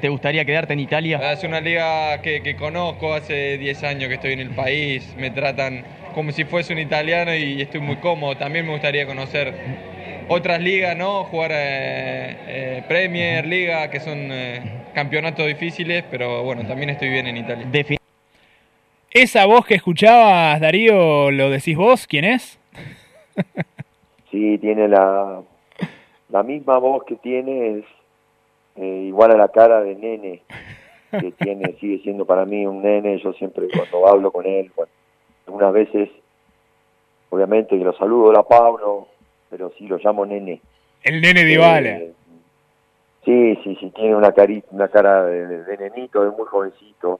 ¿Te gustaría quedarte en Italia? Es una liga que, que conozco, hace 10 años que estoy en el país, me tratan como si fuese un italiano y estoy muy cómodo. También me gustaría conocer otras ligas, ¿no? Jugar eh, eh, Premier, Liga, que son eh, campeonatos difíciles, pero bueno, también estoy bien en Italia. Esa voz que escuchabas, Darío, ¿lo decís vos? ¿Quién es? Sí, tiene la, la misma voz que tiene, es eh, igual a la cara de nene que (laughs) tiene, sigue siendo para mí un nene, yo siempre cuando hablo con él, bueno, algunas veces, obviamente que lo saludo a Pablo, pero sí lo llamo nene. El nene Dybala. Eh, sí, sí, sí, tiene una, cari una cara de, de- de nenito, de muy jovencito.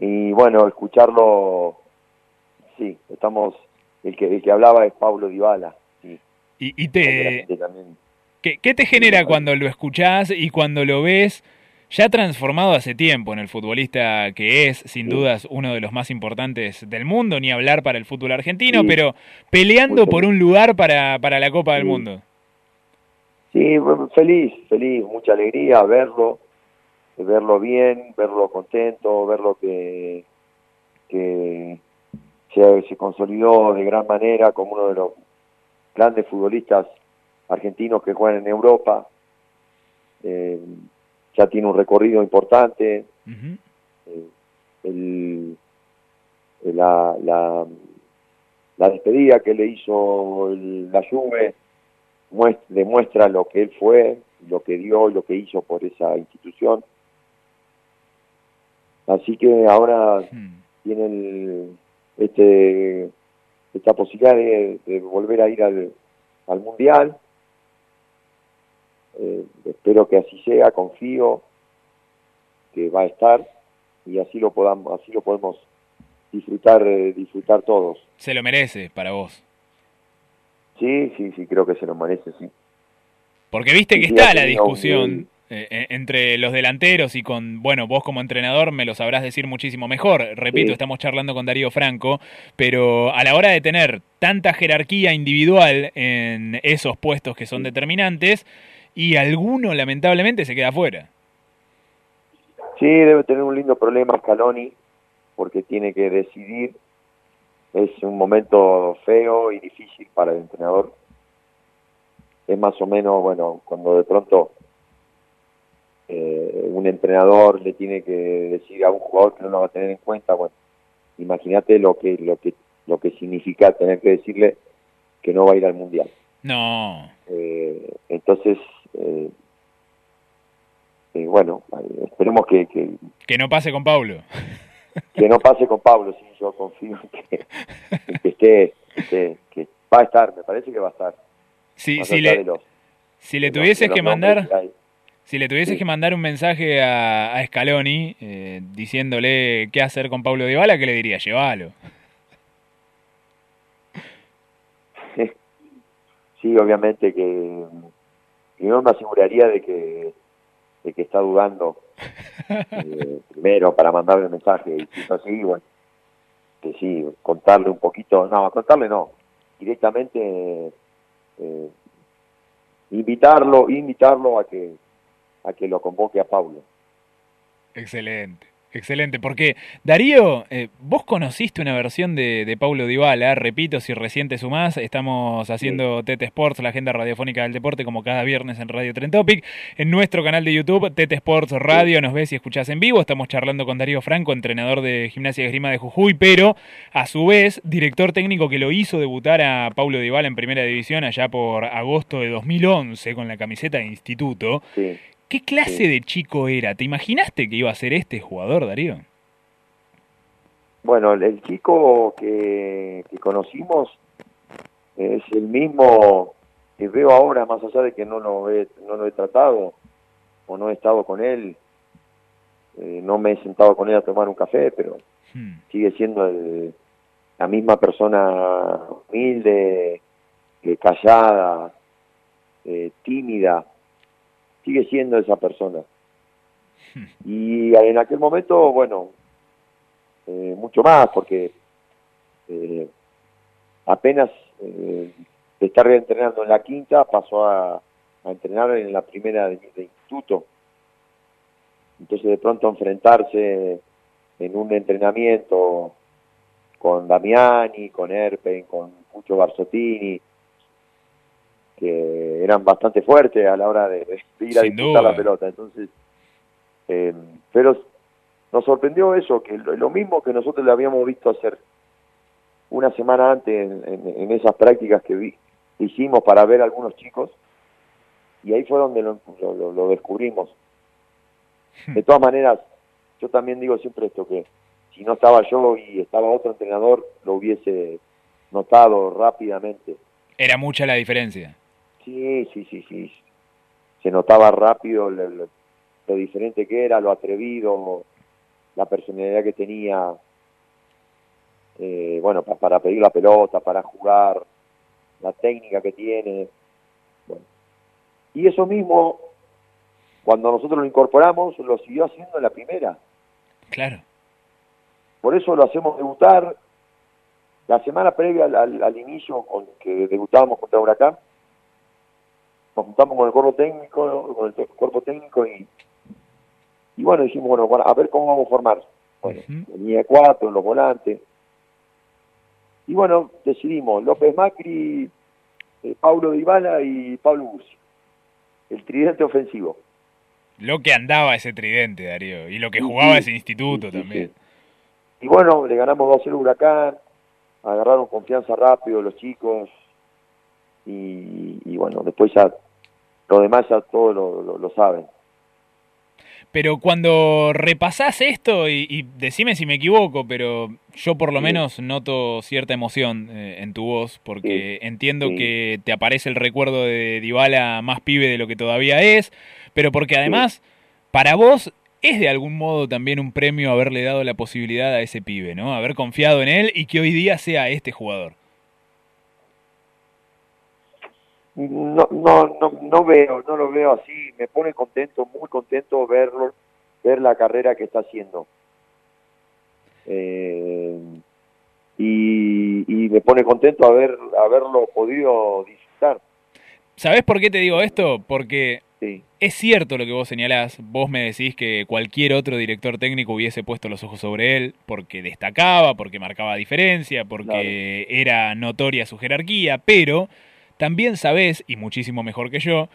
Y bueno, escucharlo, sí, estamos, el que, el que hablaba es Pablo Dybala. Sí, Y, y te. ¿qué, qué te genera cuando lo escuchás y cuando lo ves ya transformado hace tiempo en el futbolista que es, sin dudas, uno de los más importantes del mundo, ni hablar para el fútbol argentino, Sí. pero peleando por un lugar para, para la Copa del. Mundo? Sí, feliz, feliz, mucha alegría verlo, verlo bien, verlo contento, verlo que, que se, se consolidó de gran manera como uno de los grandes futbolistas argentinos que juegan en Europa. Eh, ya tiene un recorrido importante. Eh, el- la, la, la despedida que le hizo el- la Juve muest- demuestra lo que él fue, lo que dio, lo que hizo por esa institución. Así que ahora tiene el- este, esta posibilidad de, de volver a ir al, al Mundial. Eh, espero que así sea, confío que va a estar y así lo podamos, así lo podemos disfrutar, eh, disfrutar todos. Se lo merece para vos. Sí, sí, sí, creo que se lo merece, sí. Porque viste que Sí, está la discusión eh, eh, entre los delanteros y con, bueno, vos como entrenador me lo sabrás decir muchísimo mejor. Repito, Sí. estamos charlando con Darío Franco, pero a la hora de tener tanta jerarquía individual en esos puestos que son determinantes, y alguno lamentablemente se queda afuera. Sí, debe tener un lindo problema Scaloni, porque tiene que decidir. Es un momento feo y difícil para el entrenador. Es más o menos, bueno, cuando de pronto eh, un entrenador le tiene que decir a un jugador que no lo va a tener en cuenta, bueno, imagínate lo que, lo que, lo que significa tener que decirle que no va a ir al mundial. No. Eh, entonces, eh, eh, bueno, esperemos que, que, Que no pase con Paulo. (laughs) que no pase con Pablo, sí, yo confío en que, en que esté, que va a estar, me parece que va a estar. Si, Más si le, los- si le de los- tuvieses que mandar... que. Si le tuvieses que mandar un mensaje a, a Scaloni eh, diciéndole qué hacer con Pablo Dybala, ¿qué le diría? Llévalo. Sí, obviamente que yo me aseguraría de que, de que está dudando eh, (laughs) primero para mandarle el mensaje y si es así, bueno, que sí, contarle un poquito, no, contarle no, directamente eh, invitarlo, invitarlo a que a que lo convoque a Pablo. Excelente, excelente. Porque, Darío, eh, vos conociste una versión de, de Paulo Dybala, repito, si recién te sumás, estamos haciendo Tete Sports, la agenda radiofónica del deporte, como cada viernes en Radio Tren Topic. En nuestro canal de YouTube, Tete Sports Radio, nos ves y escuchás en vivo. Estamos charlando con Darío Franco, entrenador de Gimnasia y Esgrima de Jujuy, pero a su vez, director técnico que lo hizo debutar a Paulo Dybala en Primera División allá por agosto de 2011 con la camiseta de instituto. Sí. ¿Qué clase de chico era? ¿Te imaginaste que iba a ser este jugador, Darío? Bueno, el, chico que, que conocimos es el mismo que veo ahora, más allá de que no lo he, no lo he tratado o no he estado con él, eh, no me he sentado con él a tomar un café, pero sigue siendo el- la misma persona humilde, eh, callada, eh, tímida, sigue siendo esa persona. Y en aquel momento, bueno, eh, mucho más, porque eh, apenas eh, de estar entrenando en la quinta pasó a, a entrenar en la primera de, de instituto. Entonces de pronto enfrentarse en un entrenamiento con Damiani, con Erpen, con Pucho Barzottini, que eran bastante fuertes a la hora de, de ir a Sin disputar duda. la pelota. Entonces, eh, pero nos sorprendió eso, que lo, mismo que nosotros le habíamos visto hacer una semana antes en, en- en esas prácticas que vi- hicimos para ver a algunos chicos, y ahí fue donde lo- lo descubrimos. De todas maneras, yo también digo siempre esto, que si no estaba yo y estaba otro entrenador, lo hubiese notado rápidamente. Era mucha la diferencia. Sí, sí, sí, sí. Se notaba rápido lo, lo- lo diferente que era, lo atrevido, la personalidad que tenía, eh, bueno, pa- para pedir la pelota, para jugar, la técnica que tiene. Bueno. Y eso mismo, cuando nosotros lo incorporamos, lo siguió haciendo en la primera. Claro. Por eso lo hacemos debutar. La semana previa al, al- al inicio, con que debutábamos contra Huracán, nos juntamos con el cuerpo técnico, con el cuerpo técnico y, y bueno, dijimos, bueno, a ver cómo vamos a formar. Bueno, línea de cuatro, los volantes. Y bueno, decidimos López Macri, eh, Paulo Dybala y Pablo Bussi. El tridente ofensivo. Lo que andaba ese tridente, Darío. Y lo que jugaba sí, ese instituto también. Y bueno, le ganamos 2-0 a Huracán, agarraron confianza rápido los chicos y, y bueno, después ya lo demás ya todos lo, lo- lo saben. Pero cuando repasás esto, y, y decime si me equivoco, pero yo por lo Sí. menos noto cierta emoción eh, en tu voz, porque entiendo Sí. que te aparece el recuerdo de Dybala más pibe de lo que todavía es, pero porque además, para vos, es de algún modo también un premio haberle dado la posibilidad a ese pibe, ¿no? Haber confiado en él y que hoy día sea este jugador. No, no, no, no veo, no lo veo así. Me pone contento, muy contento verlo, ver la carrera que está haciendo. Eh, y, y me pone contento haber haberlo podido disfrutar. ¿Sabés por qué te digo esto? Porque Sí. es cierto lo que vos señalás. Vos me decís que cualquier otro director técnico hubiese puesto los ojos sobre él porque destacaba, porque marcaba diferencia, porque era notoria su jerarquía, pero también sabés, y muchísimo mejor que yo,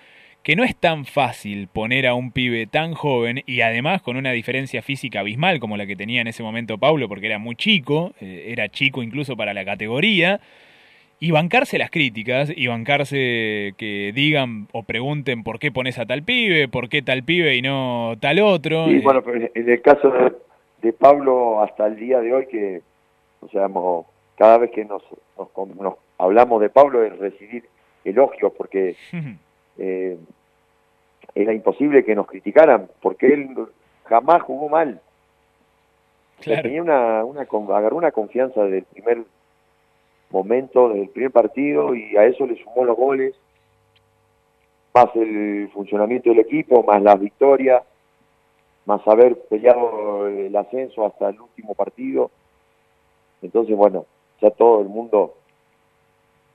que no es tan fácil poner a un pibe tan joven y además con una diferencia física abismal como la que tenía en ese momento Paulo, porque era muy chico, eh, era chico incluso para la categoría, y bancarse las críticas y bancarse que digan o pregunten por qué pones a tal pibe, por qué tal pibe y no tal otro. Sí, Eh, bueno, pero en- el caso de, de Pablo hasta el día de hoy, que, o sea, cada vez que nos, nos hablamos de Pablo es recibir elogios, porque (laughs) eh, era imposible que nos criticaran, porque él jamás jugó mal. Claro. tenía una, una, agarró una confianza desde el primer momento, desde el primer partido, y a eso le sumó los goles, más el funcionamiento del equipo, más las victorias, más haber peleado el ascenso hasta el último partido. Entonces, bueno, ya todo el mundo,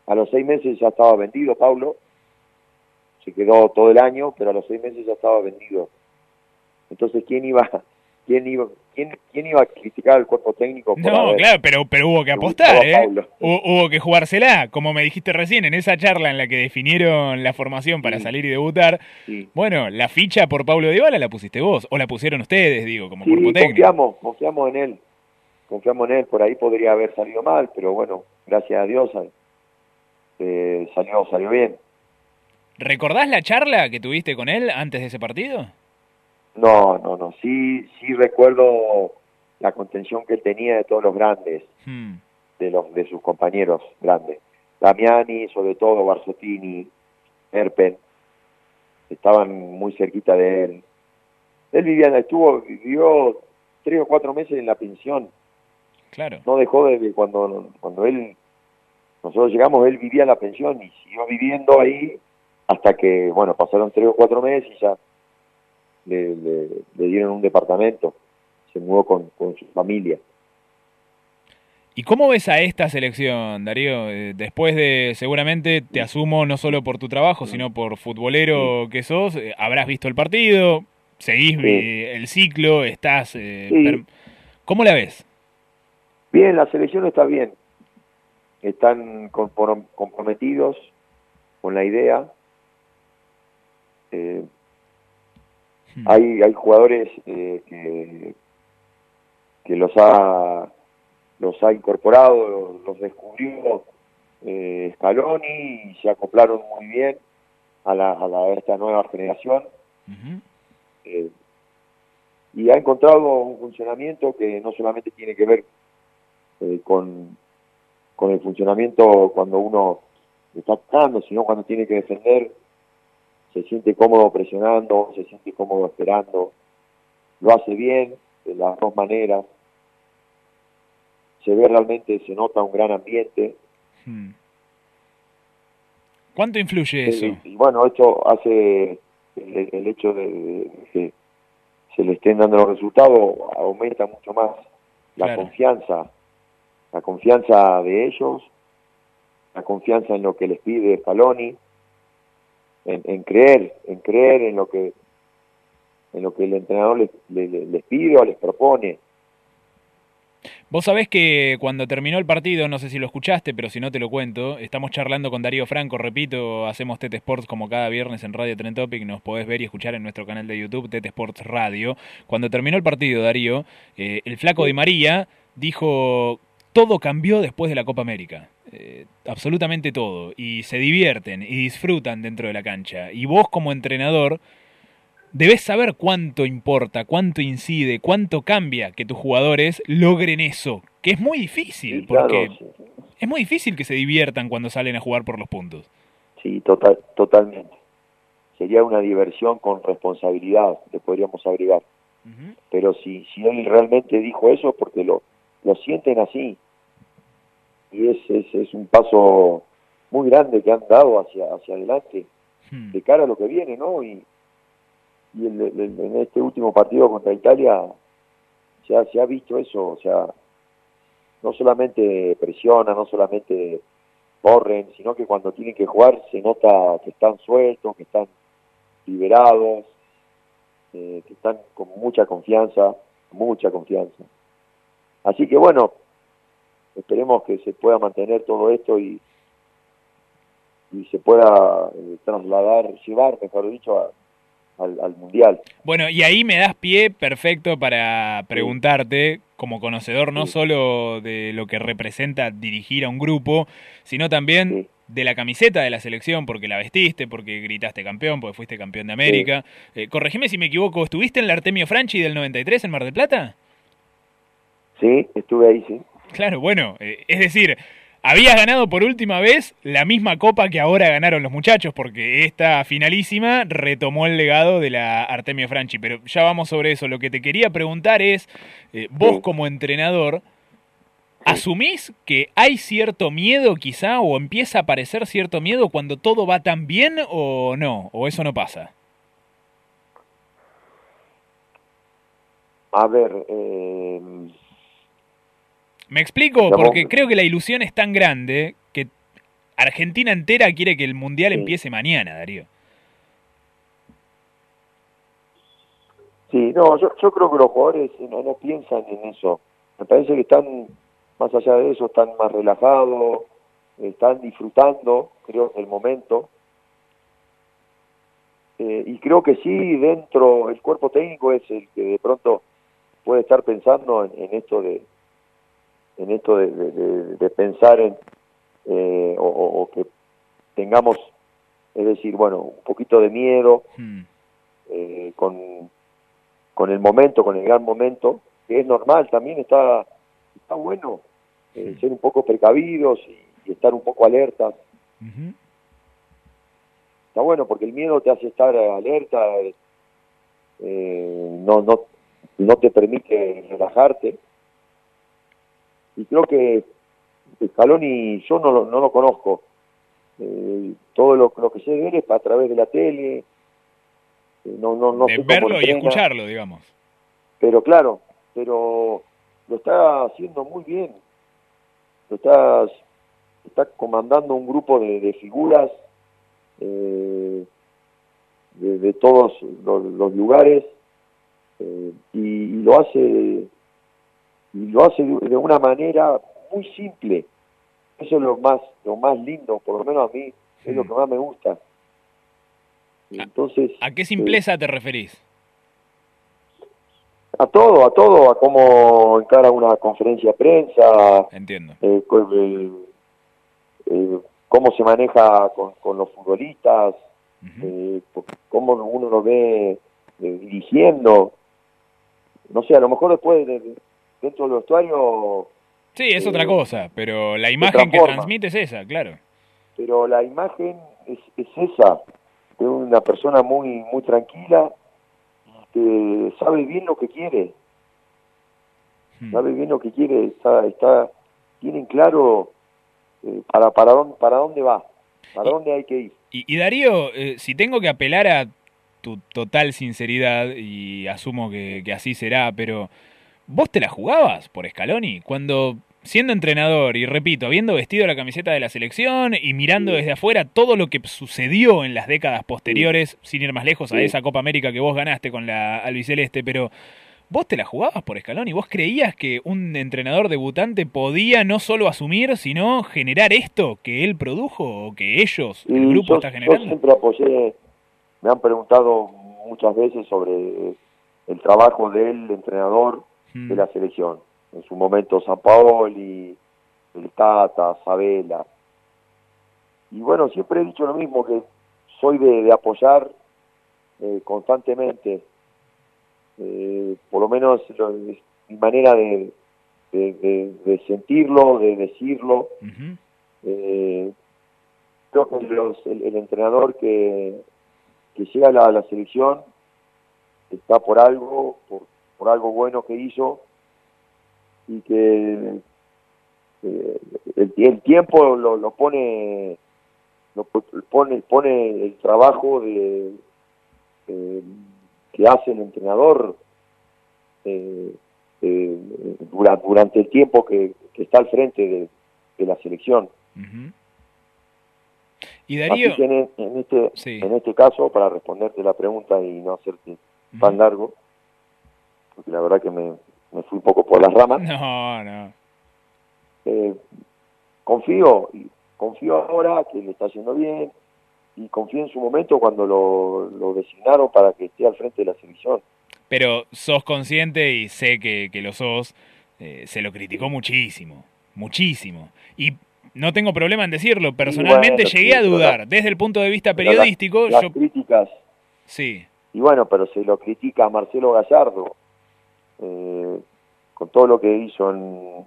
a los seis meses ya estaba vendido Pablo, se quedó todo el año, pero a los seis meses ya estaba vendido. Entonces, ¿quién iba, (laughs) quién iba, quién, quién iba a criticar al cuerpo técnico? por No, claro, pero, pero hubo que apostar, ¿eh? Hubo, hubo que jugársela, como me dijiste recién, en esa charla en la que definieron la formación para salir y debutar. Bueno, la ficha por Pablo Dybala la pusiste vos, o la pusieron ustedes, digo, como Sí, cuerpo técnico. confiamos, confiamos en él. Confiamos en él, por ahí podría haber salido mal, pero bueno, gracias a Dios eh, salió, salió bien. ¿Recordás la charla que tuviste con él antes de ese partido? No, no, no, sí, sí recuerdo la contención que él tenía de todos los grandes, Hmm. de los de sus compañeros grandes. Damiani, sobre todo Barzottini, Erpen, estaban muy cerquita de él. Él vivía, estuvo, vivió tres o cuatro meses en la pensión. Claro. No dejó de cuando cuando él nosotros llegamos, él vivía en la pensión y siguió viviendo ahí hasta que, bueno, pasaron tres o cuatro meses y ya le, le- le dieron un departamento. Se mudó con, con su familia. ¿Y cómo ves a esta selección, Darío? Eh, Después de, seguramente, te asumo no solo por tu trabajo, sino por futbolero que sos, eh, habrás visto el partido, seguís Sí. el ciclo, estás... eh, Sí. ¿Cómo la ves? Bien, la selección está bien. Están compro- comprometidos con la idea. Eh, hay, hay jugadores eh, que, que los ha los ha incorporado, los, los descubrió eh, Scaloni y se acoplaron muy bien. a, la, a, la, a esta nueva generación. Eh, y ha encontrado un funcionamiento que no solamente tiene que ver con, con el funcionamiento cuando uno está atacando, sino cuando tiene que defender, se siente cómodo presionando, se siente cómodo esperando, lo hace bien de las dos maneras, se ve realmente, se nota un gran ambiente. Hmm. ¿Cuánto influye eso? Y, y bueno, esto hace el, el hecho de, de, que se le estén dando los resultados, aumenta mucho más la Claro. confianza, la confianza de ellos, la confianza en lo que les pide Scaloni, en, en creer, en creer en lo que en lo que el entrenador les, les, les pide o les propone. Vos sabés que cuando terminó el partido, no sé si lo escuchaste, pero si no te lo cuento, estamos charlando con Darío Franco, repito, hacemos Tete Sports como cada viernes en Radio Tren Topic, nos podés ver y escuchar en nuestro canal de YouTube, Tete Sports Radio. Cuando terminó el partido, Darío, eh, el flaco Di María dijo, todo cambió después de la Copa América. Eh, absolutamente todo. Y se divierten y disfrutan dentro de la cancha. Y vos como entrenador debes saber cuánto importa, cuánto incide, cuánto cambia que tus jugadores logren eso, que es muy difícil, Sí, claro, porque sí. es muy difícil que se diviertan cuando salen a jugar por los puntos. Sí, total, totalmente. Sería una diversión con responsabilidad, le podríamos agregar. Pero si, si él realmente dijo eso es porque lo, lo sienten así. Y es, es, es un paso muy grande que han dado hacia, hacia adelante, de cara a lo que viene, ¿no? Y, y el- el- en este último partido contra Italia se ha, se ha visto eso, o sea, no solamente presiona, no solamente corren, sino que cuando tienen que jugar se nota que están sueltos, que están liberados, eh, que están con mucha confianza, mucha confianza. Así que bueno, esperemos que se pueda mantener todo esto y, y se pueda eh, trasladar, llevar, mejor dicho, a- al, al Mundial. Bueno, y ahí me das pie perfecto para preguntarte, como conocedor no solo de lo que representa dirigir a un grupo, sino también de la camiseta de la selección, porque la vestiste, porque gritaste campeón, porque fuiste campeón de América. Eh, corregime si me equivoco, ¿estuviste en la Artemio Franchi del 93 en Mar del Plata? Sí, estuve ahí, sí. Claro, bueno, eh, es decir, habías ganado por última vez la misma copa que ahora ganaron los muchachos, porque esta finalísima retomó el legado de la Artemio Franchi. Pero ya vamos sobre eso. Lo que te quería preguntar es, eh, vos como entrenador, ¿asumís que hay cierto miedo quizá o empieza a aparecer cierto miedo cuando todo va tan bien o no? ¿O eso no pasa? A ver, eh, Me explico, porque creo que la ilusión es tan grande que Argentina entera quiere que el Mundial empiece mañana, Darío. Sí, no, yo, yo creo que los jugadores no, no piensan en eso. Me parece que están, más allá de eso, están más relajados, están disfrutando, creo, el momento. Eh, y creo que sí, dentro, el cuerpo técnico es el que de pronto puede estar pensando en, en esto de en esto de, de- pensar en eh, o, que tengamos, es decir, bueno, un poquito de miedo eh, con, con el momento, con el gran momento, que es normal, también está, está bueno eh, ser un poco precavidos y, y estar un poco alertas. Está bueno porque el miedo te hace estar alerta, eh, no, no, no te permite relajarte. Y creo que Scaloni yo no lo, no lo conozco. Eh, todo lo, lo que sé de él es a través de la tele, eh, no, no, no de sé cómo verlo y entrena. escucharlo, digamos. Pero claro, pero lo está haciendo muy bien. Lo está, está comandando un grupo de, de figuras eh, de, de todos los, los lugares eh, y, y lo hace y lo hace de, una manera muy simple. Eso es lo más lo más lindo, por lo menos a mí es lo que más me gusta. Entonces ¿A qué simpleza te referís? A todo, a todo, a cómo encara una conferencia de prensa, Entiendo. eh, eh, eh, cómo se maneja con, con los futbolistas, eh, por cómo uno lo ve eh, dirigiendo. No sé, a lo mejor después de- dentro del vestuario, Sí, es Eh, otra cosa, pero la imagen que transmite es esa, claro. pero la imagen es, es esa, de una persona muy muy tranquila, que sabe bien lo que quiere, sabe bien lo que quiere, está, está tienen claro eh, para para dónde para dónde va, para dónde hay que ir. Y, y Darío, eh, si tengo que apelar a tu total sinceridad, y asumo que, que así será, pero ¿vos te la jugabas por Scaloni? Cuando, siendo entrenador, y repito, habiendo vestido la camiseta de la selección y mirando desde afuera todo lo que sucedió en las décadas posteriores, sin ir más lejos a Sí. esa Copa América que vos ganaste con la albiceleste, pero... ¿Vos te la jugabas por Scaloni? ¿Vos creías que un entrenador debutante podía no solo asumir, sino generar esto que él produjo o que ellos, el grupo, yo, está yo generando? siempre apoyé, me han preguntado muchas veces sobre el trabajo del entrenador Mm. de la selección. En su momento San Paoli, el Tata, Sabela. Y bueno, siempre he dicho lo mismo, que soy de, de apoyar eh, constantemente, eh, por lo menos mi manera de, de, de- de sentirlo, de decirlo. Eh, creo que los- el, el entrenador que, que llega a la, a la selección está por algo, por, por algo bueno que hizo y que eh, el, el tiempo lo, lo pone lo po- pone pone el trabajo de eh, que hace el entrenador eh, eh, dura- durante el tiempo que, que está al frente de, de la selección. Y Darío, Así que en, en este, en este caso, para responderte la pregunta y no hacerte tan largo, porque la verdad que me, me fui un poco por las ramas, no, no. eh, confío, confío ahora que le está haciendo bien y confío en su momento cuando lo, lo designaron para que esté al frente de la selección. Pero sos consciente y sé que, que lo sos, eh, se lo criticó muchísimo, muchísimo. Y no tengo problema en decirlo, personalmente bueno, llegué a dudar. Desde el punto de vista periodístico, las yo... críticas, Sí, y bueno, pero se lo critica a Marcelo Gallardo, eh, con todo lo que hizo en,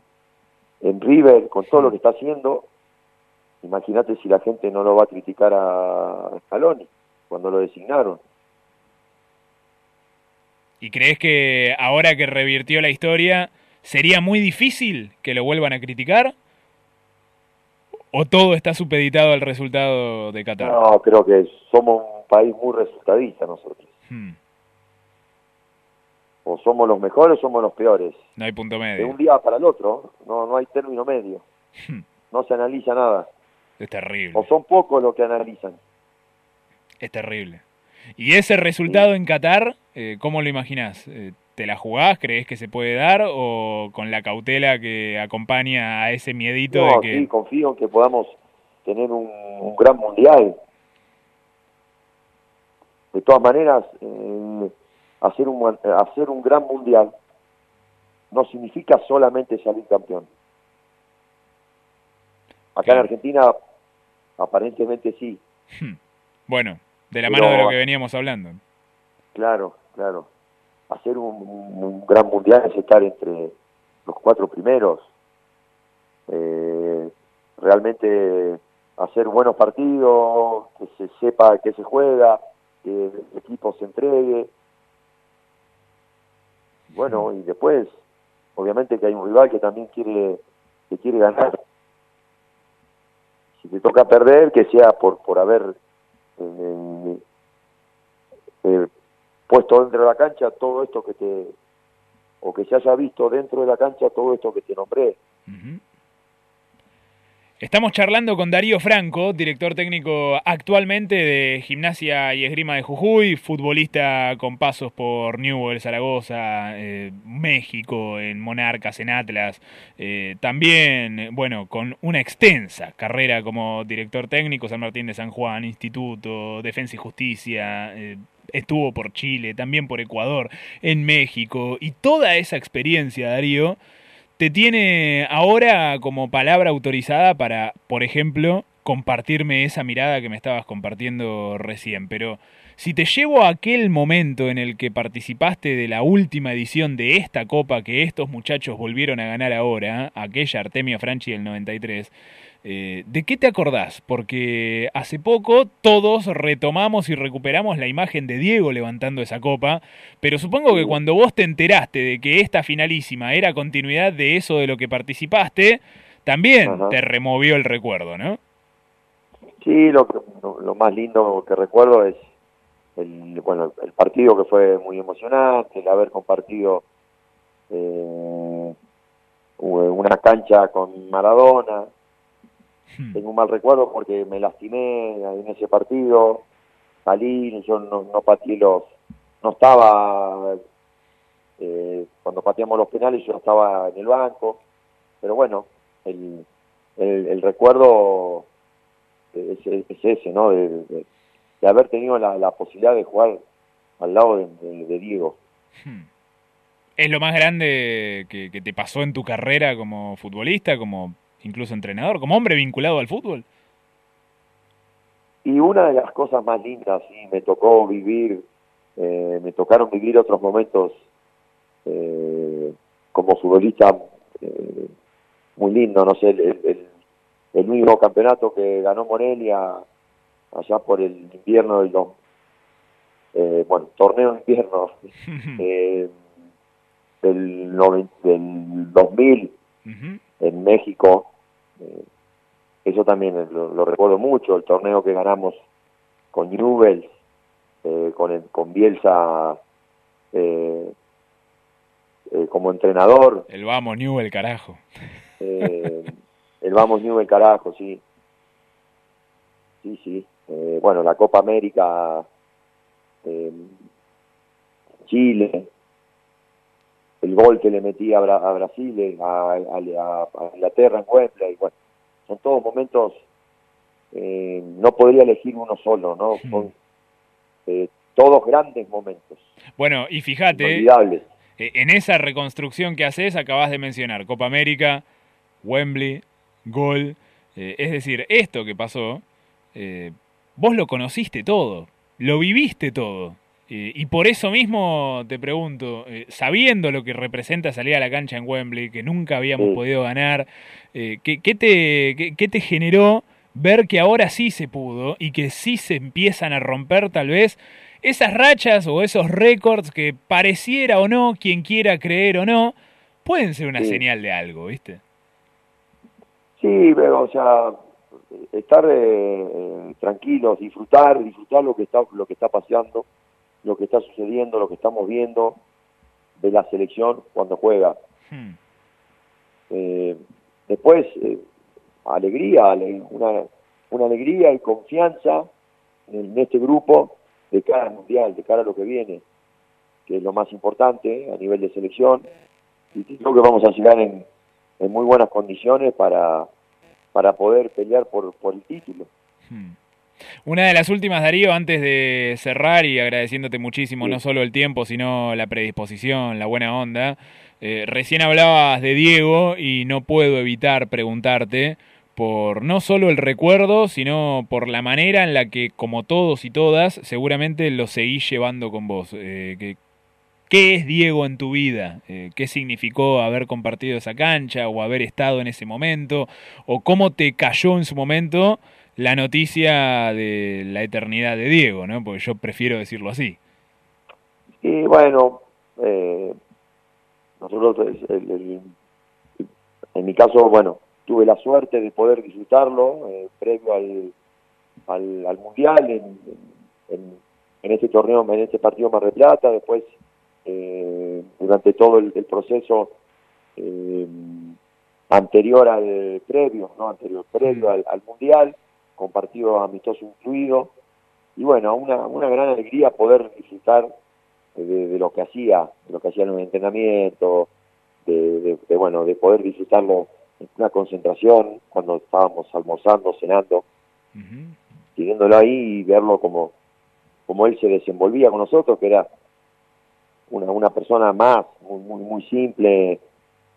en River, con todo lo que está haciendo, imagínate si la gente no lo va a criticar a Scaloni cuando lo designaron. ¿Y crees que ahora que revirtió la historia, sería muy difícil que lo vuelvan a criticar? ¿O todo está supeditado al resultado de Qatar? No, creo que somos un país muy resultadista nosotros. Hmm, O somos los mejores o somos los peores. no hay punto De medio. un día para el otro, no, no hay término medio. Hmm. No se analiza nada. Es terrible, O son pocos los que analizan. es terrible. ¿Y ese resultado en Qatar, eh, cómo lo imaginás? Eh, ¿Te la jugás? ¿Crees que se puede dar? ¿O con la cautela que acompaña a ese miedito No, de que... sí, confío en que podamos tener un, un gran mundial. De todas maneras, eh, hacer, un, mu- hacer un gran mundial no significa solamente salir campeón. Acá en Argentina, aparentemente sí, Bueno, de la Pero- mano de lo que veníamos hablando. claro, claro. Hacer un, un gran mundial es estar entre los cuatro primeros. Eh, realmente hacer buenos partidos, que se sepa que se juega, que el equipo se entregue. Bueno, y después, obviamente que hay un rival que también quiere que quiere ganar. Si te toca perder, que sea por por haber eh, eh, puesto dentro de la cancha todo esto que te o que se haya visto dentro de la cancha todo esto que te nombré. Estamos charlando con Darío Franco, director técnico actualmente de Gimnasia y Esgrima de Jujuy, futbolista con pasos por Newell, Zaragoza, eh, México, en Monarcas, en Atlas. eh, también, bueno, con una extensa carrera como director técnico, San Martín de San Juan, Instituto, Defensa y Justicia. eh, estuvo por Chile, también por Ecuador, en México. Y toda esa experiencia, Darío, te tiene ahora como palabra autorizada para, por ejemplo, compartirme esa mirada que me estabas compartiendo recién, pero si te llevo a aquel momento en el que participaste de la última edición de esta copa que estos muchachos volvieron a ganar ahora, aquella Artemio Franchi del 93, eh, ¿de qué te acordás? Porque hace poco todos retomamos y recuperamos la imagen de Diego levantando esa copa, pero supongo que cuando vos te enteraste de que esta finalísima era continuidad de eso de lo que participaste, también te removió el recuerdo, ¿no? Sí, lo, que- lo, lo más lindo que recuerdo es el, bueno, el partido que fue muy emocionante, el haber compartido eh, una cancha con Maradona. Tengo un mal recuerdo porque me lastimé en ese partido, salí, yo no, no pateé los, no estaba, eh, cuando pateamos los penales yo estaba en el banco, pero bueno, el, el, el recuerdo es, es ese, ¿no? De, de- de haber tenido la, la posibilidad de jugar al lado de, Diego. ¿Es lo más grande que, que te pasó en tu carrera como futbolista, como incluso entrenador, como hombre vinculado al fútbol? Y una de las cosas más lindas, sí, me tocó vivir, eh, me tocaron vivir otros momentos eh, como futbolista eh, muy lindo, no sé, el, el, único campeonato que ganó Morelia allá por el invierno del dos, eh, bueno, torneo de invierno (laughs) eh, del, noven- del 2000 en México, eh, eso también lo, lo recuerdo mucho, el torneo que ganamos con Newell's, eh, con, el- con Bielsa eh, eh, como entrenador, El vamos, Newell, carajo. eh, el Vamos Newell carajo, sí. Sí, sí. Eh, bueno, la Copa América, Chile, el gol que le metí a, Bra- a Brasil, eh, a, a- a Inglaterra en Wembley, bueno, son todos momentos, eh, no podría elegir uno solo, ¿no? Son eh, todos grandes momentos, Bueno, y fíjate, en esa reconstrucción que haces, acabas de mencionar Copa América, Wembley, gol. eh, es decir, esto que pasó, eh, vos lo conociste todo, lo viviste todo. Eh, y por eso mismo te pregunto, eh, sabiendo lo que representa salir a la cancha en Wembley, que nunca habíamos Sí. podido ganar, eh, ¿qué, qué te, qué- qué te generó ver que ahora sí se pudo y que sí se empiezan a romper tal vez esas rachas o esos récords que pareciera o no, quien quiera creer o no, pueden ser una Sí. señal de algo, ¿viste? Sí, pero, o sea, estar tranquilos, disfrutar, disfrutar lo que está lo que está pasando, lo que está sucediendo, lo que estamos viendo de la selección cuando juega. Eh, después, eh, alegría, ale- una, una alegría y confianza en, este grupo de cara al mundial, de cara a lo que viene, que es lo más importante a nivel de selección. Y creo que vamos a llegar en, en muy buenas condiciones para, para poder pelear por, por el título. Una de las últimas, Darío, antes de cerrar y agradeciéndote muchísimo no solo el tiempo, sino la predisposición, la buena onda. eh, recién hablabas de Diego y no puedo evitar preguntarte por no solo el recuerdo, sino por la manera en la que, como todos y todas, seguramente lo seguís llevando con vos. Eh, que- ¿Qué es Diego en tu vida? Eh, ¿Qué significó haber compartido esa cancha o haber estado en ese momento? ¿O cómo te cayó en su momento la noticia de la eternidad de Diego? ¿no? Porque yo prefiero decirlo así. Y bueno, eh, nosotros, el- el- en mi caso, bueno, tuve la suerte de poder disfrutarlo eh, previo al, al, al Mundial, en, en, en este torneo, en este partido Mar del Plata, después eh, durante todo el, el proceso eh, anterior al previo, no anterior, previo al, al Mundial, con partido amistoso incluido, y bueno, una, una gran alegría poder disfrutar de, de lo que hacía, de lo que hacía en el entrenamiento, de, de- de, bueno, de poder disfrutarlo en una concentración cuando estábamos almorzando, cenando, siguiéndolo ahí y verlo como, como él se desenvolvía con nosotros, que era una, una persona más, muy, muy, muy simple,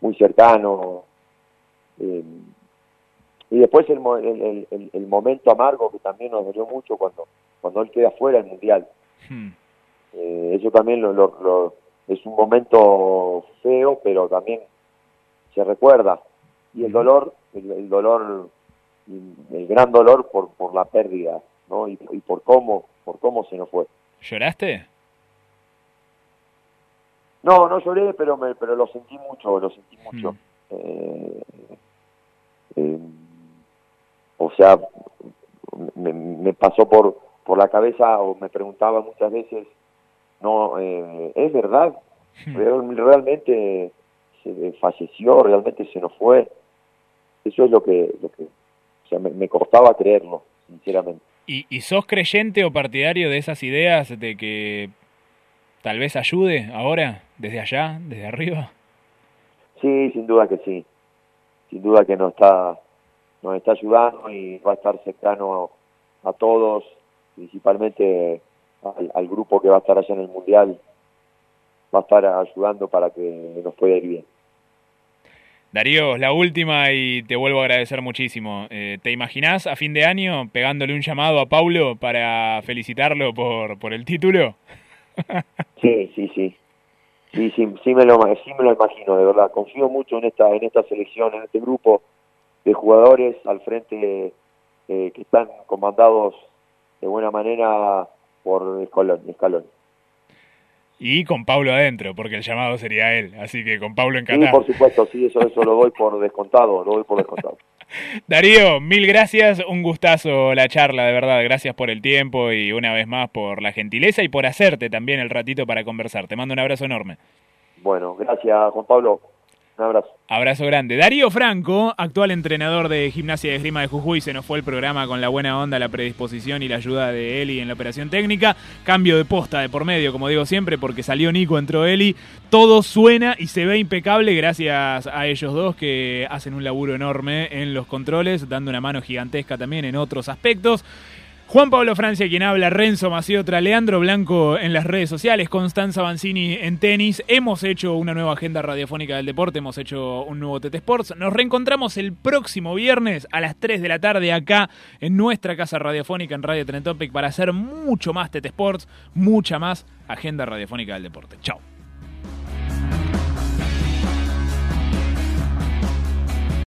muy cercano, eh, y después el, el, el- el- momento amargo que también nos dolió mucho cuando, cuando él queda fuera del Mundial. Eh, eso también lo, lo- lo- es un momento feo, pero también se recuerda. Y el dolor, el, dolor, el gran dolor por, por la pérdida, ¿no? Y, y por cómo, por cómo se nos fue. ¿Lloraste? No, no lloré, pero me, pero lo sentí mucho, lo sentí mucho. Eh, eh, o sea, me, me pasó por, por la cabeza o me preguntaba muchas veces, no, eh, ¿es verdad? Real- realmente se falleció, realmente se nos fue. Eso es lo que, lo que o sea, me, me costaba creerlo, sinceramente. ¿Y, ¿Y sos creyente o partidario de esas ideas de que tal vez ayude ahora, desde allá, desde arriba? Sí, sin duda que sí. Sin duda que nos está, nos está ayudando y va a estar cercano a, todos, principalmente al, al grupo que va a estar allá en el Mundial. Va a estar ayudando para que nos pueda ir bien. Darío, la última y te vuelvo a agradecer muchísimo. Eh, ¿Te imaginás a fin de año pegándole un llamado a Paulo para felicitarlo por, por el título? (laughs) Sí, sí, sí. Sí, sí, sí me, lo, sí me lo imagino, de verdad. Confío mucho en esta, en esta selección, en este grupo de jugadores al frente eh, que están comandados de buena manera por Escalón. Escalón. Y con Paulo adentro, porque el llamado sería él. Así que con Paulo en Sí, por supuesto, sí, eso, eso lo doy por descontado, lo doy por descontado. (laughs) Darío, mil gracias, un gustazo la charla, de verdad. Gracias por el tiempo y una vez más por la gentileza y por hacerte también el ratito para conversar. Te mando un abrazo enorme. Bueno, gracias Juan Pablo. Un abrazo. Abrazo grande. Darío Franco, actual entrenador de Gimnasia de Esgrima de Jujuy, se nos fue el programa con la buena onda, la predisposición y la ayuda de Eli en la operación técnica. Cambio de posta de por medio, como digo siempre, porque salió Nico, entró Eli. Todo suena y se ve impecable gracias a ellos dos que hacen un laburo enorme en los controles, dando una mano gigantesca también en otros aspectos. Juan Pablo Francia, quien habla, Renzo Maciotra, Leandro Blanco en las redes sociales, Constanza Banzini en tenis. Hemos hecho una nueva agenda radiofónica del deporte, hemos hecho un nuevo TT Sports. Nos reencontramos el próximo viernes a las 3 de la tarde acá en nuestra casa radiofónica en Radio Trentopic para hacer mucho más TT Sports, mucha más agenda radiofónica del deporte. Chao.